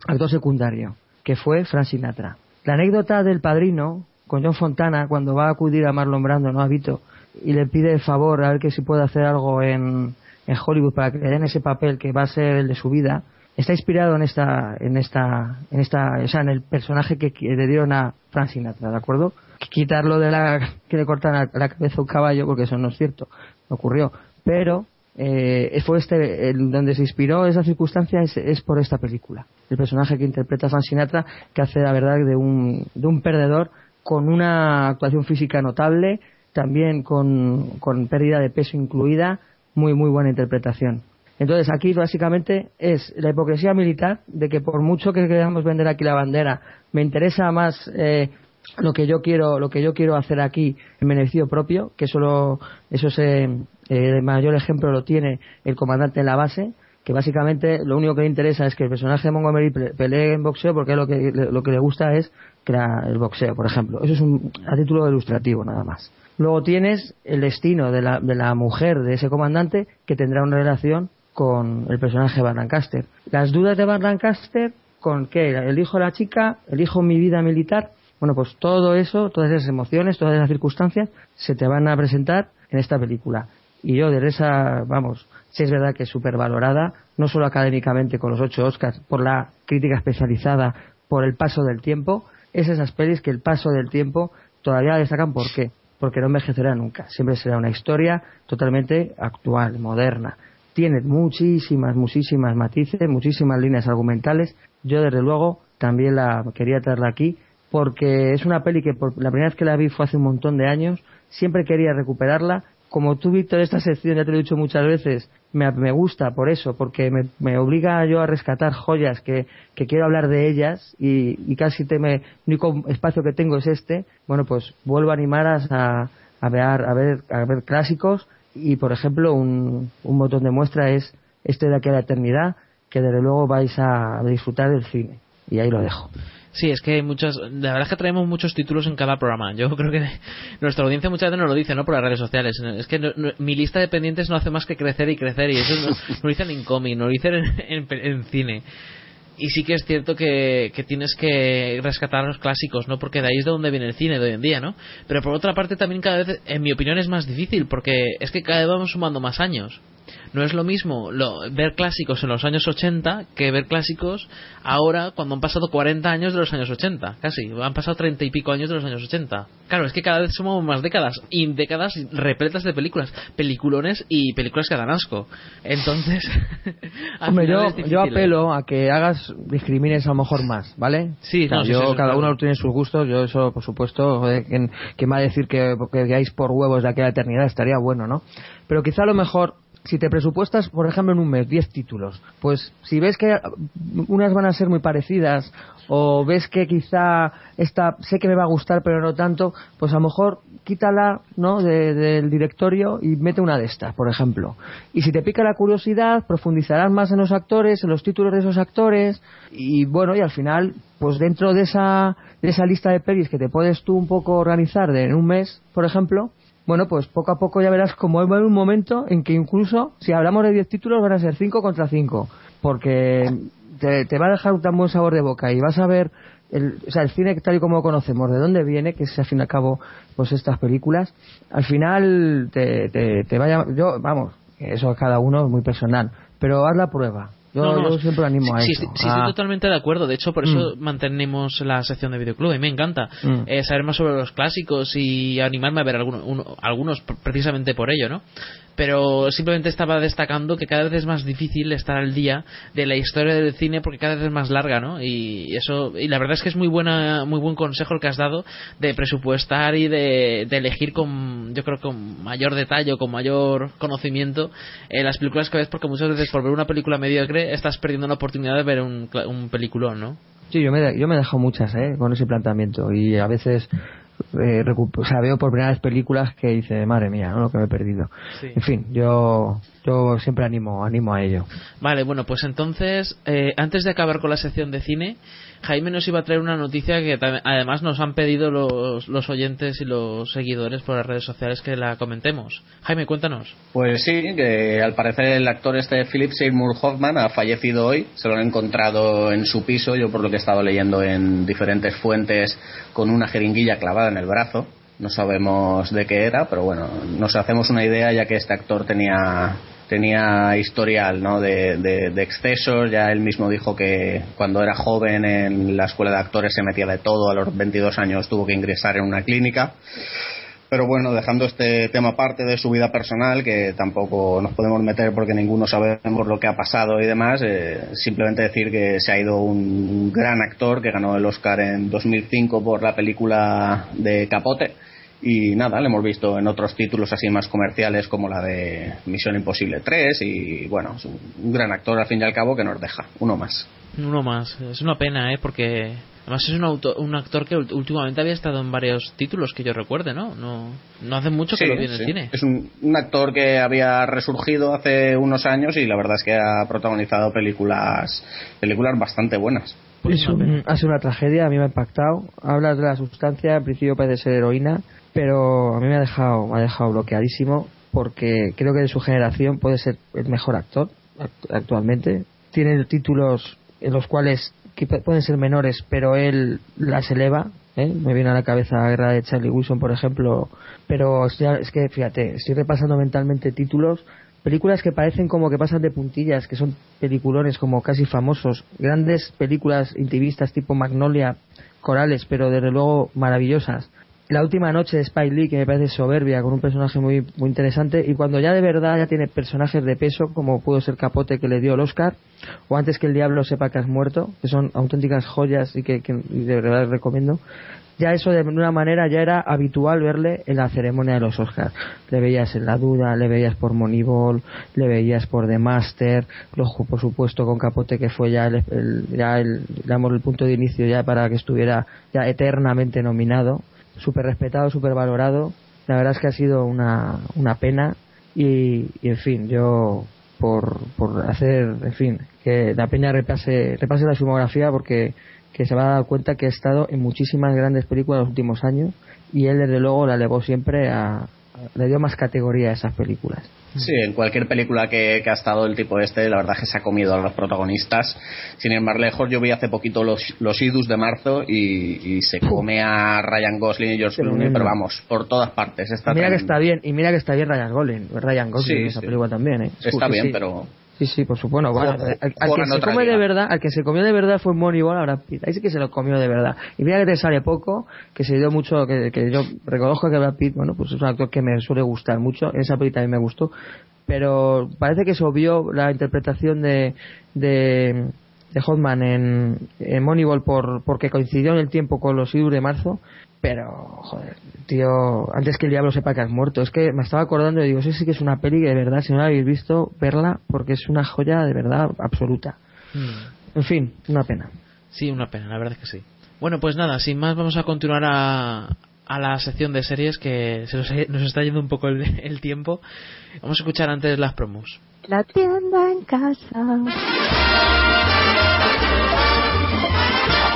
actor secundario, que fue Frank Sinatra. La anécdota del padrino con John Fontana cuando va a acudir a Marlon Brando, ¿no? A Vito, y le pide el favor a ver que si puede hacer algo en, en Hollywood para que le den ese papel que va a ser el de su vida, está inspirado en esta, en esta, en esta, o sea, en el personaje que, le dieron a Frank Sinatra, ¿de acuerdo? Quitarlo de la, que le cortan la, la cabeza a un caballo, porque eso no es cierto, ocurrió. Pero, eh, fue este, el, donde se inspiró esa circunstancia es, es por esta película. El personaje que interpreta Frank Sinatra, que hace la verdad de un, de un perdedor con una actuación física notable, también con, con pérdida de peso incluida, muy, muy buena interpretación. Entonces aquí básicamente es la hipocresía militar de que por mucho que queramos vender aquí la bandera, me interesa más eh, lo que yo quiero, lo que yo quiero hacer aquí en beneficio propio, que eso lo- eso se, el mayor ejemplo lo tiene el comandante en la base, que básicamente lo único que le interesa es que el personaje de Montgomery pe- pelee en boxeo porque lo que lo que le gusta es la- el boxeo, por ejemplo. Eso es un, a título ilustrativo nada más. Luego tienes el destino de la, de la mujer de ese comandante que tendrá una relación con el personaje de Van Lancaster. Las dudas de Van Lancaster con qué, el hijo la chica, el hijo mi vida militar. Bueno, pues todo eso, todas esas emociones, todas esas circunstancias se te van a presentar en esta película. Y yo, de esa, vamos, si es verdad que es súper valorada, no solo académicamente con los ocho Oscars, por la crítica especializada, por el paso del tiempo, es esas pelis que el paso del tiempo todavía destacan. ¿Por qué? Porque no envejecerá nunca. Siempre será una historia totalmente actual, moderna. Tiene muchísimas, muchísimas matices, muchísimas líneas argumentales. Yo, desde luego, también la quería traerla aquí porque es una peli que por la primera vez que la vi fue hace un montón de años. Siempre quería recuperarla. Como tú, Víctor, esta sección, ya te lo he dicho muchas veces, me, gusta por eso, porque me, obliga yo a rescatar joyas que, que quiero hablar de ellas y, y casi te me, el único espacio que tengo es este. Bueno, pues vuelvo a animaras a, a, ver, a, ver, a ver clásicos y, por ejemplo, un, un botón de muestra es este de aquí a la eternidad, que desde luego vais a disfrutar del cine. Y ahí lo dejo. Sí, es que hay muchos. La verdad es que traemos muchos títulos en cada programa. Yo creo que nuestra audiencia muchas veces nos lo dice, ¿no? Por las redes sociales. Es que no- mi lista de pendientes no hace más que crecer y crecer. Y eso no lo dicen en cómic, no lo dicen en, en- en cine. Y sí que es cierto que, que tienes que rescatar los clásicos, ¿no? Porque de ahí es de donde viene el cine de hoy en día, ¿no? Pero por otra parte también cada vez, en mi opinión, es más difícil porque es que cada vez vamos sumando más años. No es lo mismo lo- ver clásicos en los años 80 que ver clásicos ahora cuando han pasado 40 años de los años 80, casi. Han pasado 30 y pico años de los años 80. Claro, es que cada vez sumamos más décadas y décadas repletas de películas, peliculones y películas que dan asco. Entonces, Hombre, yo, yo ¿eh? apelo a que hagas, discrimines a lo mejor más, ¿vale? Sí, O sea, no, sí, yo, sí, eso cada claro. uno tiene sus gustos, yo eso, por supuesto, joder, ¿quién, quién va a decir que, que veáis por huevos de aquella eternidad? Estaría bueno, ¿no? Pero quizá a lo mejor si te presupuestas, por ejemplo, en un mes 10 títulos, pues si ves que unas van a ser muy parecidas o ves que quizá esta sé que me va a gustar pero no tanto, pues a lo mejor quítala ¿no? De- del directorio y mete una de estas, por ejemplo. Y si te pica la curiosidad, profundizarás más en los actores, en los títulos de esos actores y bueno, y al final, pues dentro de esa, de esa lista de pelis que te puedes tú un poco organizar de en un mes, por ejemplo, bueno, pues poco a poco ya verás como va un momento en que incluso, si hablamos de 10 títulos, van a ser 5 contra 5. Porque te, va a dejar un tan buen sabor de boca y vas a ver el, o sea, el cine tal y como lo conocemos, de dónde viene, que es al fin y al cabo pues estas películas, al final te, te, te vaya, yo, vamos, eso a cada uno es muy personal, pero haz la prueba. Yo, No, no, yo siempre animo a eso. sí, sí, estoy totalmente de acuerdo. De hecho, por eso Mm. mantenemos la sección de videoclub. Y me encanta Mm. eh, saber más sobre los clásicos y animarme a ver alguno- uno- algunos pr- precisamente por ello, ¿no? Pero simplemente estaba destacando que cada vez es más difícil estar al día de la historia del cine porque cada vez es más larga, ¿no? Y eso y la verdad es que es muy buena muy buen consejo el que has dado de presupuestar y de, de elegir con yo creo con mayor detalle con mayor conocimiento eh, las películas que ves porque muchas veces por ver una película mediocre estás perdiendo la oportunidad de ver un, un peliculón, ¿no? Sí, yo me, yo me he muchas ¿eh? con ese planteamiento y a veces eh, o sea, veo por primera vez películas que dice, madre mía, ¿no? lo que me he perdido. Sí. En fin, yo, yo siempre animo, animo a ello. Vale, bueno, pues entonces, eh, antes de acabar con la sección de cine, Jaime nos iba a traer una noticia que además nos han pedido los, los oyentes y los seguidores por las redes sociales que la comentemos. Jaime, cuéntanos. Pues sí, que al parecer el actor este Philip Seymour Hoffman ha fallecido hoy. Se lo han encontrado en su piso, yo por lo que he estado leyendo en diferentes fuentes, con una jeringuilla clavada en el brazo. No sabemos de qué era, pero bueno, nos hacemos una idea ya que este actor tenía tenía historial ¿no? de, excesos. Ya él mismo dijo que cuando era joven en la escuela de actores se metía de todo. A los 22 años tuvo que ingresar en una clínica. Pero bueno, dejando este tema aparte de su vida personal, que tampoco nos podemos meter porque ninguno sabemos lo que ha pasado y demás, eh, simplemente decir que se ha ido un gran actor que ganó el Oscar en 2005 por la película de Capote. Y nada, le hemos visto en otros títulos así más comerciales como la de Misión Imposible 3 y bueno, es un gran actor al fin y al cabo que nos deja, uno más. Uno más. Es una pena, ¿eh? Porque además es un, auto- un actor que ult- últimamente había estado en varios títulos que yo recuerde, ¿no? No, no hace mucho que Sí, lo vi en el sí. cine. Es un, un actor que había resurgido hace unos años y la verdad es que ha protagonizado películas películas bastante buenas. Es un- ha sido una tragedia, a mí me ha impactado. Hablas de la sustancia, en principio puede ser heroína, pero a mí me ha dejado, me ha dejado bloqueadísimo porque creo que de su generación puede ser el mejor actor act- actualmente. Tiene títulos en los cuales que pu- pueden ser menores, pero él las eleva. ¿eh? Me viene a la cabeza la guerra de Charlie Wilson, por ejemplo. Pero es que, fíjate, estoy repasando mentalmente títulos películas que parecen como que pasan de puntillas, que son peliculones como casi famosos, grandes películas intimistas tipo Magnolia, corales, pero desde luego maravillosas. La última noche de Spike Lee, que me parece soberbia, con un personaje muy, muy interesante, y cuando ya de verdad ya tiene personajes de peso, como pudo ser Capote que le dio el Oscar, o antes que el diablo sepa que has muerto, que son auténticas joyas y que, que de verdad recomiendo, ya eso de una manera ya era habitual verle en la ceremonia de los Oscars. Le veías en La Duda, le veías por Moneyball, le veías por The Master, por supuesto con Capote que fue ya el, el- el, digamos, el punto de inicio ya para que estuviera ya eternamente nominado, súper respetado, súper valorado. La verdad es que ha sido una, una pena y, y, en fin, yo por, por hacer, en fin, que la peña repase, repase la filmografía porque que se va a dar cuenta que ha estado en muchísimas grandes películas en los últimos años y él desde luego la elevó siempre a, le dio más categoría a esas películas. Sí, en cualquier película que, que ha estado el tipo este, la verdad es que se ha comido a los protagonistas. Sin ir más lejos, yo vi hace poquito los, los idus de marzo y, y se come a Ryan Gosling y George Clooney, pero vamos, por todas partes. Está mira que está bien y mira que está bien Ryan Gosling, Ryan Gosling Sí, en esa sí. película también, ¿eh? Está bien, sí. pero Sí, sí, por supuesto. Bueno, al, que se come de verdad, al que se comió de verdad fue Moneyball a Brad Pitt. Ahí sí que se lo comió de verdad. Y mira que te sale poco, que se dio mucho, que, que yo reconozco que Brad Pitt, bueno, pues es un actor que me suele gustar mucho. En esa película también me gustó. Pero parece que se obvió la interpretación de, de, de Hotman en, en Moneyball por, porque coincidió en el tiempo con los IDU de marzo. Pero, joder, tío, antes que el diablo sepa que has muerto. Es que me estaba acordando y digo, sí, sí que es una peli que de verdad, si no la habéis visto, verla porque es una joya de verdad absoluta. Mm. En fin, una pena. Sí, una pena, la verdad es que sí. Bueno, pues nada, sin más vamos a continuar a, a la sección de series que se nos, nos está yendo un poco el, el tiempo. Vamos a escuchar antes las promos. La tienda en casa.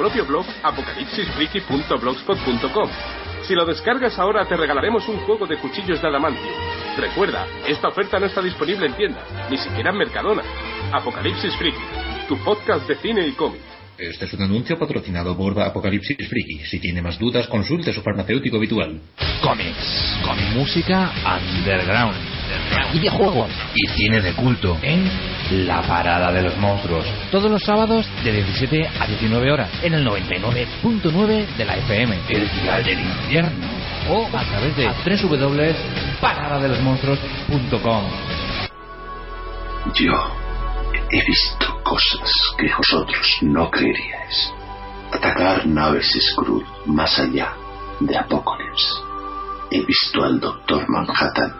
propio blog apocalipsisfreaky.blogspot.com. Si lo descargas ahora te regalaremos un juego de cuchillos de adamantium. Recuerda, esta oferta no está disponible en tiendas, ni siquiera en Mercadona. Apocalipsis Freaky, tu podcast de cine y cómic. Este es un anuncio patrocinado por Apocalipsis Freaky. Si tiene más dudas, consulte su farmacéutico habitual. Cómics, con música underground, videojuegos y cine de culto en La Parada de los Monstruos. Todos los sábados de 17 a 19 horas en el 99.9 de la FM. El Dial del Infierno. O a través de www.paradadelosmonstruos.com. Yo he visto cosas que vosotros no creeríais. Atacar naves Skrull más allá de Apocalipsis. He visto al Doctor Manhattan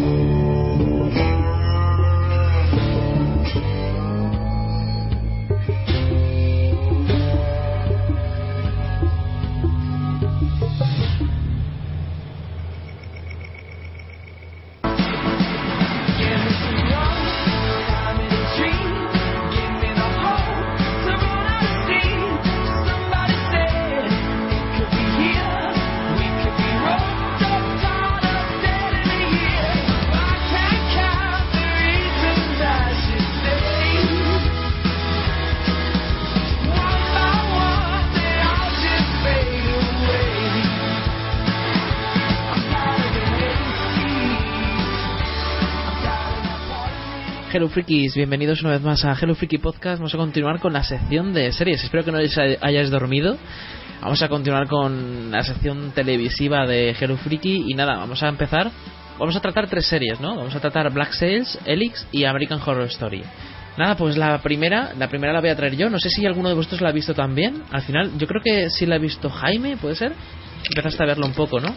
Frikis, bienvenidos una vez más a Hello Freaky Podcast. Vamos a continuar con la sección de series. Espero que no hayáis dormido. Vamos a continuar con la sección televisiva de Hello Freaky y nada, vamos a empezar. Vamos a tratar tres series, ¿no? Vamos a tratar Black Sails, Elix y American Horror Story. Nada, pues la primera, la primera la voy a traer yo. No sé si alguno de vosotros la ha visto también. Al final, yo creo que sí la ha visto Jaime, ¿puede ser? Empezaste a verlo un poco, ¿no?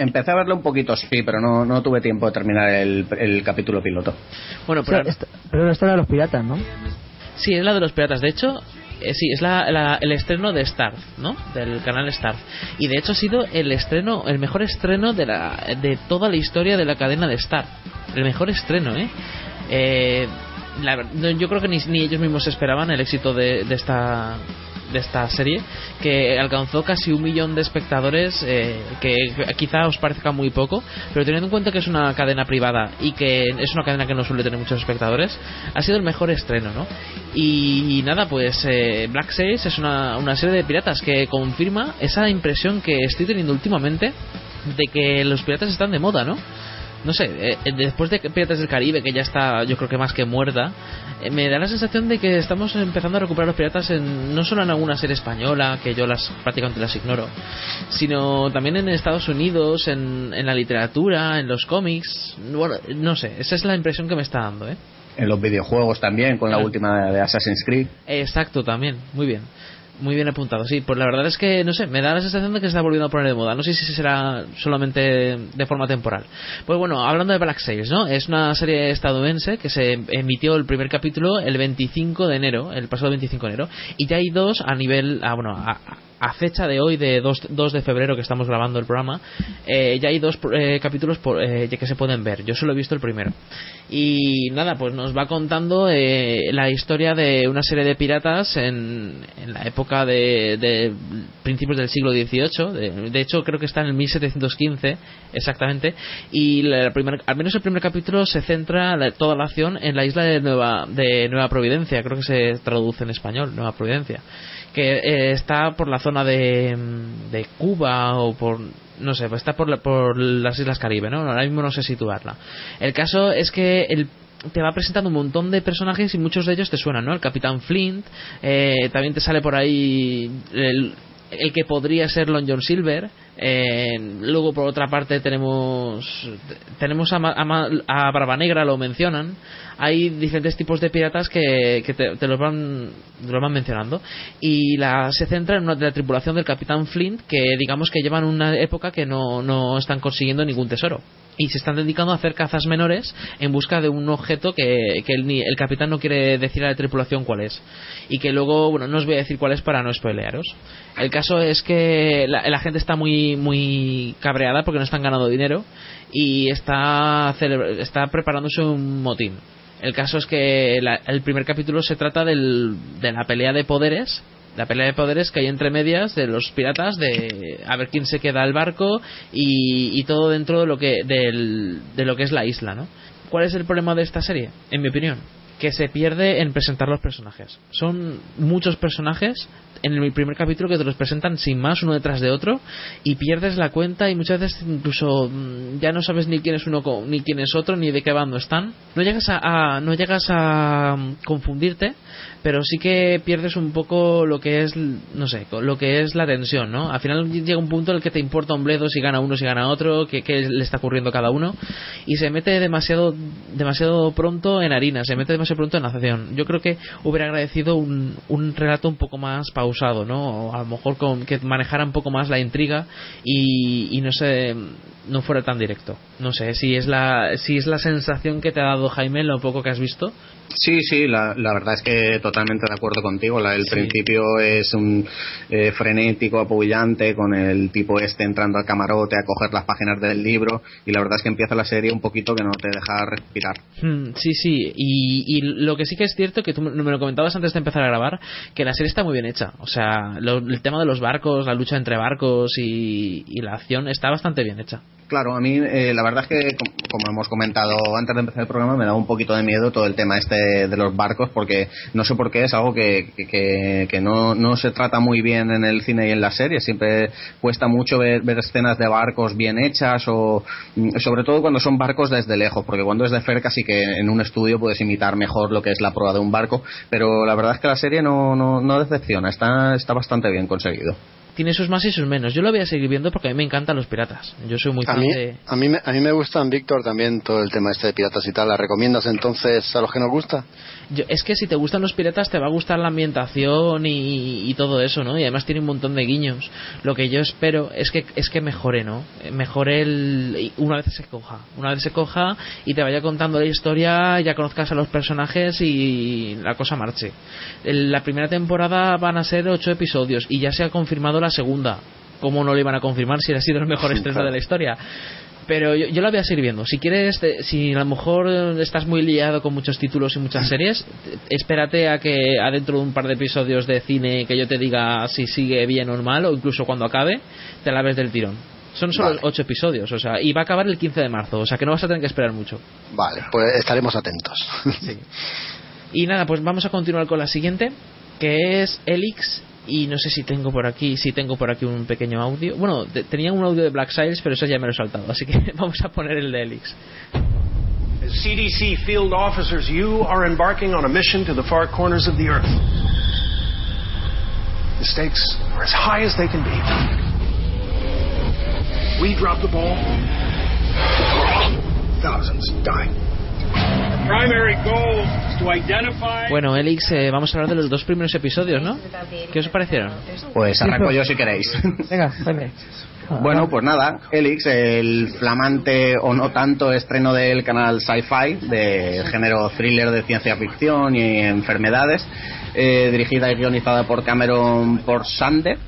Empecé a verlo un poquito, sí, pero no, no tuve tiempo de terminar el, el capítulo piloto. Bueno, O sea, pero... esta- pero esta era de los piratas, ¿no? Sí, es la de los piratas. De hecho, eh, sí, es la, la- el estreno de Star, ¿no? Del canal Star. Y de hecho ha sido el estreno, el mejor estreno de, la, de toda la historia de la cadena de Star. El mejor estreno, ¿eh? Eh, la yo creo que ni, ni ellos mismos esperaban el éxito de, de esta de esta serie que alcanzó casi un millón de espectadores eh, que quizá os parezca muy poco pero teniendo en cuenta que es una cadena privada y que es una cadena que no suele tener muchos espectadores ha sido el mejor estreno ¿no? y, nada pues eh, Black Sails es una, una serie de piratas que confirma esa impresión que estoy teniendo últimamente de que los piratas están de moda ¿no? No sé, eh, eh, después de Piratas del Caribe, que ya está yo creo que más que muerta, eh, me da la sensación de que estamos empezando a recuperar los piratas en, no solo en alguna serie española, que yo las prácticamente las ignoro, sino también en Estados Unidos, en, en la literatura, en los cómics, bueno, no sé, esa es la impresión que me está dando, ¿eh? En los videojuegos también, con la última de Assassin's Creed. Exacto, también, muy bien. Muy bien apuntado, sí. Pues la verdad es que, no sé, me da la sensación de que se está volviendo a poner de moda. No sé si será solamente de forma temporal. Pues bueno, hablando de Black Sails, ¿no? Es una serie estadounidense que se emitió el primer capítulo el 25 de enero, el pasado 25 de enero. Y ya hay dos a nivel, ah, bueno, a, fecha de hoy, de 2, 2 de febrero que estamos grabando el programa, eh, ya hay dos eh, capítulos por, eh, que se pueden ver. Yo solo he visto el primero. Y nada, pues nos va contando eh, la historia de una serie de piratas en, en la época de, de principios del siglo XVIII. De, hecho, creo que está en el 1715 exactamente. Y la primer- al menos el primer capítulo se centra toda la acción en la isla de Nueva, de Nueva Providencia. Creo que se traduce en español, Nueva Providencia que eh, está por la zona de, mm, de Cuba o por no sé, está por, la- por las Islas Caribe, ¿no? Ahora mismo no sé situarla. El caso es que el te va presentando un montón de personajes y muchos de ellos te suenan, ¿no? El Capitán Flint, eh, también te sale por ahí el, que podría ser Long John Silver. Luego por otra parte tenemos tenemos a, a, a Barba Negra, lo mencionan. Hay diferentes tipos de piratas que, te, te los van los van mencionando. Y la se centra en una de la tripulación del Capitán Flint que digamos que llevan una época que no, no están consiguiendo ningún tesoro. Y se están dedicando a hacer cazas menores en busca de un objeto que, que el, el capitán no quiere decir a la tripulación cuál es. Y que luego bueno no os voy a decir cuál es para no spoilearos. El caso es que la gente está muy muy cabreada porque no están ganando dinero y está está preparándose un motín. El caso es que la- el primer capítulo se trata del- de la pelea de poderes la pelea de poderes que hay entre medias de los piratas de a ver quién se queda al barco y, y todo dentro de lo que del- de lo que es la isla no cuál es el problema de esta serie en mi opinión que se pierde en presentar los personajes. Son muchos personajes en el primer capítulo que te los presentan sin más uno detrás de otro y pierdes la cuenta y muchas veces incluso mm, ya no sabes ni quién es uno ni quién es otro ni de qué bando están. No llegas a, a- no llegas a mm, confundirte pero sí que pierdes un poco lo que es no sé lo que es la tensión no al final llega un punto en el que te importa un bledo si gana uno si gana otro qué, qué le está ocurriendo cada uno y se mete demasiado demasiado pronto en harina se mete demasiado pronto en acción. Yo creo que hubiera agradecido un, un relato un poco más pausado no o a lo mejor con que manejara un poco más la intriga y, y no sé no fuera tan directo no sé si es la si es la sensación que te ha dado Jaime lo poco que has visto Sí, sí, la, la verdad es que totalmente de acuerdo contigo. La, el principio es un eh, frenético, apoyante, con el tipo este entrando al camarote a coger las páginas del libro y la verdad es que empieza la serie un poquito que no te deja respirar. Hmm, sí, sí, y, y lo que sí que es cierto, que tú me me lo comentabas antes de empezar a grabar, que la serie está muy bien hecha. O sea, lo- el tema de los barcos, la lucha entre barcos y, y la acción está bastante bien hecha. Claro, a mí eh, la verdad es que, com- como hemos comentado antes de empezar el programa, me da un poquito de miedo todo el tema este de los barcos, porque no sé por qué es algo que, no, se trata muy bien en el cine y en la serie. Siempre cuesta mucho ver, escenas de barcos bien hechas, o mm, sobre todo cuando son barcos desde lejos, porque cuando es de cerca sí que en un estudio puedes imitar mejor lo que es la proa de un barco, pero la verdad es que la serie no, no, no decepciona, está, está bastante bien conseguido. Tiene sus más y sus menos. Yo lo voy a seguir viendo porque a mí me encantan los piratas. Yo soy muy A fan mí, de... a, mí, me- a mí me gustan, Víctor, también todo el tema este de piratas y tal. ¿La recomiendas entonces a los que nos gusta? Yo- es que si te gustan los piratas te va a gustar la ambientación y, y todo eso, ¿no? Y además tiene un montón de guiños. Lo que yo espero es que es que mejore, ¿no? Mejore el una vez se coja, una vez se coja y te vaya contando la historia, ya conozcas a los personajes y la cosa marche. El- La primera temporada van a ser ocho episodios y ya se ha confirmado la segunda. ¿Cómo no lo iban a confirmar si ha sido el mejor estreno de la historia? Pero yo, yo la voy a seguir viendo. Si quieres, te- si a lo mejor estás muy liado con muchos títulos y muchas series, te- espérate a que adentro de un par de episodios de cine que yo te diga si sigue bien o mal, o incluso cuando acabe, te la ves del tirón. Son solo ocho episodios, o sea, y va a acabar el 15 de marzo, o sea que no vas a tener que esperar mucho. Vale, pues estaremos atentos. Y nada, pues vamos a continuar con la siguiente, que es Elix. Y no sé si tengo por aquí, si tengo por aquí un pequeño audio. Bueno, te- tenía un audio de Black Sails, pero eso ya me lo he saltado, así que vamos a poner el de Elix. As CDC field officers, you are embarking on a mission to the far corners of the earth. The stakes are as high as they can be. We drop the ball, thousands die. Bueno, Elix, eh, vamos a hablar de los dos primeros episodios, ¿no? ¿Qué os parecieron? Pues arranco yo si queréis. Venga. Bueno, pues nada, Elix, el flamante o no tanto estreno del canal Sci-Fi de género thriller de ciencia ficción y enfermedades, eh, dirigida y guionizada por Cameron por Sande,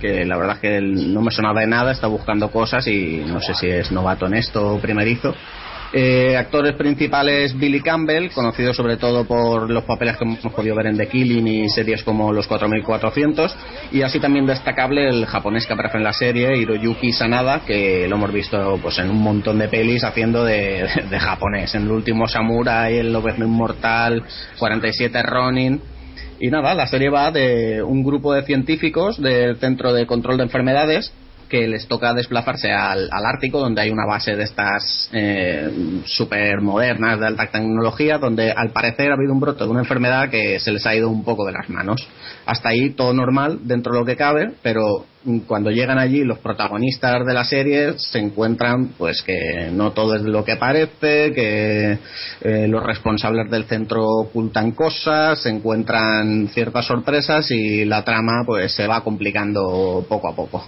que la verdad es que no me sonaba de nada, está buscando cosas y no sé si es novato en esto o primerizo. Eh, actores principales Billy Campbell, conocido sobre todo por los papeles que hemos podido ver en The Killing y series como Los 4400, y así también destacable el japonés que aparece en la serie, Hiroyuki Sanada, que lo hemos visto pues en un montón de pelis haciendo de, de japonés, en El último Samurai, El Lobezno Inmortal, 47 Ronin. Y nada, la serie va de un grupo de científicos del Centro de Control de Enfermedades que les toca desplazarse al, Ártico, donde hay una base de estas eh, super modernas de alta tecnología, donde al parecer ha habido un brote de una enfermedad que se les ha ido un poco de las manos. Hasta ahí todo normal, dentro de lo que cabe, pero cuando llegan allí los protagonistas de la serie se encuentran pues que no todo es lo que parece, que eh, los responsables del centro ocultan cosas, se encuentran ciertas sorpresas y la trama pues se va complicando poco a poco.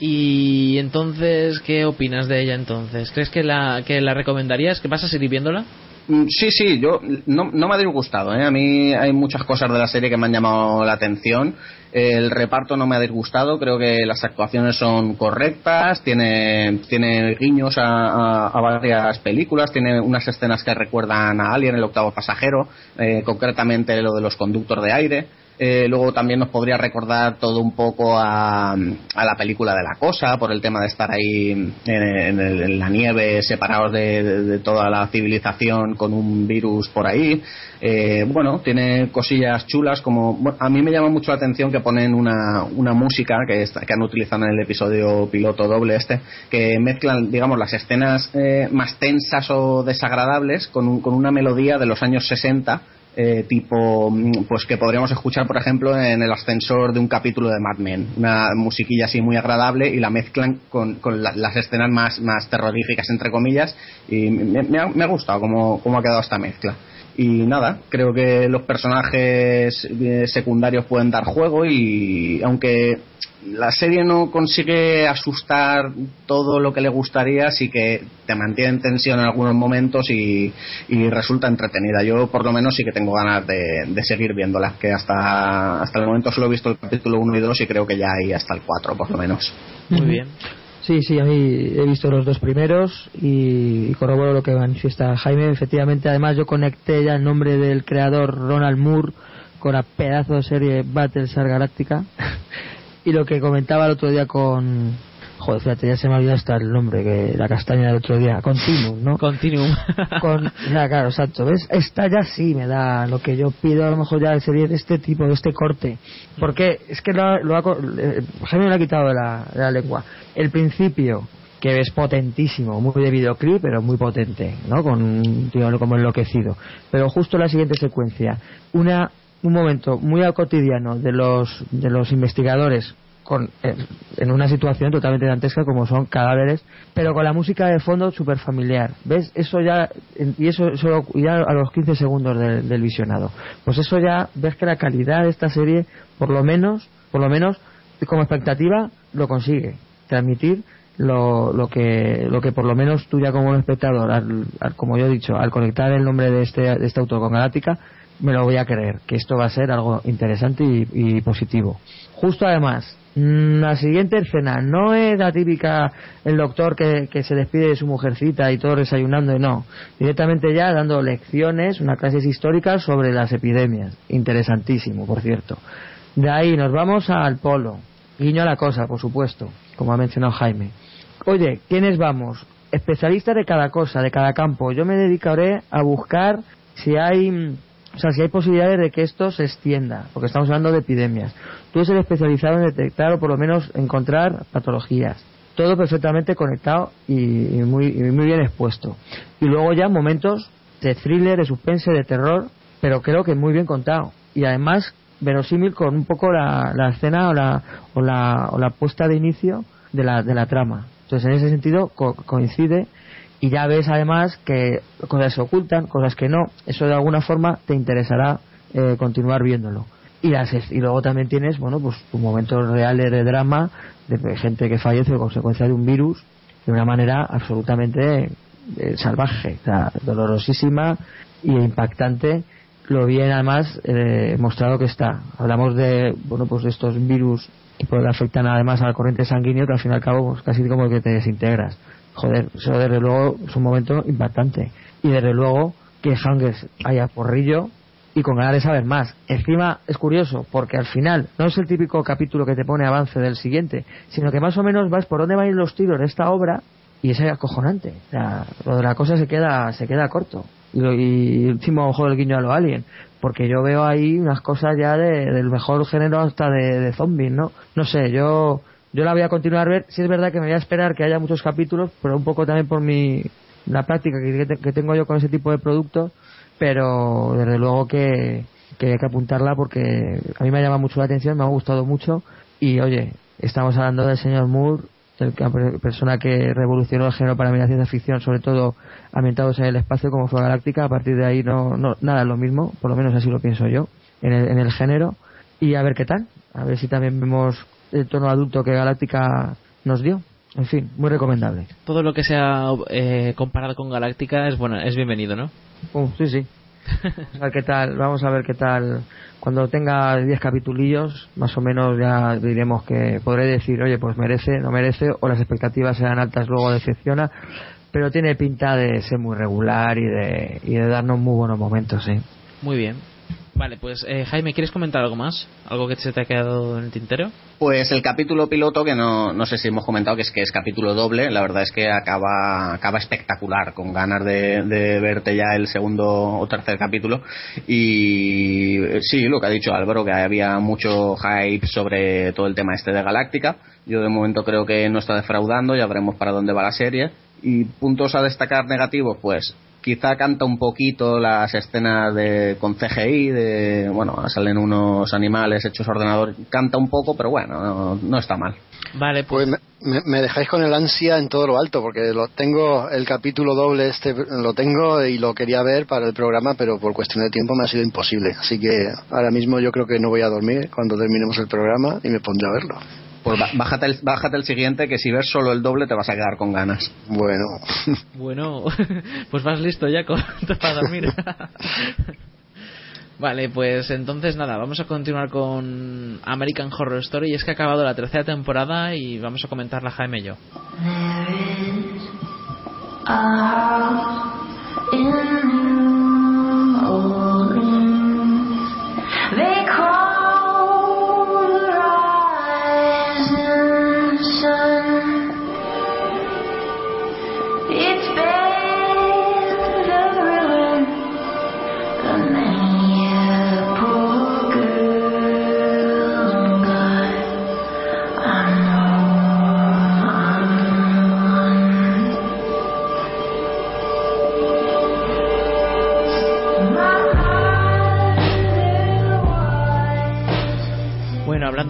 Y entonces, ¿qué opinas de ella entonces? ¿Crees que la, que la recomendarías? ¿Que vas a seguir viéndola? Mm, Sí, sí, yo no, no me ha disgustado. ¿eh? A mí hay muchas cosas de la serie que me han llamado la atención. El reparto no me ha disgustado. Creo que las actuaciones son correctas. Tiene, tiene guiños a, varias películas. Tiene unas escenas que recuerdan a Alien, el octavo pasajero. eh, concretamente lo de los conductos de aire. Eh, luego también nos podría recordar todo un poco a, a la película de la cosa por el tema de estar ahí en, en el- en la nieve separados de, toda la civilización con un virus por ahí. Eh, bueno tiene cosillas chulas como bueno, a mí me llama mucho la atención que ponen una, una música que, está- que han utilizado en el episodio piloto doble este que mezclan digamos las escenas eh, más tensas o desagradables con, un- con una melodía de los años 60 eh, tipo mm, pues que podríamos escuchar por ejemplo en el ascensor de un capítulo de Mad Men. Una musiquilla así muy agradable y la mezclan con, con la- las escenas más, más terroríficas entre comillas y me, me ha, me ha gustado cómo, cómo ha quedado esta mezcla y nada, creo que los personajes eh, secundarios pueden dar juego y aunque la serie no consigue asustar todo lo que le gustaría, sí que te mantiene en tensión en algunos momentos y, y resulta entretenida. Yo por lo menos sí que tengo ganas de, de seguir viéndola, que hasta, hasta el momento solo he visto el capítulo 1 y 2 y creo que ya hay hasta el 4 por lo menos. Muy bien. Sí, sí, a mí he visto los dos primeros y, corroboro lo que manifiesta Jaime. Efectivamente, además yo conecté ya el nombre del creador Ronald Moore con la pedazo de serie Battlestar Galactica y lo que comentaba el otro día con... Joder, fíjate, ya se me ha olvidado hasta el nombre, que la castaña del otro día. Continuum, ¿no? Continuum. Con, ya, claro, exacto. ¿Ves? Esta ya sí me da lo que yo pido a lo mejor ya de serie de este tipo, de este corte. Porque es que lo, ha- lo ha eh, Jaime me lo ha quitado de la, de la lengua. El principio, que es potentísimo, muy de videoclip, pero muy potente, ¿no? Con un tío como enloquecido. Pero justo la siguiente secuencia, una un momento muy al cotidiano de los de los investigadores con, en una situación totalmente dantesca como son cadáveres, pero con la música de fondo súper familiar. ¿Ves? Eso ya, y eso solo ya a los 15 segundos del, del visionado. Pues eso ya, ves que la calidad de esta serie, por lo menos, por lo menos, como expectativa, lo consigue. Transmitir lo, lo que lo que por lo menos tú ya como espectador al, como yo he dicho al conectar el nombre de este de este autor con Galáctica me lo voy a creer que esto va a ser algo interesante y, positivo. Justo además mm, la siguiente escena no es la típica el doctor que, que se despide de su mujercita y todo desayunando y no. Directamente ya dando lecciones una clases históricas sobre las epidemias. Interesantísimo por cierto. De ahí nos vamos al polo. Guiño a la cosa por supuesto como ha mencionado Jaime. Oye, ¿quiénes vamos? Especialistas de cada cosa, de cada campo. Yo me dedicaré a buscar si hay, o sea, si hay posibilidades de que esto se extienda, porque estamos hablando de epidemias. Tú eres el especializado en detectar o por lo menos encontrar patologías. Todo perfectamente conectado y, muy, muy bien expuesto. Y luego ya momentos de thriller, de suspense, de terror, pero creo que muy bien contado. Y además verosímil con un poco la, la escena o la, o la, o la puesta de inicio de la, de la trama. Entonces, en ese sentido, coincide y ya ves además que cosas se ocultan, cosas que no. Eso de alguna forma te interesará eh, continuar viéndolo. Y, las, y luego también tienes, bueno, pues un momento real de drama de gente que fallece a consecuencia de un virus de una manera absolutamente eh, salvaje, dolorosísima y impactante lo bien además eh, mostrado que está. Hablamos de, bueno, pues de estos virus que afectan además a la corriente sanguínea que al fin y al cabo pues, casi como que te desintegras. Joder, eso desde luego es un momento impactante. Y desde luego que Hangers haya porrillo y con ganas de saber más. Encima es curioso porque al final no es el típico capítulo que te pone avance del siguiente, sino que más o menos vas por dónde van a ir los tiros de esta obra y es acojonante. lo de la cosa se queda, se queda corto. Y, y encima ojo del guiño a lo alien porque yo veo ahí unas cosas ya del mejor género hasta de, zombies, ¿no? No sé, yo yo la voy a continuar a ver. Si es verdad que me voy a esperar que haya muchos capítulos, pero un poco también por mi la práctica que, tengo yo con ese tipo de productos, pero desde luego que, que hay que apuntarla porque a mí me llama mucho la atención, me ha gustado mucho. Y oye, estamos hablando del señor Moore el, persona que revolucionó el género para mí la ciencia ficción, sobre todo ambientados en el espacio como fue Galáctica, a partir de ahí no, no nada es lo mismo, por lo menos así lo pienso yo, en el, en el género, y a ver qué tal, a ver si también vemos el tono adulto que Galáctica nos dio. En fin, muy recomendable. Todo lo que sea eh, comparado con Galáctica es bueno, es bienvenido, ¿no? Uh, sí, sí. a ver qué tal, vamos a ver qué tal cuando tenga 10 capitulillos, más o menos ya diremos que podré decir, oye, pues merece, no merece, o las expectativas sean altas, luego decepciona, pero tiene pinta de ser muy regular y de, y de darnos muy buenos momentos, sí. Muy bien. Vale, pues eh, Jaime, ¿quieres comentar algo más? ¿Algo que se te ha quedado en el tintero? Pues el capítulo piloto, que no, no sé si hemos comentado que es que es capítulo doble, la verdad es que acaba, acaba espectacular, con ganas de, de verte ya el segundo o tercer capítulo. Y sí, lo que ha dicho Álvaro, que había mucho hype sobre todo el tema este de Galáctica. Yo de momento creo que no está defraudando, ya veremos para dónde va la serie. Y puntos a destacar negativos, pues quizá canta un poquito las escenas de con CGI de bueno salen unos animales hechos ordenador canta un poco pero bueno no, está mal. Vale pues, pues me, dejáis con el ansia en todo lo alto porque lo tengo el capítulo doble este lo tengo y lo quería ver para el programa pero por cuestión de tiempo me ha sido imposible. Así que ahora mismo yo creo que no voy a dormir cuando terminemos el programa y me pondré a verlo pues bájate el, bájate el siguiente, que si ves solo el doble te vas a quedar con ganas. Bueno. Bueno, pues vas listo ya con, para dormir. Vale, pues entonces nada, vamos a continuar con American Horror Story. Y es que ha acabado la tercera temporada y vamos a comentarla Jaime y yo.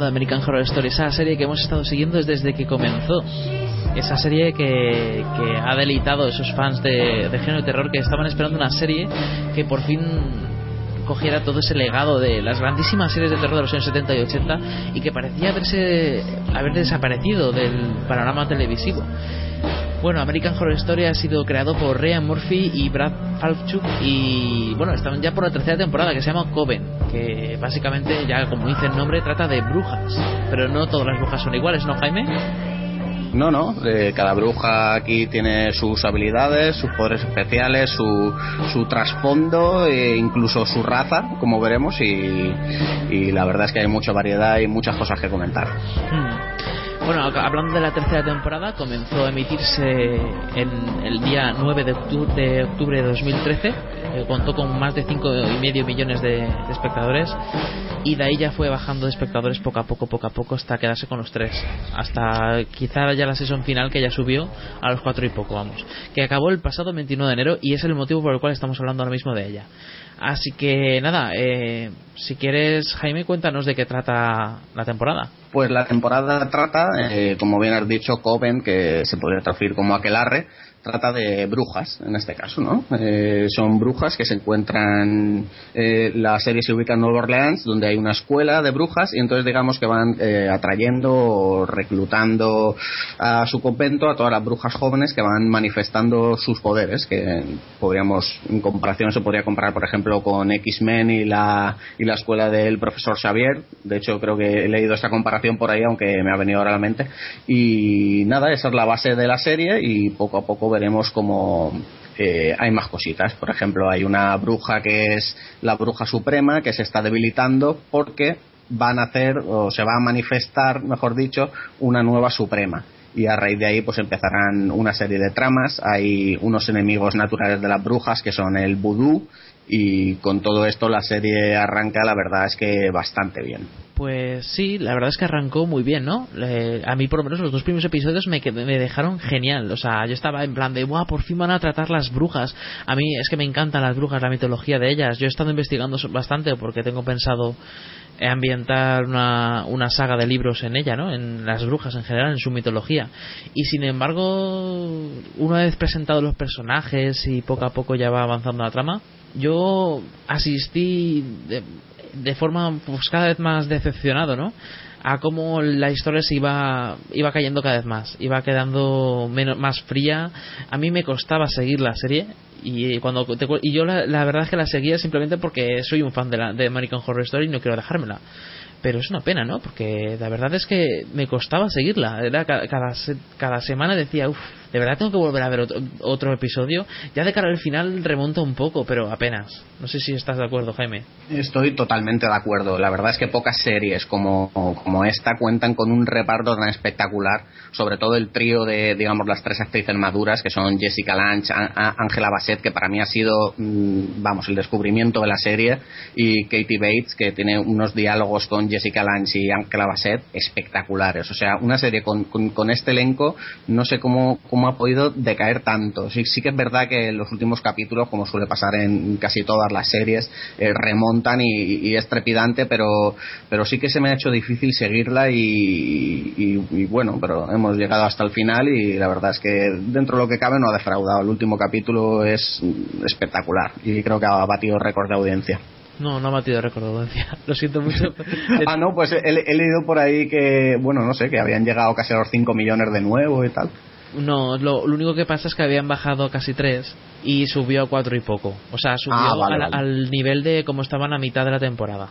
American Horror Story, esa serie que hemos estado siguiendo desde que comenzó. Esa serie que, que ha deleitado a esos fans de, de género de terror que estaban esperando una serie que por fin cogiera todo ese legado de las grandísimas series de terror de los años 70 y 80 y que parecía haberse haber desaparecido del panorama televisivo. Bueno, American Horror Story ha sido creado por Ryan Murphy y Brad Falchuk y bueno, están ya por la tercera temporada que se llama Coven, que básicamente ya como dice el nombre trata de brujas, pero no todas las brujas son iguales, ¿no, Jaime? No, no, eh, cada bruja aquí tiene sus habilidades, sus poderes especiales, su, su trasfondo e incluso su raza, como veremos, y, y la verdad es que hay mucha variedad y muchas cosas que comentar. Bueno, hablando de la tercera temporada, comenzó a emitirse en el día 9 de octubre de, octubre de 2013. eh, contó con más de cinco y medio millones de, espectadores y de ahí ya fue bajando de espectadores poco a poco, poco a poco hasta quedarse con los tres. Hasta quizá ya la sesión final que ya subió a los cuatro y poco, vamos. Que acabó el pasado 29 de enero y es el motivo por el cual estamos hablando ahora mismo de ella. Así que nada, eh, si quieres, Jaime, cuéntanos de qué trata la temporada. Pues la temporada trata, eh, como bien has dicho, Coven, que se podría traducir como aquelarre, trata de brujas, en este caso, ¿no? Eh, son brujas que se encuentran, eh, la serie se ubica en Nueva Orleans, donde hay una escuela de brujas, y entonces digamos que van eh, atrayendo o reclutando a su convento a todas las brujas jóvenes que van manifestando sus poderes, que podríamos, en comparación, se podría comparar, por ejemplo, con X-Men y la, y la escuela del profesor Xavier. De hecho, creo que he leído esta comparación por ahí, aunque me ha venido ahora a la mente. Y nada, esa es la base de la serie, y poco a poco veremos cómo eh, hay más cositas. Por ejemplo, hay una bruja que es la bruja suprema que se está debilitando porque van a hacer o se va a manifestar, mejor dicho, una nueva suprema. Y a raíz de ahí pues empezarán una serie de tramas. Hay unos enemigos naturales de las brujas que son el vudú y con todo esto la serie arranca la verdad es que bastante bien. Pues sí, la verdad es que arrancó muy bien, ¿no? Eh, a mí por lo menos los dos primeros episodios me, me dejaron genial. O sea, yo estaba en plan de, ¡buah, por fin van a tratar las brujas! A mí es que me encantan las brujas, la mitología de ellas. Yo he estado investigando bastante porque tengo pensado ambientar una, una saga de libros en ella, ¿no? En las brujas en general, en su mitología. Y sin embargo, una vez presentados los personajes y poco a poco ya va avanzando la trama, yo asistí de, de forma pues cada vez más decepcionado, ¿no? A cómo la historia se iba, iba cayendo cada vez más, iba quedando menos, más fría. A mí me costaba seguir la serie y cuando te y yo la, la verdad es que la seguía simplemente porque soy un fan de, la, de American Horror Story y no quiero dejármela. Pero es una pena, ¿no? Porque la verdad es que me costaba seguirla. Era ca- cada, cada semana decía, uff, de verdad tengo que volver a ver otro, otro episodio. Ya de cara al final remonta un poco, pero apenas. No sé si estás de acuerdo, Jaime. Estoy totalmente de acuerdo. La verdad es que pocas series como, como esta cuentan con un reparto tan espectacular, sobre todo el trío de, digamos, las tres actrices maduras, que son Jessica Lange, Á- Á- Angela Bassett, que para mí ha sido, mm, vamos, el descubrimiento de la serie, y Katie Bates, que tiene unos diálogos con Jessica Lange y Angela Bassett espectaculares. O sea, una serie con, con, este elenco, no sé cómo, cómo ha podido decaer tanto. Sí, sí que es verdad que los últimos capítulos, como suele pasar en casi todas las series, eh, remontan y, y es trepidante, pero, pero sí que se me ha hecho difícil seguirla y, y- bueno, pero hemos llegado hasta el final y la verdad es que dentro de lo que cabe no ha defraudado. El último capítulo es espectacular y creo que ha batido récord de audiencia. No, no ha batido récord de audiencia. Lo siento mucho. ah, no, pues he, he leído por ahí que, bueno, no sé, que habían llegado casi a los 5 millones de nuevo y tal. No, lo, lo único que pasa es que habían bajado casi 3 y subió a 4 y poco. O sea, subió Ah, vale, al, vale. al nivel de como estaban a mitad de la temporada.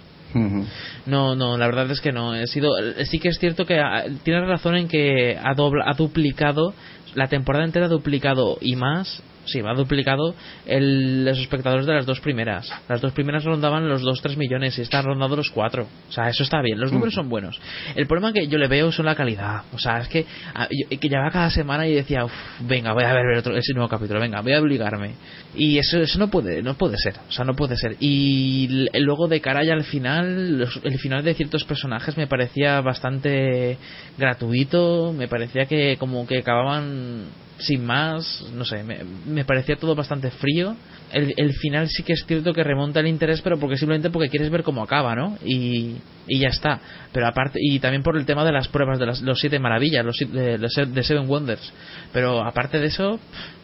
No, no, la verdad es que no. He sido, sí que es cierto que ah, tienes razón en que ha, dobla- ha duplicado, la temporada entera ha duplicado y más, sí, ha duplicado el, los espectadores de las dos primeras. Las dos primeras rondaban los 2-3 millones y están rondando los 4. O sea, eso está bien, los números son buenos. El problema que yo le veo son la calidad. O sea, es que, yo- que llevaba cada semana y decía, "Uf, venga, voy a ver otro, ese nuevo capítulo, venga, voy a obligarme. Y eso, eso no puede, no puede ser, o sea, no puede ser. Y luego de cara ya al final, los- el final de ciertos personajes me parecía bastante gratuito, me parecía que como que acababan sin más, no sé, me, parecía todo bastante frío. El, el, final sí que es cierto que remonta el interés, pero porque simplemente porque quieres ver cómo acaba, ¿no? Y, y ya está. Pero aparte, y también por el tema de las pruebas de las, los siete maravillas, los, de, de Seven Wonders. Pero aparte de eso.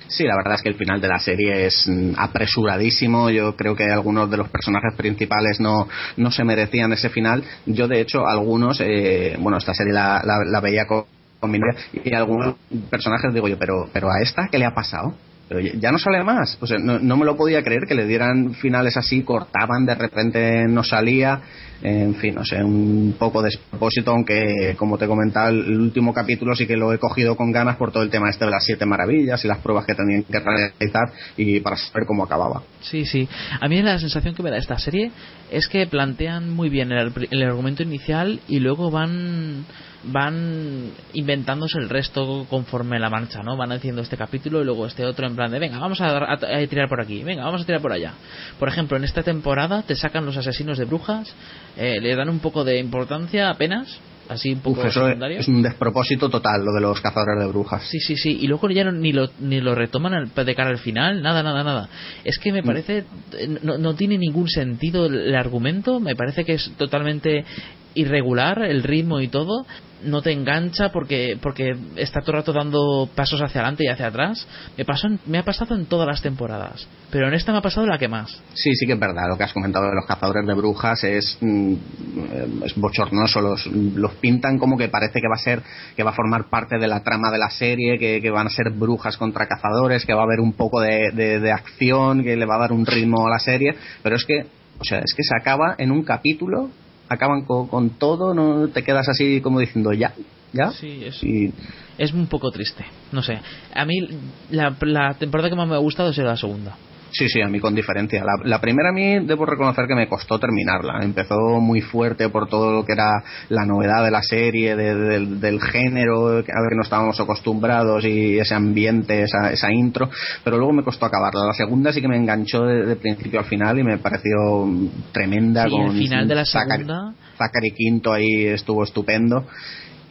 Sí, la verdad es que el final de la serie es mm, apresuradísimo. Yo creo que algunos de los personajes principales no, no se merecían ese final. Yo, de hecho, algunos, eh, bueno, esta serie la, la, la veía con y algunos personajes digo yo, pero, pero a esta, ¿qué le ha pasado? Pero ya no sale más. O no, no, me lo podía creer que le dieran finales así, cortaban, de repente no salía. En fin, no sé, un poco de despropósito, aunque como te comentaba, el último capítulo sí que lo he cogido con ganas por todo el tema este de las siete maravillas y las pruebas que tenían que realizar y para saber cómo acababa. Sí, sí. A mí la sensación que me da esta serie es que plantean muy bien el, el argumento inicial y luego van van inventándose el resto conforme la marcha, ¿no? Van haciendo este capítulo y luego este otro en plan de, venga, vamos a, a, a, tirar por aquí, venga, vamos a tirar por allá. Por ejemplo, en esta temporada te sacan los asesinos de brujas, eh, le dan un poco de importancia apenas, así un poco Uf, eso secundario. es un despropósito total lo de los cazadores de brujas. Sí, sí, sí. Y luego ya no, ni, lo, ni lo retoman de cara al final, nada, nada, nada. Es que me parece. No, no tiene ningún sentido el, el argumento. Me parece que es totalmente irregular el ritmo y todo no te engancha porque porque está todo el rato dando pasos hacia adelante y hacia atrás. Me pasó en, me ha pasado en todas las temporadas pero en esta me ha pasado la que más. Sí sí que es verdad lo que has comentado de los cazadores de brujas es mm, es bochornoso los los pintan como que parece que va a ser que va a formar parte de la trama de la serie que, que van a ser brujas contra cazadores que va a haber un poco de, de, de acción que le va a dar un ritmo a la serie pero es que o sea es que se acaba en un capítulo acaban con, con, todo, no te quedas así como diciendo ya, ya. Sí, es, y... es un poco triste. No sé. A mí la, la temporada que más me ha gustado es la segunda. Sí, sí, a mí con diferencia. La, la, primera a mí debo reconocer que me costó terminarla. Empezó muy fuerte por todo lo que era la novedad de la serie, de, de, del género, a ver que no estábamos acostumbrados y ese ambiente, esa, esa, intro, pero luego me costó acabarla. La segunda sí que me enganchó de, de principio al final y me pareció tremenda. Sí, con el final de la segunda... Zachary Quinto ahí estuvo estupendo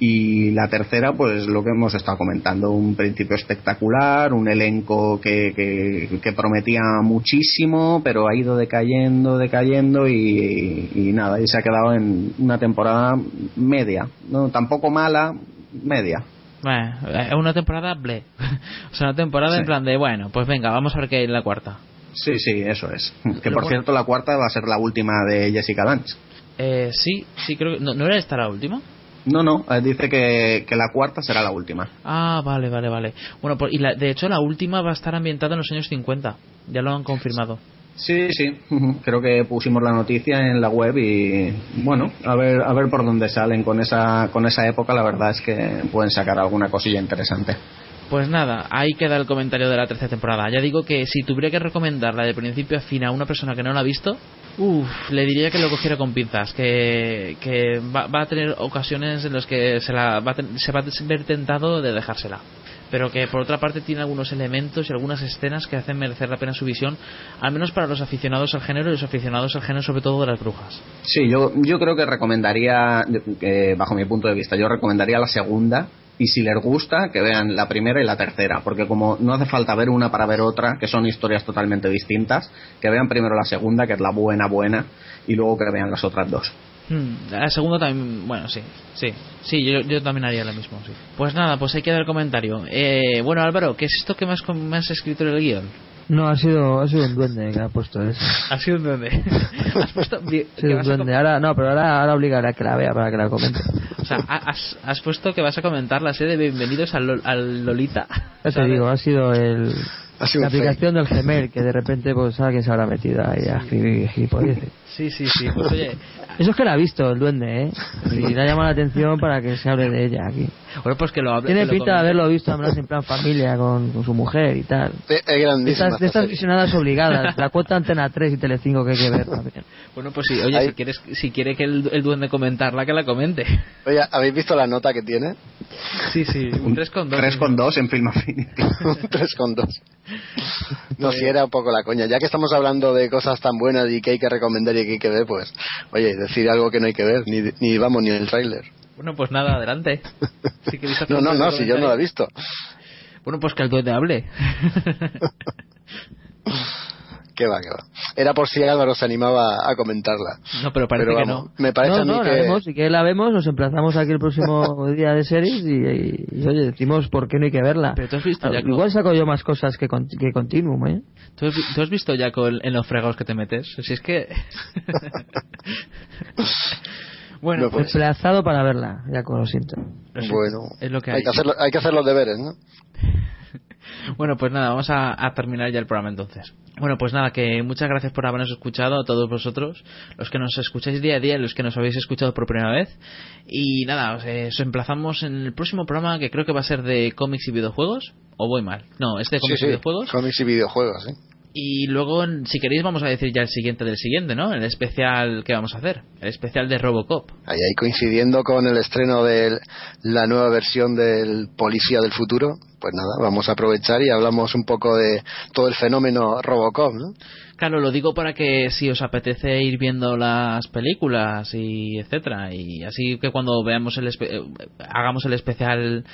y la tercera pues lo que hemos estado comentando un principio espectacular un elenco que, que, que prometía muchísimo pero ha ido decayendo decayendo y, y, nada y se ha quedado en una temporada media no tampoco mala media. Bueno, es una temporada ble. O sea una temporada sí. en plan de bueno pues venga vamos a ver qué hay en la cuarta. Sí sí eso es. Que por cierto la cuarta va a ser la última de Jessica Lange. Eh, sí sí creo que no, no era esta la última no, no, dice que, que, la cuarta será la última. Ah, vale, vale, vale. Bueno, pues, y la, de hecho la última va a estar ambientada en los años 50. Ya lo han confirmado. Sí, sí. Creo que pusimos la noticia en la web y bueno, a ver, a ver por dónde salen con esa, con esa época. La verdad es que pueden sacar alguna cosilla interesante. Pues nada, ahí queda el comentario de la tercera temporada. Ya digo que si tuviera que recomendarla de principio a fin a una persona que no la ha visto, Uf, le diría que lo cogiera con pinzas, que, que va, va, a tener ocasiones en las que se, la, va a se va a ver tentado de dejársela. Pero que por otra parte tiene algunos elementos y algunas escenas que hacen merecer la pena su visión, al menos para los aficionados al género y los aficionados al género sobre todo de las brujas. Sí, yo, yo creo que recomendaría, eh, bajo mi punto de vista, yo recomendaría la segunda, y si les gusta que vean la primera y la tercera porque como no hace falta ver una para ver otra que son historias totalmente distintas que vean primero la segunda que es la buena buena y luego que vean las otras dos hmm, la segunda también bueno sí sí sí yo, yo también haría lo mismo sí. pues nada pues hay que dar comentario eh, bueno Álvaro ¿qué es esto que has, me has escrito en el guion? No, ha sido, ha sido un duende que ha puesto eso. Ha sido un duende. ¿Has puesto, sí, un duende. Ahora, no, pero ahora, ahora obligaré a que la vea para que la comente. O sea, has, has puesto que vas a comentar la serie de Bienvenidos al, al Lolita. Ya te digo, ha sido el, la aplicación del Gmail que de repente pues alguien se habrá metido ahí a escribir gilipolleces. Sí, sí, sí. Pues oye. Eso es que la ha visto el duende, ¿eh? Y le ha llamado la atención para que se hable de ella aquí. Bueno, pues que lo hable. Tiene que pinta de haberlo visto, además, en plan familia con, con su mujer y tal. Es grandísima. De estas, de estas visionadas obligadas. La cuota Antena 3 y Telecinco que hay que ver también. Bueno, pues sí, oye, si, quieres, si quiere que el, el, duende comentarla, que la comente. Oye, ¿habéis visto la nota que tiene? Sí, sí, un 3,2. 3,2 en Film Affinity. un 3,2. No, si era un poco la coña. Ya que estamos hablando de cosas tan buenas y que hay que recomendar y que hay que ver, pues, oye, decir algo que no hay que ver, ni, ni vamos, ni el tráiler. Bueno, pues nada, adelante. No, no, no, si yo no lo he visto. Bueno, pues que el duende hable. Que va, que va. Era por si Álvaro se animaba a comentarla. No, pero parece que vamos, no. Me parece no, a mí no, la que... vemos, y que la vemos, nos emplazamos aquí el próximo día de series y, y- y, oye, decimos por qué no hay que verla. Pero tú has visto Ah, ya Igual saco yo más cosas que, con- que Continuum, ¿eh? ¿Tú has, tú has visto ya con- en los fregados que te metes? Si es que... bueno, No, pues. Emplazado para verla, ya con lo siento. Bueno, es lo que hay. hay. que hacer, hay que hacer los deberes, ¿no? Bueno, pues nada, vamos a, a terminar ya el programa entonces. Bueno, pues nada, que muchas gracias por habernos escuchado a todos vosotros, los que nos escucháis día a día, los que nos habéis escuchado por primera vez. Y nada, os, eh, os emplazamos en el próximo programa que creo que va a ser de cómics y videojuegos. ¿O voy mal? No, es de cómics sí, y videojuegos. Cómics y videojuegos, sí. Y luego, si queréis, vamos a decir ya el siguiente del siguiente, ¿no? El especial que vamos a hacer. El especial de Robocop. Ahí, ahí coincidiendo con el estreno de la nueva versión del Policía del Futuro, pues nada, vamos a aprovechar y hablamos un poco de todo el fenómeno Robocop, ¿no? Claro, lo digo para que si os apetece ir viendo las películas y etcétera y así que cuando veamos el eh, hagamos el especial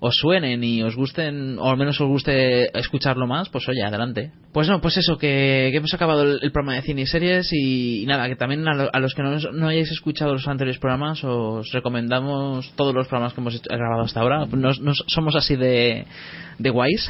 os suenen y os gusten o al menos os guste escucharlo más, pues oye, adelante. Pues no, pues eso que, hemos acabado el, programa de cine y series y, nada, que también a, lo- a los que no, no hayáis escuchado los anteriores programas os recomendamos todos los programas que hemos grabado hasta ahora. Nos, nos- somos así de de guays.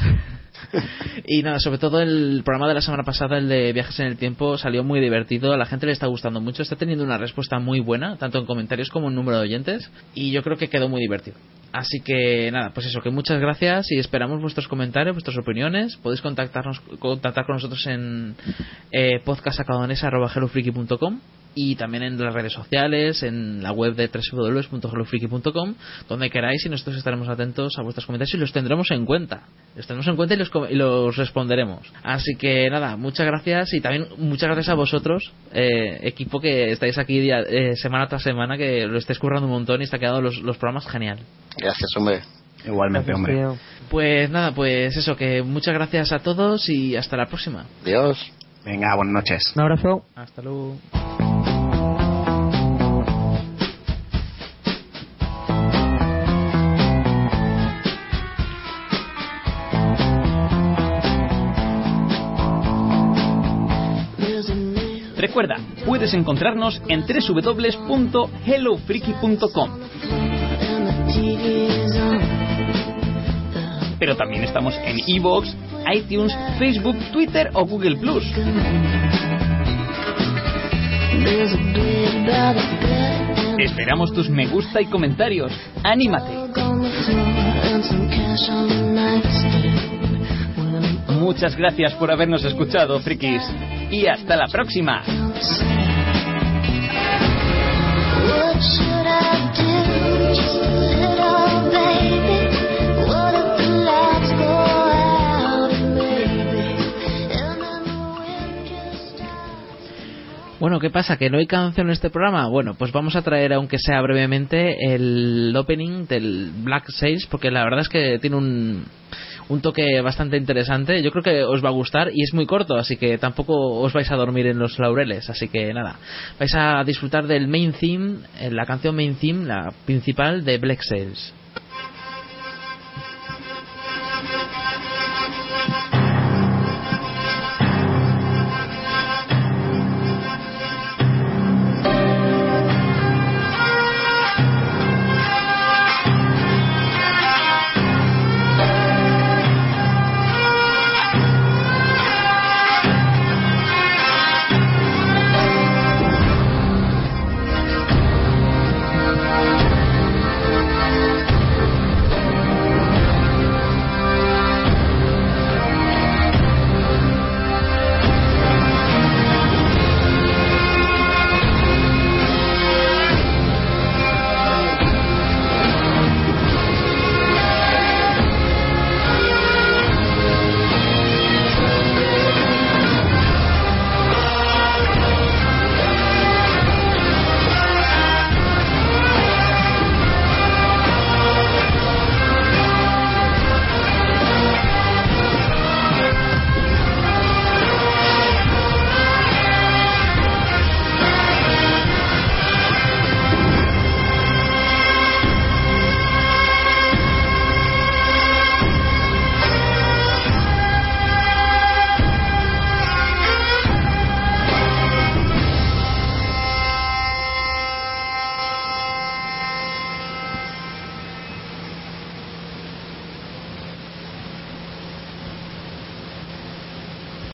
Y nada, sobre todo el programa de la semana pasada, el de viajes en el tiempo, salió muy divertido. A la gente le está gustando mucho. Está teniendo una respuesta muy buena, tanto en comentarios como en número de oyentes. Y yo creo que quedó muy divertido. Así que nada, pues eso, que muchas gracias y esperamos vuestros comentarios, vuestras opiniones. Podéis contactarnos, contactar con nosotros en eh, podcastacadonesa.com y también en las redes sociales, en la web de www.hellofreaky.com, donde queráis y nosotros estaremos atentos a vuestros comentarios y los tendremos en cuenta. Los tendremos en cuenta y los, y los responderemos. Así que nada, muchas gracias y también muchas gracias a vosotros, eh, equipo que estáis aquí día- eh, semana tras semana, que lo estáis currando un montón y está quedando los, los programas genial. Gracias, hombre. Igualmente, hombre. Pues nada, pues eso, que muchas gracias a todos y hasta la próxima. Adiós. Venga, buenas noches. Un abrazo. Hasta luego. Recuerda, puedes encontrarnos en www.hellofreaky.com. Pero también estamos en iVoox, iTunes, Facebook, Twitter o Google Plus. Esperamos tus me gusta y comentarios. ¡Anímate! Muchas gracias por habernos escuchado, frikis. Y hasta la próxima. Bueno, ¿qué pasa? ¿Que no hay canción en este programa? Bueno, pues vamos a traer, aunque sea brevemente, el opening del Black Sails, porque la verdad es que tiene un, un toque bastante interesante. Yo creo que os va a gustar y es muy corto, así que tampoco os vais a dormir en los laureles. Así que nada, vais a disfrutar del main theme, eh, la canción main theme, la principal de Black Sails.